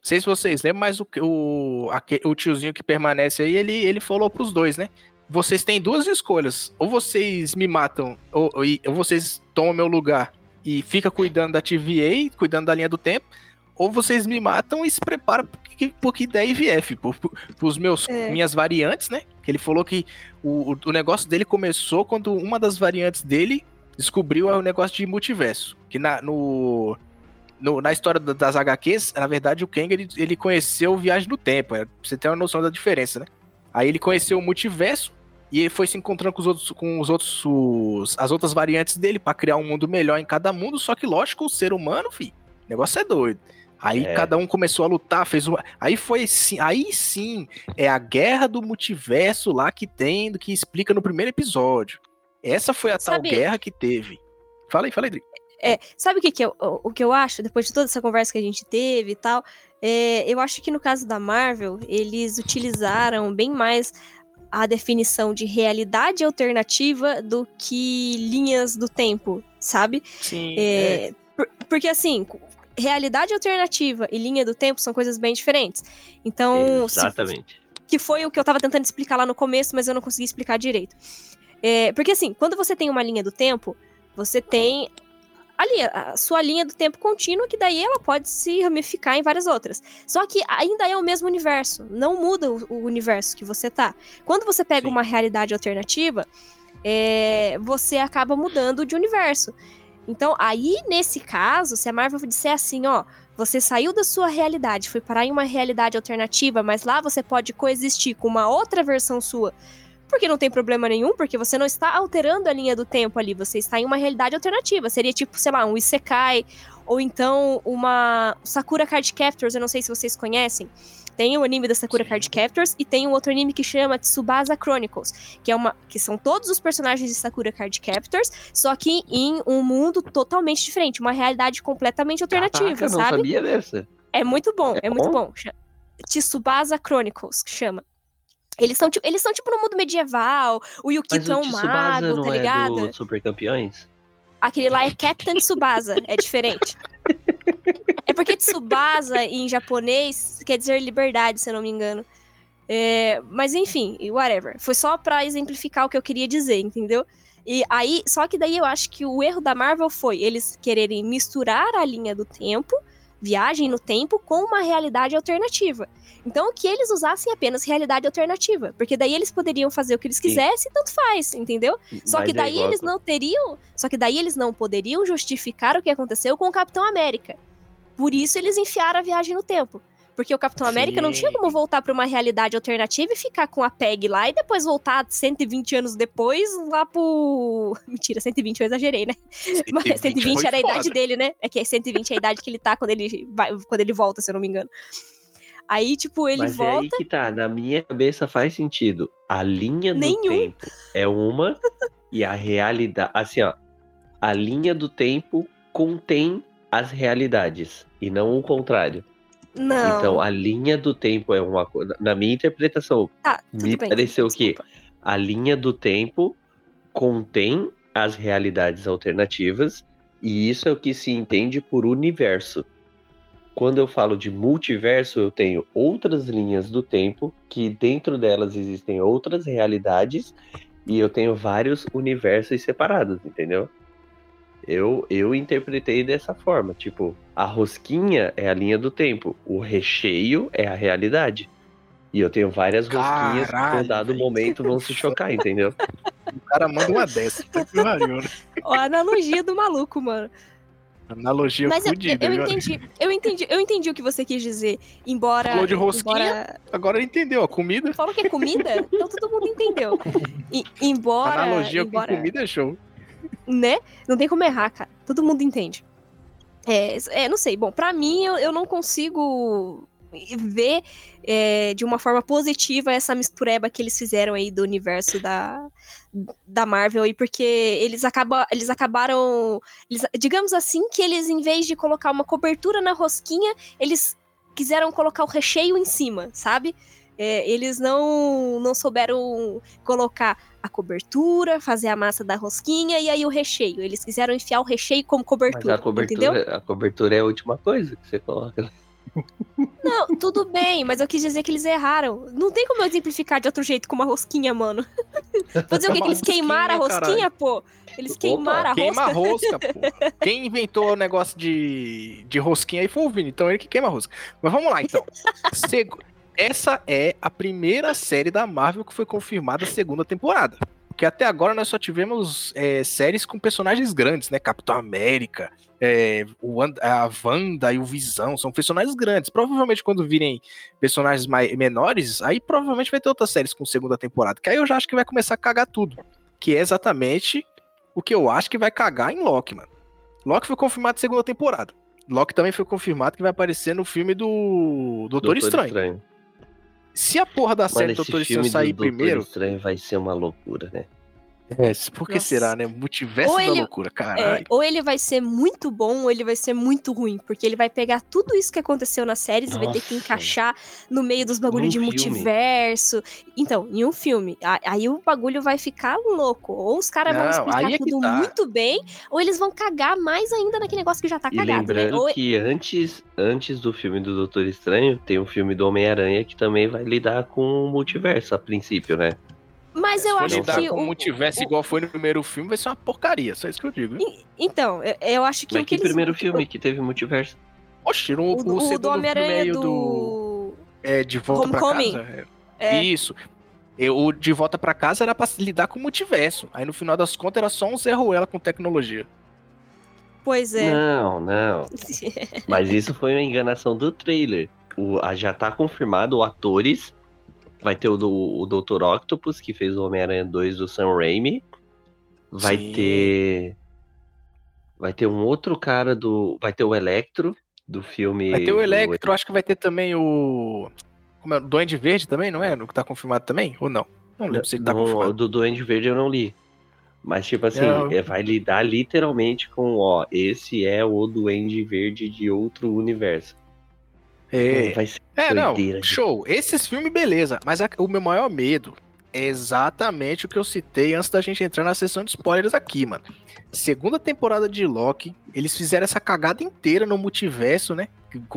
sei se vocês lembram, mas o, o, aque- o tiozinho que permanece aí, ele, ele falou pros dois, né? Vocês têm duas escolhas. Ou vocês me matam, ou, ou, ou vocês tomam meu lugar e fica cuidando da TVA, cuidando da linha do tempo, ou vocês me matam e se preparam porque, porque der IVF, por, por, pros meus, É. minhas variantes, né? Que ele falou que o, o, negócio dele começou quando uma das variantes dele descobriu o negócio de multiverso. Que na, no, no- na história da- das HQs, na verdade, o Kang ele, ele conheceu o Viagem no Tempo. é, pra você ter uma noção da diferença, né? Aí ele conheceu o multiverso e ele foi se encontrando com os outros, com os outros os- as outras variantes dele pra criar um mundo melhor em cada mundo. Só que, lógico, o ser humano, fi, o negócio é doido. Aí É. cada um começou a lutar, fez uma. Aí foi sim, aí sim é a guerra do multiverso lá que tem, que explica no primeiro episódio. Essa foi a Sabe- tal guerra que teve. Fala aí, fala aí, Dri. É, sabe o que, que eu, o, o que eu acho, depois de toda essa conversa que a gente teve e tal? É, eu acho que no caso da Marvel, eles utilizaram bem mais a definição de realidade alternativa do que linhas do tempo, sabe? Sim. É, por- porque assim, realidade alternativa e linha do tempo são coisas bem diferentes. Então, se- Exatamente. que foi o que eu tava tentando explicar lá no começo, mas eu não consegui explicar direito. É, porque assim, quando você tem uma linha do tempo, você tem ali a sua linha do tempo contínua, que daí ela pode se ramificar em várias outras. Só que ainda é o mesmo universo, não muda o, o universo que você tá. Quando você pega Sim. uma realidade alternativa, é, você acaba mudando de universo. Então, aí, nesse caso, se a Marvel disser assim, ó, você saiu da sua realidade, foi parar em uma realidade alternativa, mas lá você pode coexistir com uma outra versão sua. Porque não tem problema nenhum, porque você não está alterando a linha do tempo ali, você está em uma realidade alternativa. Seria tipo, sei lá, um Isekai, ou então uma Sakura Card Captors, eu não sei se vocês conhecem. Tem o anime da Sakura Sim. Card Captors e tem um outro anime que chama Tsubasa Chronicles, que é uma que são todos os personagens de Sakura Card Captors, só que em um mundo totalmente diferente, uma realidade completamente alternativa, Caraca, não sabe? sabia dessa. É muito bom, é, É muito bom? bom. Cha- Tsubasa Chronicles, que chama. Eles são, tipo, eles são tipo no mundo medieval, o Yukito é um mago, não tá é ligado? do Super Campeões? Aquele lá é Captain Tsubasa, é diferente. É porque Tsubasa em japonês quer dizer liberdade, se eu não me engano. É, mas enfim, whatever. Foi só pra exemplificar o que eu queria dizer, entendeu? E aí, só que daí eu acho que o erro da Marvel foi eles quererem misturar a linha do tempo viagem no tempo com uma realidade alternativa. Então, que eles usassem apenas realidade alternativa, porque daí eles poderiam fazer o que eles quisessem, tanto faz, entendeu? Só Mas que é daí eles não teriam, só que daí eles não poderiam justificar o que aconteceu com o Capitão América. Por isso eles enfiaram a viagem no tempo. Porque o Capitão América não tinha Sim. como voltar pra uma realidade alternativa e ficar com a PEG lá e depois voltar 120 anos depois lá pro. Mentira, 120 eu exagerei, né? Mas 120 foi era a idade foda. dele, né? É que 120 é a idade que ele tá quando ele, vai, quando ele volta, se eu não me engano. Aí, tipo, ele Mas é aí volta. que tá, na minha cabeça faz sentido. A linha do Nenhum. tempo é uma e a realidade, assim, ó, a linha do tempo contém as realidades e não o contrário. Não. Então, a linha do tempo é uma coisa, na minha interpretação, tá, me bem. pareceu que a linha do tempo contém as realidades alternativas e isso é o que se entende por universo. Quando eu falo de multiverso, eu tenho outras linhas do tempo que dentro delas existem outras realidades e eu tenho vários universos separados, entendeu? Eu, eu interpretei dessa forma, tipo, a rosquinha é a linha do tempo, o recheio é a realidade. E eu tenho várias rosquinhas que Caralho, em dado momento vão se chocar, entendeu? O cara manda uma dessa. Puta que pariu, né? Ó, a analogia do maluco, mano. Analogia Mas eu, fodida. eu viu? entendi, eu entendi, eu entendi o que você quis dizer. Embora. Falou de rosquinha? Embora... Agora entendeu, a comida. Falou que é comida? Então todo mundo entendeu. E, embora. Analogia embora... com comida é show. Né? Não tem como errar, cara. Todo mundo entende. É, é, não sei. Bom, pra mim, eu, eu não consigo ver é, de uma forma positiva essa mistureba que eles fizeram aí do universo da, da Marvel aí, porque eles, acaba, eles acabaram. eles- digamos assim, que eles, em vez de colocar uma cobertura na rosquinha, eles quiseram colocar o recheio em cima, sabe? É, eles não, não souberam colocar a cobertura, fazer a massa da rosquinha e aí o recheio. Eles quiseram enfiar o recheio como Mas cobertura, a entendeu? cobertura, a cobertura é a última coisa que você coloca. Não, tudo bem, mas eu quis dizer que eles erraram. Não tem como eu exemplificar de outro jeito com uma rosquinha, mano. Fazer o quê? Que eles queimaram a rosquinha, pô? Eles Opa, queimaram a Queima a rosca. rosca, pô. Quem inventou o negócio de, de rosquinha aí foi o Vini, então ele que queima a rosca. Mas vamos lá, então. Segu- Essa é a primeira série da Marvel que foi confirmada a segunda temporada. Porque até agora nós só tivemos é, séries com personagens grandes, né? Capitão América, é, o a Wanda e o Visão, são personagens grandes. Provavelmente quando virem personagens mais, menores, aí provavelmente vai ter outras séries com segunda temporada. Que aí eu já acho que vai começar a cagar tudo. Que é exatamente o que eu acho que vai cagar em Loki, mano. Loki foi confirmado segunda temporada. Loki também foi confirmado que vai aparecer no filme do Doutor, Estranho. Se a porra da série Mano, do Doutor Estranho sair do Doutor primeiro. Estranho vai ser uma loucura, né? É, por que Nossa. será, né? Multiverso Ou da ele- loucura, É, caralho. ou ele vai ser muito bom, ou ele vai ser muito ruim. Porque ele vai pegar tudo isso que aconteceu nas séries e vai ter que encaixar no meio dos bagulhos de filme. multiverso. Então, em um filme. Aí o bagulho vai ficar louco. Ou os caras vão explicar é tudo tá. muito bem, ou eles vão cagar mais ainda naquele negócio que já tá E cagado, né? lembrando Ou- que antes, antes do filme do Doutor Estranho, tem um filme do Homem-Aranha que também vai lidar com o multiverso a princípio, né? Mas eu Se for acho lidar que. com o- multiverso o- igual foi no primeiro filme, vai ser uma porcaria. Só isso que eu digo. hein? Então, eu, eu acho que Mas o que que eles- primeiro filme que teve multiverso? Oxe, no, O, o, o do segundo Homem-Aranha aí do. do... É, De Volta pra Homecoming. Casa. É. É. Isso. O De Volta pra Casa era pra lidar com o multiverso. Aí no final das contas era só um Zé Ruela com tecnologia. Pois é. Não, não. Mas isso foi uma enganação do trailer. O, a- já tá confirmado atores. Vai ter o, do, o Dr. Octopus, que fez o Homem-Aranha 2 do Sam Raimi. Vai Sim. ter. Vai ter um outro cara do. Vai ter o Electro, do filme. Vai ter o do- Electro, acho que vai ter também o. Como é? Duende Verde também, não é? No que tá confirmado também? Ou não? Não lembro se ele tá Não, confirmado. do Duende Verde eu não li. Mas, tipo assim, é, vai lidar literalmente com, ó, esse é o Duende Verde de outro universo. É, Vai ser é não, doideira, show. Esses filmes, beleza. Mas a- o meu maior medo é exatamente o que eu citei antes da gente entrar na sessão de spoilers aqui, mano. Segunda temporada de Loki, eles fizeram essa cagada inteira no multiverso, né?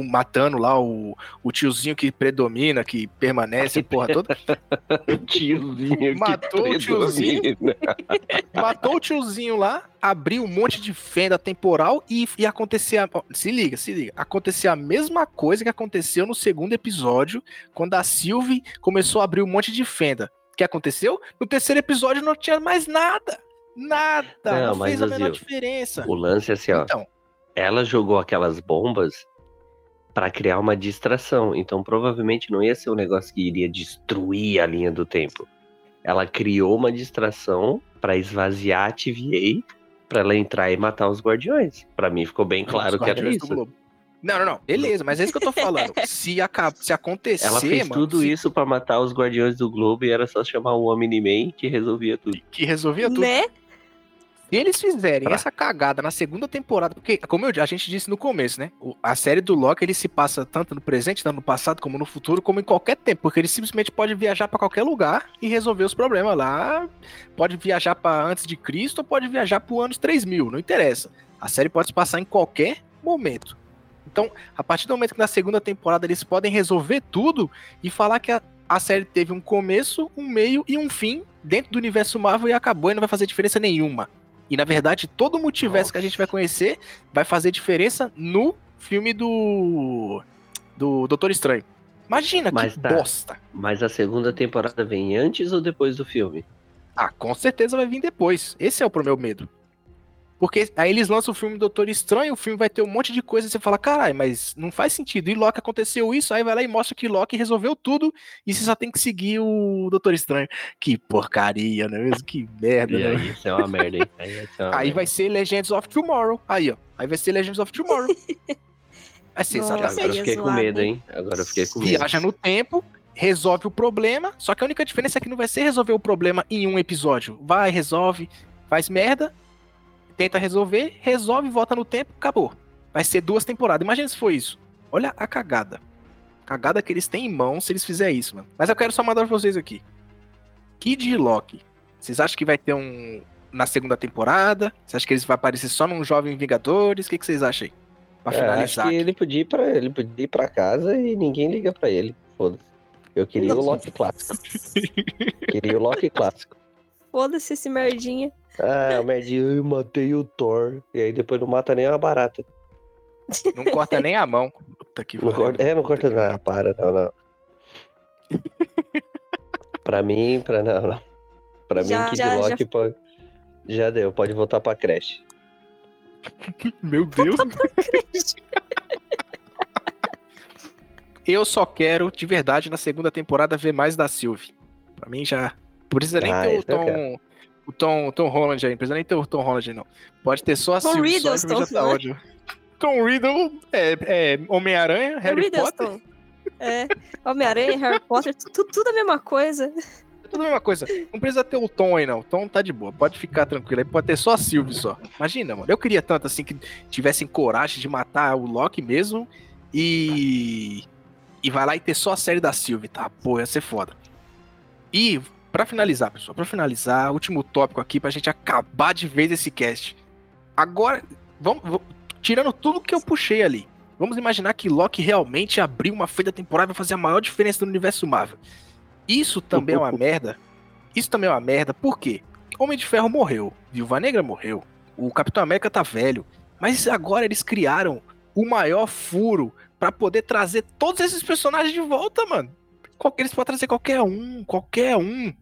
Matando lá o, o tiozinho que predomina, que permanece, a porra toda. O tiozinho que Matou o tiozinho. Matou o tiozinho lá, abriu um monte de fenda temporal e, e acontecia. ó, Se liga, se liga. Acontecia a mesma coisa que aconteceu no segundo episódio, quando a Sylvie começou a abrir um monte de fenda. O que aconteceu? No terceiro episódio não tinha mais nada. Nada. Não, Não, mas, fez a menor diferença. O lance é assim, ó. Então, Ela jogou aquelas bombas pra criar uma distração. Então provavelmente não ia ser um negócio que iria destruir a linha do tempo. Ela criou uma distração pra esvaziar a TVA pra ela entrar e matar os guardiões. Pra mim ficou bem claro os que era isso. Não, não, não. Beleza, mas é isso que eu tô falando. Se, aca- se acontecer. Ela fez mano, tudo se- isso pra matar os guardiões do globo e era só chamar o Omni-Man que resolvia tudo. Que resolvia tudo. Né? Se eles fizerem Pra- essa cagada na segunda temporada, porque, como eu- a gente disse no começo, né? o- A série do Loki ele se passa tanto no presente, tanto no passado, como no futuro, como em qualquer tempo, porque ele simplesmente pode viajar pra qualquer lugar e resolver os problemas lá. Pode viajar pra antes de Cristo ou pode viajar pro anos 3000, não interessa. A série pode se passar em qualquer momento. Então, a partir do momento que na segunda temporada eles podem resolver tudo e falar que a, a série teve um começo, um meio e um fim dentro do universo Marvel e acabou e não vai fazer diferença nenhuma. E na verdade, todo o multiverso que a gente vai conhecer vai fazer diferença no filme do. do Doutor Estranho. Imagina Mas que tá. bosta. Mas a segunda temporada vem antes ou depois do filme? Ah, com certeza vai vir depois. Esse é o meu medo. Porque aí eles lançam o filme Doutor Estranho, o filme vai ter um monte de coisa e você fala, caralho, mas não faz sentido. E Loki aconteceu isso, aí vai lá e mostra que Loki resolveu tudo e você só tem que seguir o Doutor Estranho. Que porcaria, não é mesmo? Que merda, E né? aí, isso é uma merda, hein? Aí, vai ser uma Aí merda. vai ser Legends of Tomorrow. Aí, ó. Aí vai ser Legends of Tomorrow. Vai ser Nossa, Agora eu fiquei com medo, hein? hein? Agora eu fiquei com medo. Viaja no tempo, resolve o problema. Só que a única diferença é que não vai ser resolver o problema em um episódio. Vai, resolve, faz merda, tenta resolver, resolve, volta no tempo, acabou. Vai ser duas temporadas. Imagina se for isso. Olha a cagada. Cagada que eles têm em mão se eles fizerem isso, mano. Mas eu quero só mandar pra vocês aqui. Kid Loki. Vocês acham que vai ter um. Na segunda temporada? Vocês acham que eles vão aparecer só num Jovem Vingadores? O que, que vocês acham aí? Pra É, acho finalizar. que ele podia ir pra ele podia ir pra casa e ninguém liga pra ele. Foda-se. Eu queria o Loki clássico. queria o Loki clássico. Foda-se esse merdinha. Ah, o merdinho, eu matei o Thor. E aí depois não mata nem uma barata. Não corta nem a mão. Puta que Não corta, é, não corta nada. Para, não, não. pra mim, pra não, não. Pra Já- mim, Kid já- Loki pode. Já deu, pode voltar pra creche. Meu Deus. Eu só quero, de verdade, na segunda temporada, ver mais da Sylvie. Pra mim já. Precisa nem Ah, ter o Tom. O Tom, Tom Holland aí. Não precisa nem ter o Tom Holland não. Pode ter só a Tom Sylvie. só, já tá ódio. Tom Riddle, é, é Homem-Aranha, Harry Potter. É, Homem-Aranha, Harry Potter, tu- tudo a mesma coisa. É tudo a mesma coisa. Não precisa ter o Tom aí, não. O Tom tá de boa. Pode ficar tranquilo. Aí pode ter só a Sylvie só. Imagina, mano. Eu queria tanto assim que tivessem coragem de matar o Loki mesmo e. E vai lá e ter só a série da Sylvie, tá? Pô, ia ser foda. E, pra finalizar, pessoal, pra finalizar, último tópico aqui pra gente acabar de vez esse cast. Agora, vamos. vamos- tirando tudo que eu puxei ali. Vamos imaginar que Loki realmente abriu uma feita temporal e vai fazer a maior diferença no universo Marvel. Isso também é uma merda. Isso também é uma merda, por quê? Homem de Ferro morreu, Viúva Negra morreu, o Capitão América tá velho, mas agora eles criaram o maior furo pra poder trazer todos esses personagens de volta, mano. Eles podem trazer qualquer um, qualquer um.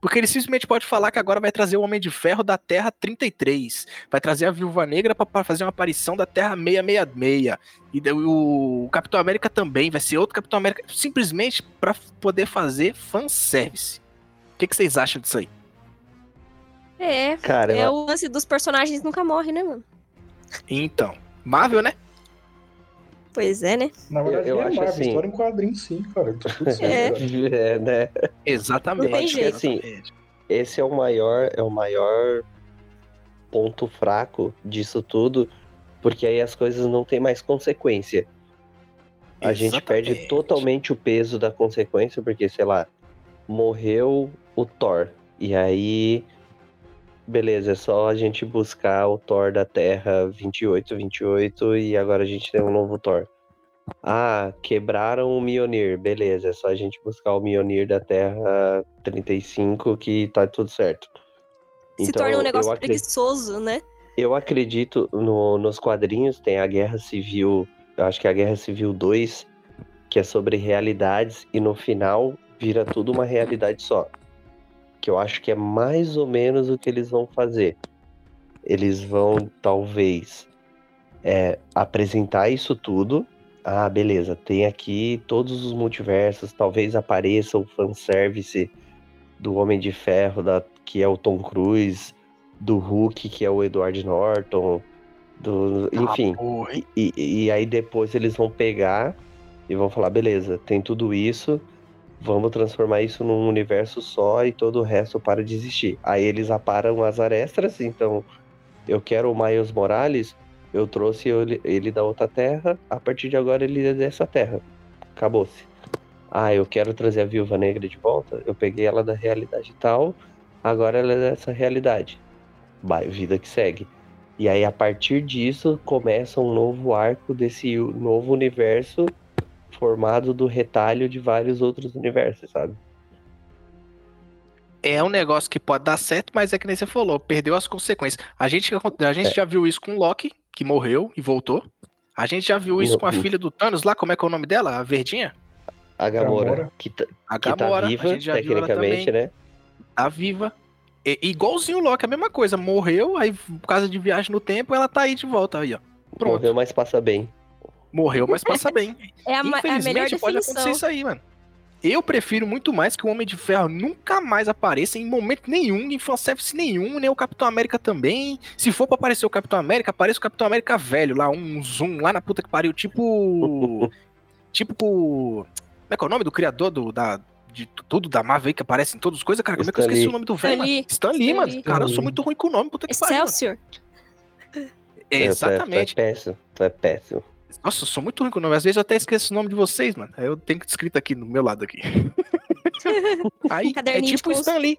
Porque ele simplesmente pode falar que agora vai trazer o Homem de Ferro da Terra 33. Vai trazer a Viúva Negra pra- pra fazer uma aparição da Terra 666. E o Capitão América também vai ser outro Capitão América. Simplesmente pra poder fazer fanservice. O que, que vocês acham disso aí? É, Cara, é o lance dos personagens nunca morre, né, mano? Então, Marvel, né? Pois é, né? Na verdade, Eu é acho Marvel, assim- história em quadrinho sim, cara. Tá tudo certo, É. é, né? Exatamente. Não tem jeito. Assim, exatamente. esse é o maior, é o maior ponto fraco disso tudo, porque aí as coisas não têm mais consequência. A gente perde Exatamente. totalmente o peso da consequência, porque, sei lá, morreu o Thor. E aí, beleza, é só a gente buscar o Thor da Terra 28, 28 e agora a gente tem um novo Thor. Ah, quebraram o Mjolnir, beleza, é só a gente buscar o Mjolnir da Terra 35 que tá tudo certo. Se Então, torna um eu negócio acre- preguiçoso, né? Eu acredito no- nos quadrinhos, tem a Guerra Civil, eu acho que é a Guerra Civil 2, que é sobre realidades, e no final vira tudo uma realidade só. Que eu acho que é mais ou menos o que eles vão fazer. Eles vão, talvez, é, apresentar isso tudo. Ah, beleza, tem aqui todos os multiversos, talvez apareça o fanservice do Homem de Ferro, da, que é o Tom Cruise, do Hulk, que é o Edward Norton, do, enfim. Ah? E, e- e aí depois eles vão pegar e vão falar, beleza, tem tudo isso, vamos transformar isso num universo só e todo o resto para de existir. Aí eles aparam as arestas, então eu quero o Miles Morales, eu trouxe ele, da outra terra, a partir de agora ele é dessa terra. Acabou-se. Ah, eu quero trazer a Viúva Negra de volta, eu peguei ela da realidade tal, agora ela é dessa realidade. Vai, vida que segue. E aí, a partir disso, começa um novo arco desse novo universo formado do retalho de vários outros universos, sabe? É um negócio que pode dar certo, mas é que nem você falou, perdeu as consequências. A gente, a gente É. já viu isso com o Loki, que morreu e voltou. A gente já viu isso com a filha do Thanos lá, como é que é o nome dela? A Verdinha? A Gamora, Gamora. que, tá, A que tá Gamora. viva, a gente já viu ela tecnicamente, também. né? Tá viva. E, igualzinho o Loki, a mesma coisa. Morreu, aí por causa de viagem no tempo, ela tá aí de volta aí, ó. Pronto. Morreu, mas passa bem. Morreu, mas passa bem. É a, ma- a melhor Infelizmente pode definição. acontecer isso aí, mano. Eu prefiro muito mais que o Homem de Ferro nunca mais apareça em momento nenhum, em fanservice nenhum, nem o Capitão América também. Se for pra aparecer o Capitão América, apareça o Capitão América velho lá, um zoom lá na puta que pariu, tipo. tipo. Como é que é o nome do criador do, da, de tudo da Marvel aí que aparece em todas as coisas? Cara, como é que eu esqueci o nome do velho? Stan? Lee. Stan Lee, Stan mano. Lee. Cara, eu sou muito ruim com o nome, puta que pariu. Excelsior. Exatamente. Tu é, tu é péssimo. Tu é péssimo. Nossa, eu sou muito ruim com o nome. Às vezes eu até esqueço o nome de vocês, mano. Aí eu tenho escrito aqui no meu lado aqui. Aí é tipo o Stan Lee.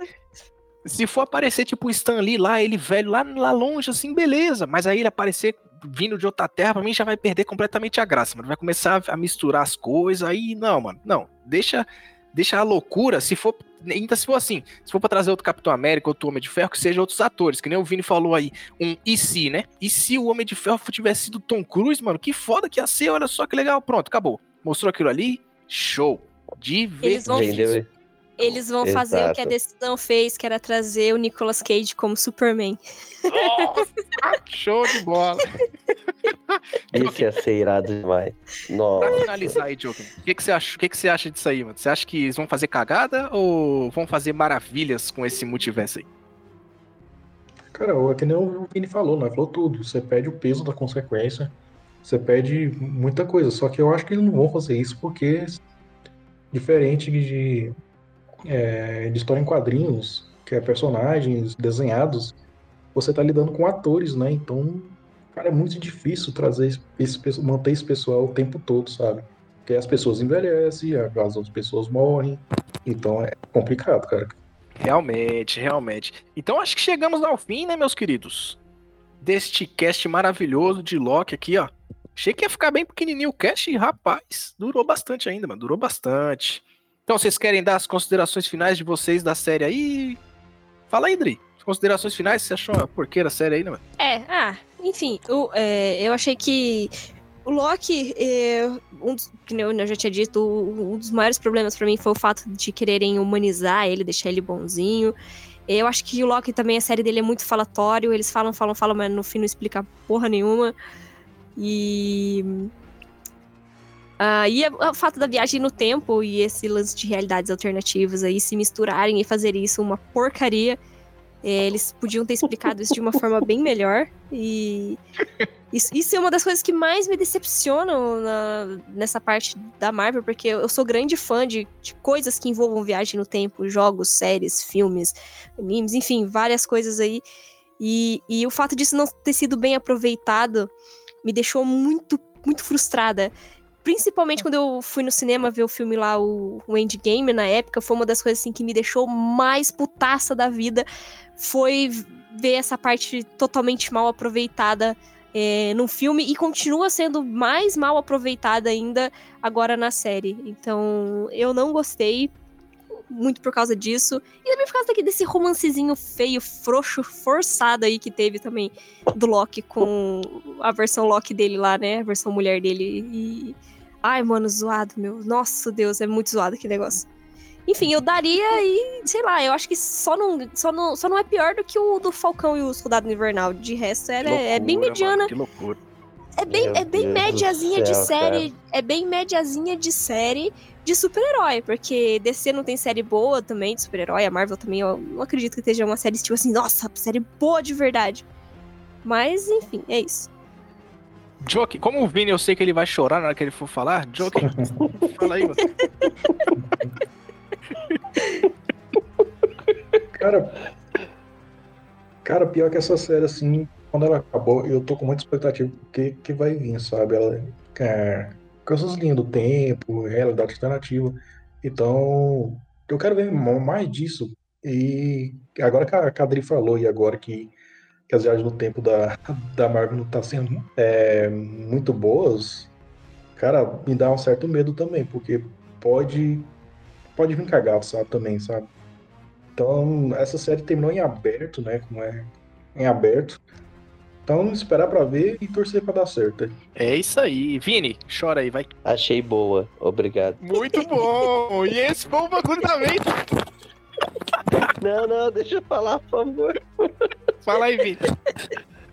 Se for aparecer tipo o Stan Lee lá, ele velho lá, lá longe, assim, beleza. Mas aí ele aparecer vindo de outra terra, pra mim já vai perder completamente a graça, mano. Vai começar a misturar as coisas, aí não, mano. Não, deixa, deixa a loucura, se for, ainda se for assim, se for pra trazer outro Capitão América, outro Homem de Ferro, que seja outros atores, que nem o Vini falou aí, um e se, né? E se o Homem de Ferro tivesse sido Tom Cruise, mano, que foda que ia ser, olha só que legal, pronto, acabou. Mostrou aquilo ali, show. Eles vão- Divertido. Eles vão fazer o que a Exato. decisão fez, que era trazer o Nicolas Cage como Superman. Nossa, show de bola. Esse ia ser irado demais. Pra Nossa. finalizar aí, Joker, o que, que, você acha, o que, que você acha disso aí, mano? Você acha que eles vão fazer cagada ou vão fazer maravilhas com esse multiverso aí? Cara, é que nem o Vini falou, né? Falou tudo. Você perde o peso da consequência, você perde muita coisa. Só que eu acho que eles não vão fazer isso porque, diferente de, é, de história em quadrinhos, que é personagens desenhados, você tá lidando com atores, né? Então, cara, é muito difícil trazer esse, manter esse pessoal o tempo todo, sabe? Porque as pessoas envelhecem, as outras pessoas morrem. Então é complicado, cara. Realmente, realmente. Então acho que chegamos ao fim, né, meus queridos? Deste cast maravilhoso de Loki aqui, ó. Achei que ia ficar bem pequenininho o cast rapaz, durou bastante ainda, mano. Durou bastante. Então, vocês querem dar as considerações finais de vocês da série aí? Fala aí, Dri. Considerações finais, você achou uma porqueira série aí, né, mano? É, ah, enfim, o- é, eu achei que o Loki, é, um dos, que nem eu já tinha dito, um dos maiores problemas pra mim foi o fato de quererem humanizar ele, deixar ele bonzinho. Eu acho que o Loki também, a série dele é muito falatório, eles falam, falam, falam, mas no fim não explica porra nenhuma. E. Ah, e é- o fato da viagem no tempo e esse lance de realidades alternativas aí se misturarem e fazer isso uma porcaria. É, eles podiam ter explicado isso de uma forma bem melhor. E isso, isso é uma das coisas que mais me decepcionam na- nessa parte da Marvel, porque eu sou grande fã de, de coisas que envolvam viagem no tempo, jogos, séries, filmes, animes, enfim, várias coisas aí. E, e o fato disso não ter sido bem aproveitado me deixou muito, muito frustrada. Principalmente quando eu fui no cinema ver o filme lá, o, o Endgame, na época, foi uma das coisas assim, que me deixou mais putaça da vida. Foi ver essa parte totalmente mal aproveitada é, num filme e continua sendo mais mal aproveitada ainda agora na série. Então, eu não gostei muito por causa disso. E também por causa daqui desse romancezinho feio, frouxo, forçado aí que teve também do Loki com a versão Loki dele lá, né? A versão mulher dele. E. Ai, mano, zoado, meu. Nossa Deus, é muito zoado aquele negócio. Enfim, eu daria e, sei lá, eu acho que só não, só não, só não é pior do que o do Falcão e o Soldado Invernal. De resto, ela é, é bem Loucura, mediana. mano, que loucura. É bem, Meu é bem Deus médiazinha de série. É bem médiazinha de série de super-herói. Porque DC não tem série boa também de super-herói. A Marvel também, eu não acredito que esteja uma série tipo assim, nossa, série boa de verdade. Mas, enfim, é isso. Joke, como o Vini, eu sei que ele vai chorar na hora que ele for falar. Joke, fala aí, mano. Cara, cara, pior que essa série, assim, quando ela acabou, eu tô com muita expectativa do que, que vai vir, sabe? Ela, é, coisas linhas do tempo, realidade alternativa. Então, eu quero ver mais disso. E agora que a Kadri falou, e agora que, que as viagens no tempo da, da Marvel não tá sendo é, muito boas, cara, me dá um certo medo também, porque pode, pode vir cagado, sabe, também, sabe? Então, essa série terminou em aberto, né? Como é em aberto. Então, esperar pra ver e torcer pra dar certo. É isso aí. Vini, chora aí, vai. Achei boa, obrigado. Muito bom! E esse foi o bagulho mente. Não, não, deixa eu falar, por favor. Fala aí, Vini.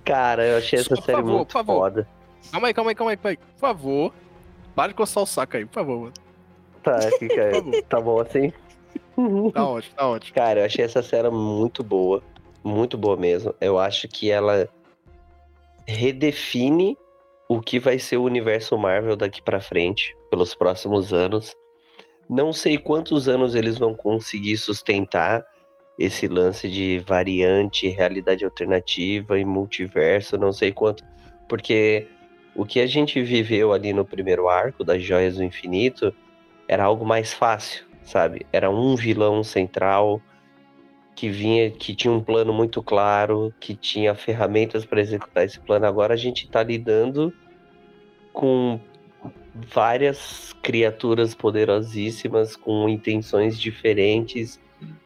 Cara, eu achei essa série favor, muito favor. foda. Calma aí, calma aí, calma aí, calma aí. Por favor. Para de coçar o saco aí, por favor, mano. Tá, fica, Por favor. tá bom assim? Tá ótimo, tá ótimo. Cara, eu achei essa série muito boa. Muito boa mesmo. Eu acho que ela redefine o que vai ser o universo Marvel daqui pra frente, pelos próximos anos. Não sei quantos anos eles vão conseguir sustentar esse lance de variante, realidade alternativa e multiverso, não sei quanto, porque o que a gente viveu ali no primeiro arco das Joias do Infinito era algo mais fácil, sabe? Era um vilão central que vinha, que tinha um plano muito claro, que tinha ferramentas para executar esse plano. Agora a gente está lidando com várias criaturas poderosíssimas com intenções diferentes,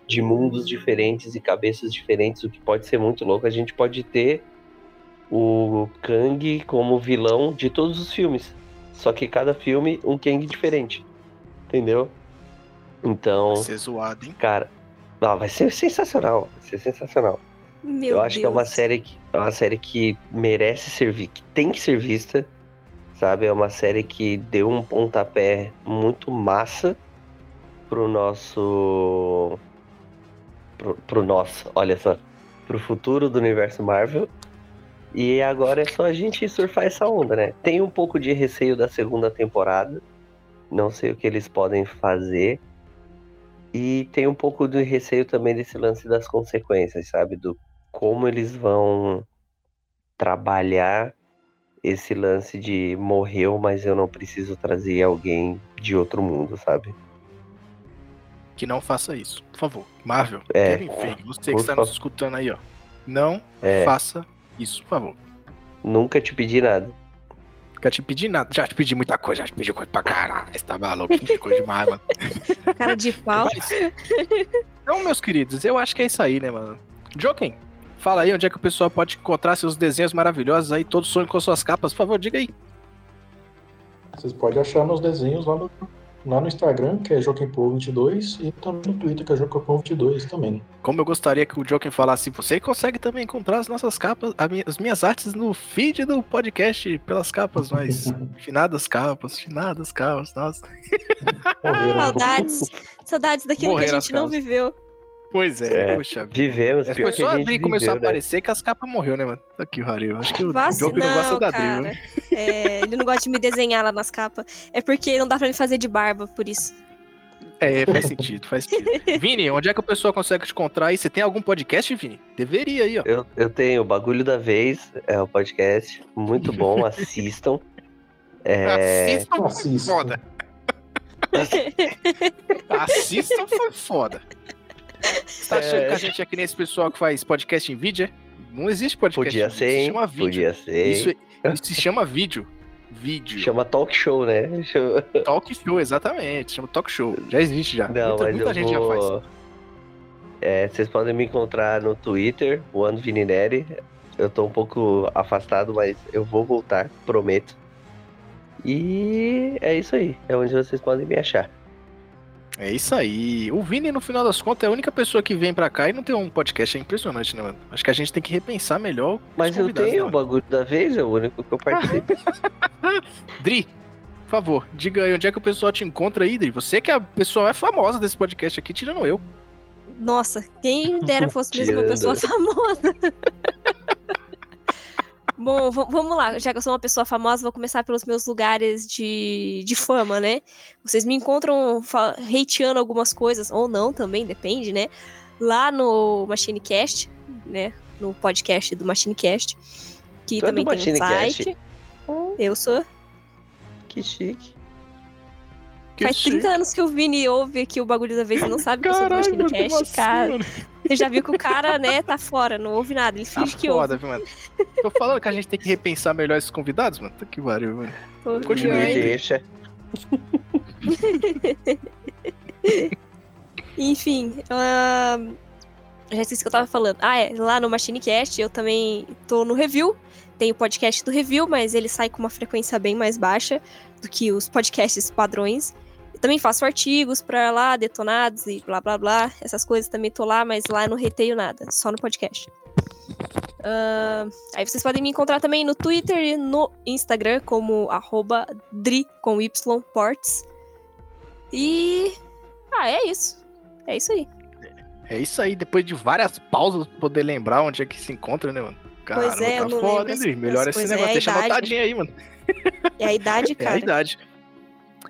de mundos diferentes e cabeças diferentes, o que pode ser muito louco. A gente pode ter o Kang como vilão de todos os filmes, só que cada filme um Kang diferente, entendeu? Então, Vai ser zoado, hein? cara, não, vai ser sensacional, vai ser sensacional. Meu Eu acho Deus. que é uma série que é uma série que merece ser vi- que tem que ser vista, sabe? É uma série que deu um pontapé muito massa pro nosso pro, pro nosso, olha só, pro futuro do universo Marvel. E agora é só a gente surfar essa onda, né? Tem um pouco de receio da segunda temporada. Não sei o que eles podem fazer. E tem um pouco de receio também desse lance das consequências, sabe? Do como eles vão trabalhar esse lance de morreu, mas eu não preciso trazer alguém de outro mundo, sabe? Que não faça isso, por favor. Marvel, É, Kevin Feige, você que está nos escutando aí, ó. Não É. faça isso, por favor. Nunca te pedi nada. Nunca te pedi nada. Já te pedi muita coisa, já te pedi coisa pra caralho. Você tá maluco, te pedi coisa demais, mano. Cara de pau. Mas- Então, meus queridos, eu acho que é isso aí, né, mano? Joken, fala aí onde é que o pessoal pode encontrar seus desenhos maravilhosos aí, todos sonham com suas capas. Por favor, diga aí. Vocês podem achar meus desenhos lá no, lá no Instagram, que é JokenPo22, e também no Twitter, que é JokenPo22 também. Como eu gostaria que o Joken falasse, você consegue também encontrar as nossas capas, a minha- as minhas artes no feed do podcast pelas capas, mas finadas capas, finadas capas, nossa. Morreram. Saudades. Saudades daquilo que a Morreram gente não viveu. Pois é, É. puxa. Vivemos, É, pior foi que só a a começou a né? aparecer que as capas morreu, né, mano? Aqui, Harry. Acho que o Joker não gosta da Dri, cara. né? É, ele não gosta de me desenhar lá nas capas. É porque não dá pra me fazer de barba, por isso. É, faz sentido, faz sentido. Vini, onde é que o pessoal consegue te encontrar aí? Você tem algum podcast, Vini? Deveria aí, ó. Eu, eu tenho o Bagulho da Vez, é o podcast, muito bom, assistam. É, Assistam foi Assista. foda. Assistam foi foda. Você tá achando É. que a gente é que nem esse pessoal que faz podcast em vídeo, é? Não existe podcast Podia ser, isso se chama vídeo. Podia ser. Isso, isso se chama vídeo. Vídeo. Chama talk show, né? Chama- Talk show, exatamente. Chama talk show. Já existe já. Não, muita mas muita gente já faz. vou... É, vocês podem me encontrar no Twitter, o Ano Vinineri. Eu tô um pouco afastado, mas eu vou voltar, prometo. E é isso aí. É onde vocês podem me achar. É isso aí. O Vini, no final das contas, é a única pessoa que vem pra cá e não tem um podcast. É impressionante, né, mano? Acho que a gente tem que repensar melhor. Mas eu tenho né, o bagulho da vez, é o único que eu participo. Dri, por favor, diga aí onde é que o pessoal te encontra aí, Dri. Você que é a pessoa mais famosa desse podcast aqui, tirando eu. Nossa, quem dera fosse mesmo uma pessoa famosa. Bom, vamos lá. Já que eu sou uma pessoa famosa, vou começar pelos meus lugares de, de fama, né? Vocês me encontram hateando algumas coisas, ou não também, depende, né? Lá no MachineCast, né? No podcast do MachineCast. Que Tu é também tem um site. Eu sou. que chique. Que Faz 30 anos que o Vini ouve aqui o bagulho da vez e não sabe que eu sou do Caralho, como assim, cara. Você já viu que o cara, né, tá fora, não ouve nada. Ele Tá finge que ouve. foda, viu, mano? Tô falando que a gente tem que repensar melhor esses convidados, mano. Tá que pariu, mano. Tô Continue Me deixa. Enfim, ahn, já esqueci o que eu tava falando. Ah, é, lá no MachineCast eu também tô no review. Tem o podcast do review, mas ele sai com uma frequência bem mais baixa do que os podcasts padrões. Eu também faço artigos pra lá, detonados e blá blá blá. Essas coisas também tô lá, mas lá eu não reteio nada, só no podcast. Ahn, aí vocês podem me encontrar também no Twitter e no Instagram como arroba Dri com Y Ports. E. Ah, é isso. É isso aí. É isso aí, depois de várias pausas, poder lembrar onde é que se encontra, né, mano? Caramba, Pois é, eu tá não foda, hein, Melhor as esse negócio, é deixa idade. anotadinho aí, mano. É a idade, É a cara. idade.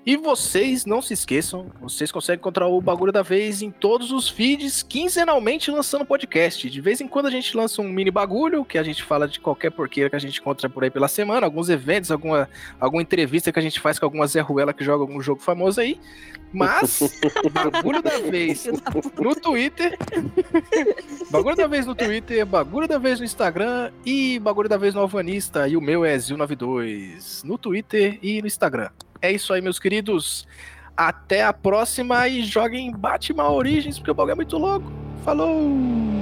E vocês não se esqueçam, vocês conseguem encontrar o Bagulho da Vez em todos os feeds, quinzenalmente lançando podcast. De vez em quando a gente lança um mini bagulho, que a gente fala de qualquer porqueira que a gente encontra por aí pela semana, alguns eventos, alguma, alguma entrevista que a gente faz com alguma Zé Ruela que joga algum jogo famoso aí. Mas, Bagulho da Vez no Twitter. Bagulho da Vez no Twitter, Bagulho da Vez no Instagram e Bagulho da Vez no Alvanista. E o meu é Zil92 no Twitter e no Instagram. É isso aí, meus queridos. Até a próxima e joguem Batman Origins, porque o bagulho é muito louco. Falou!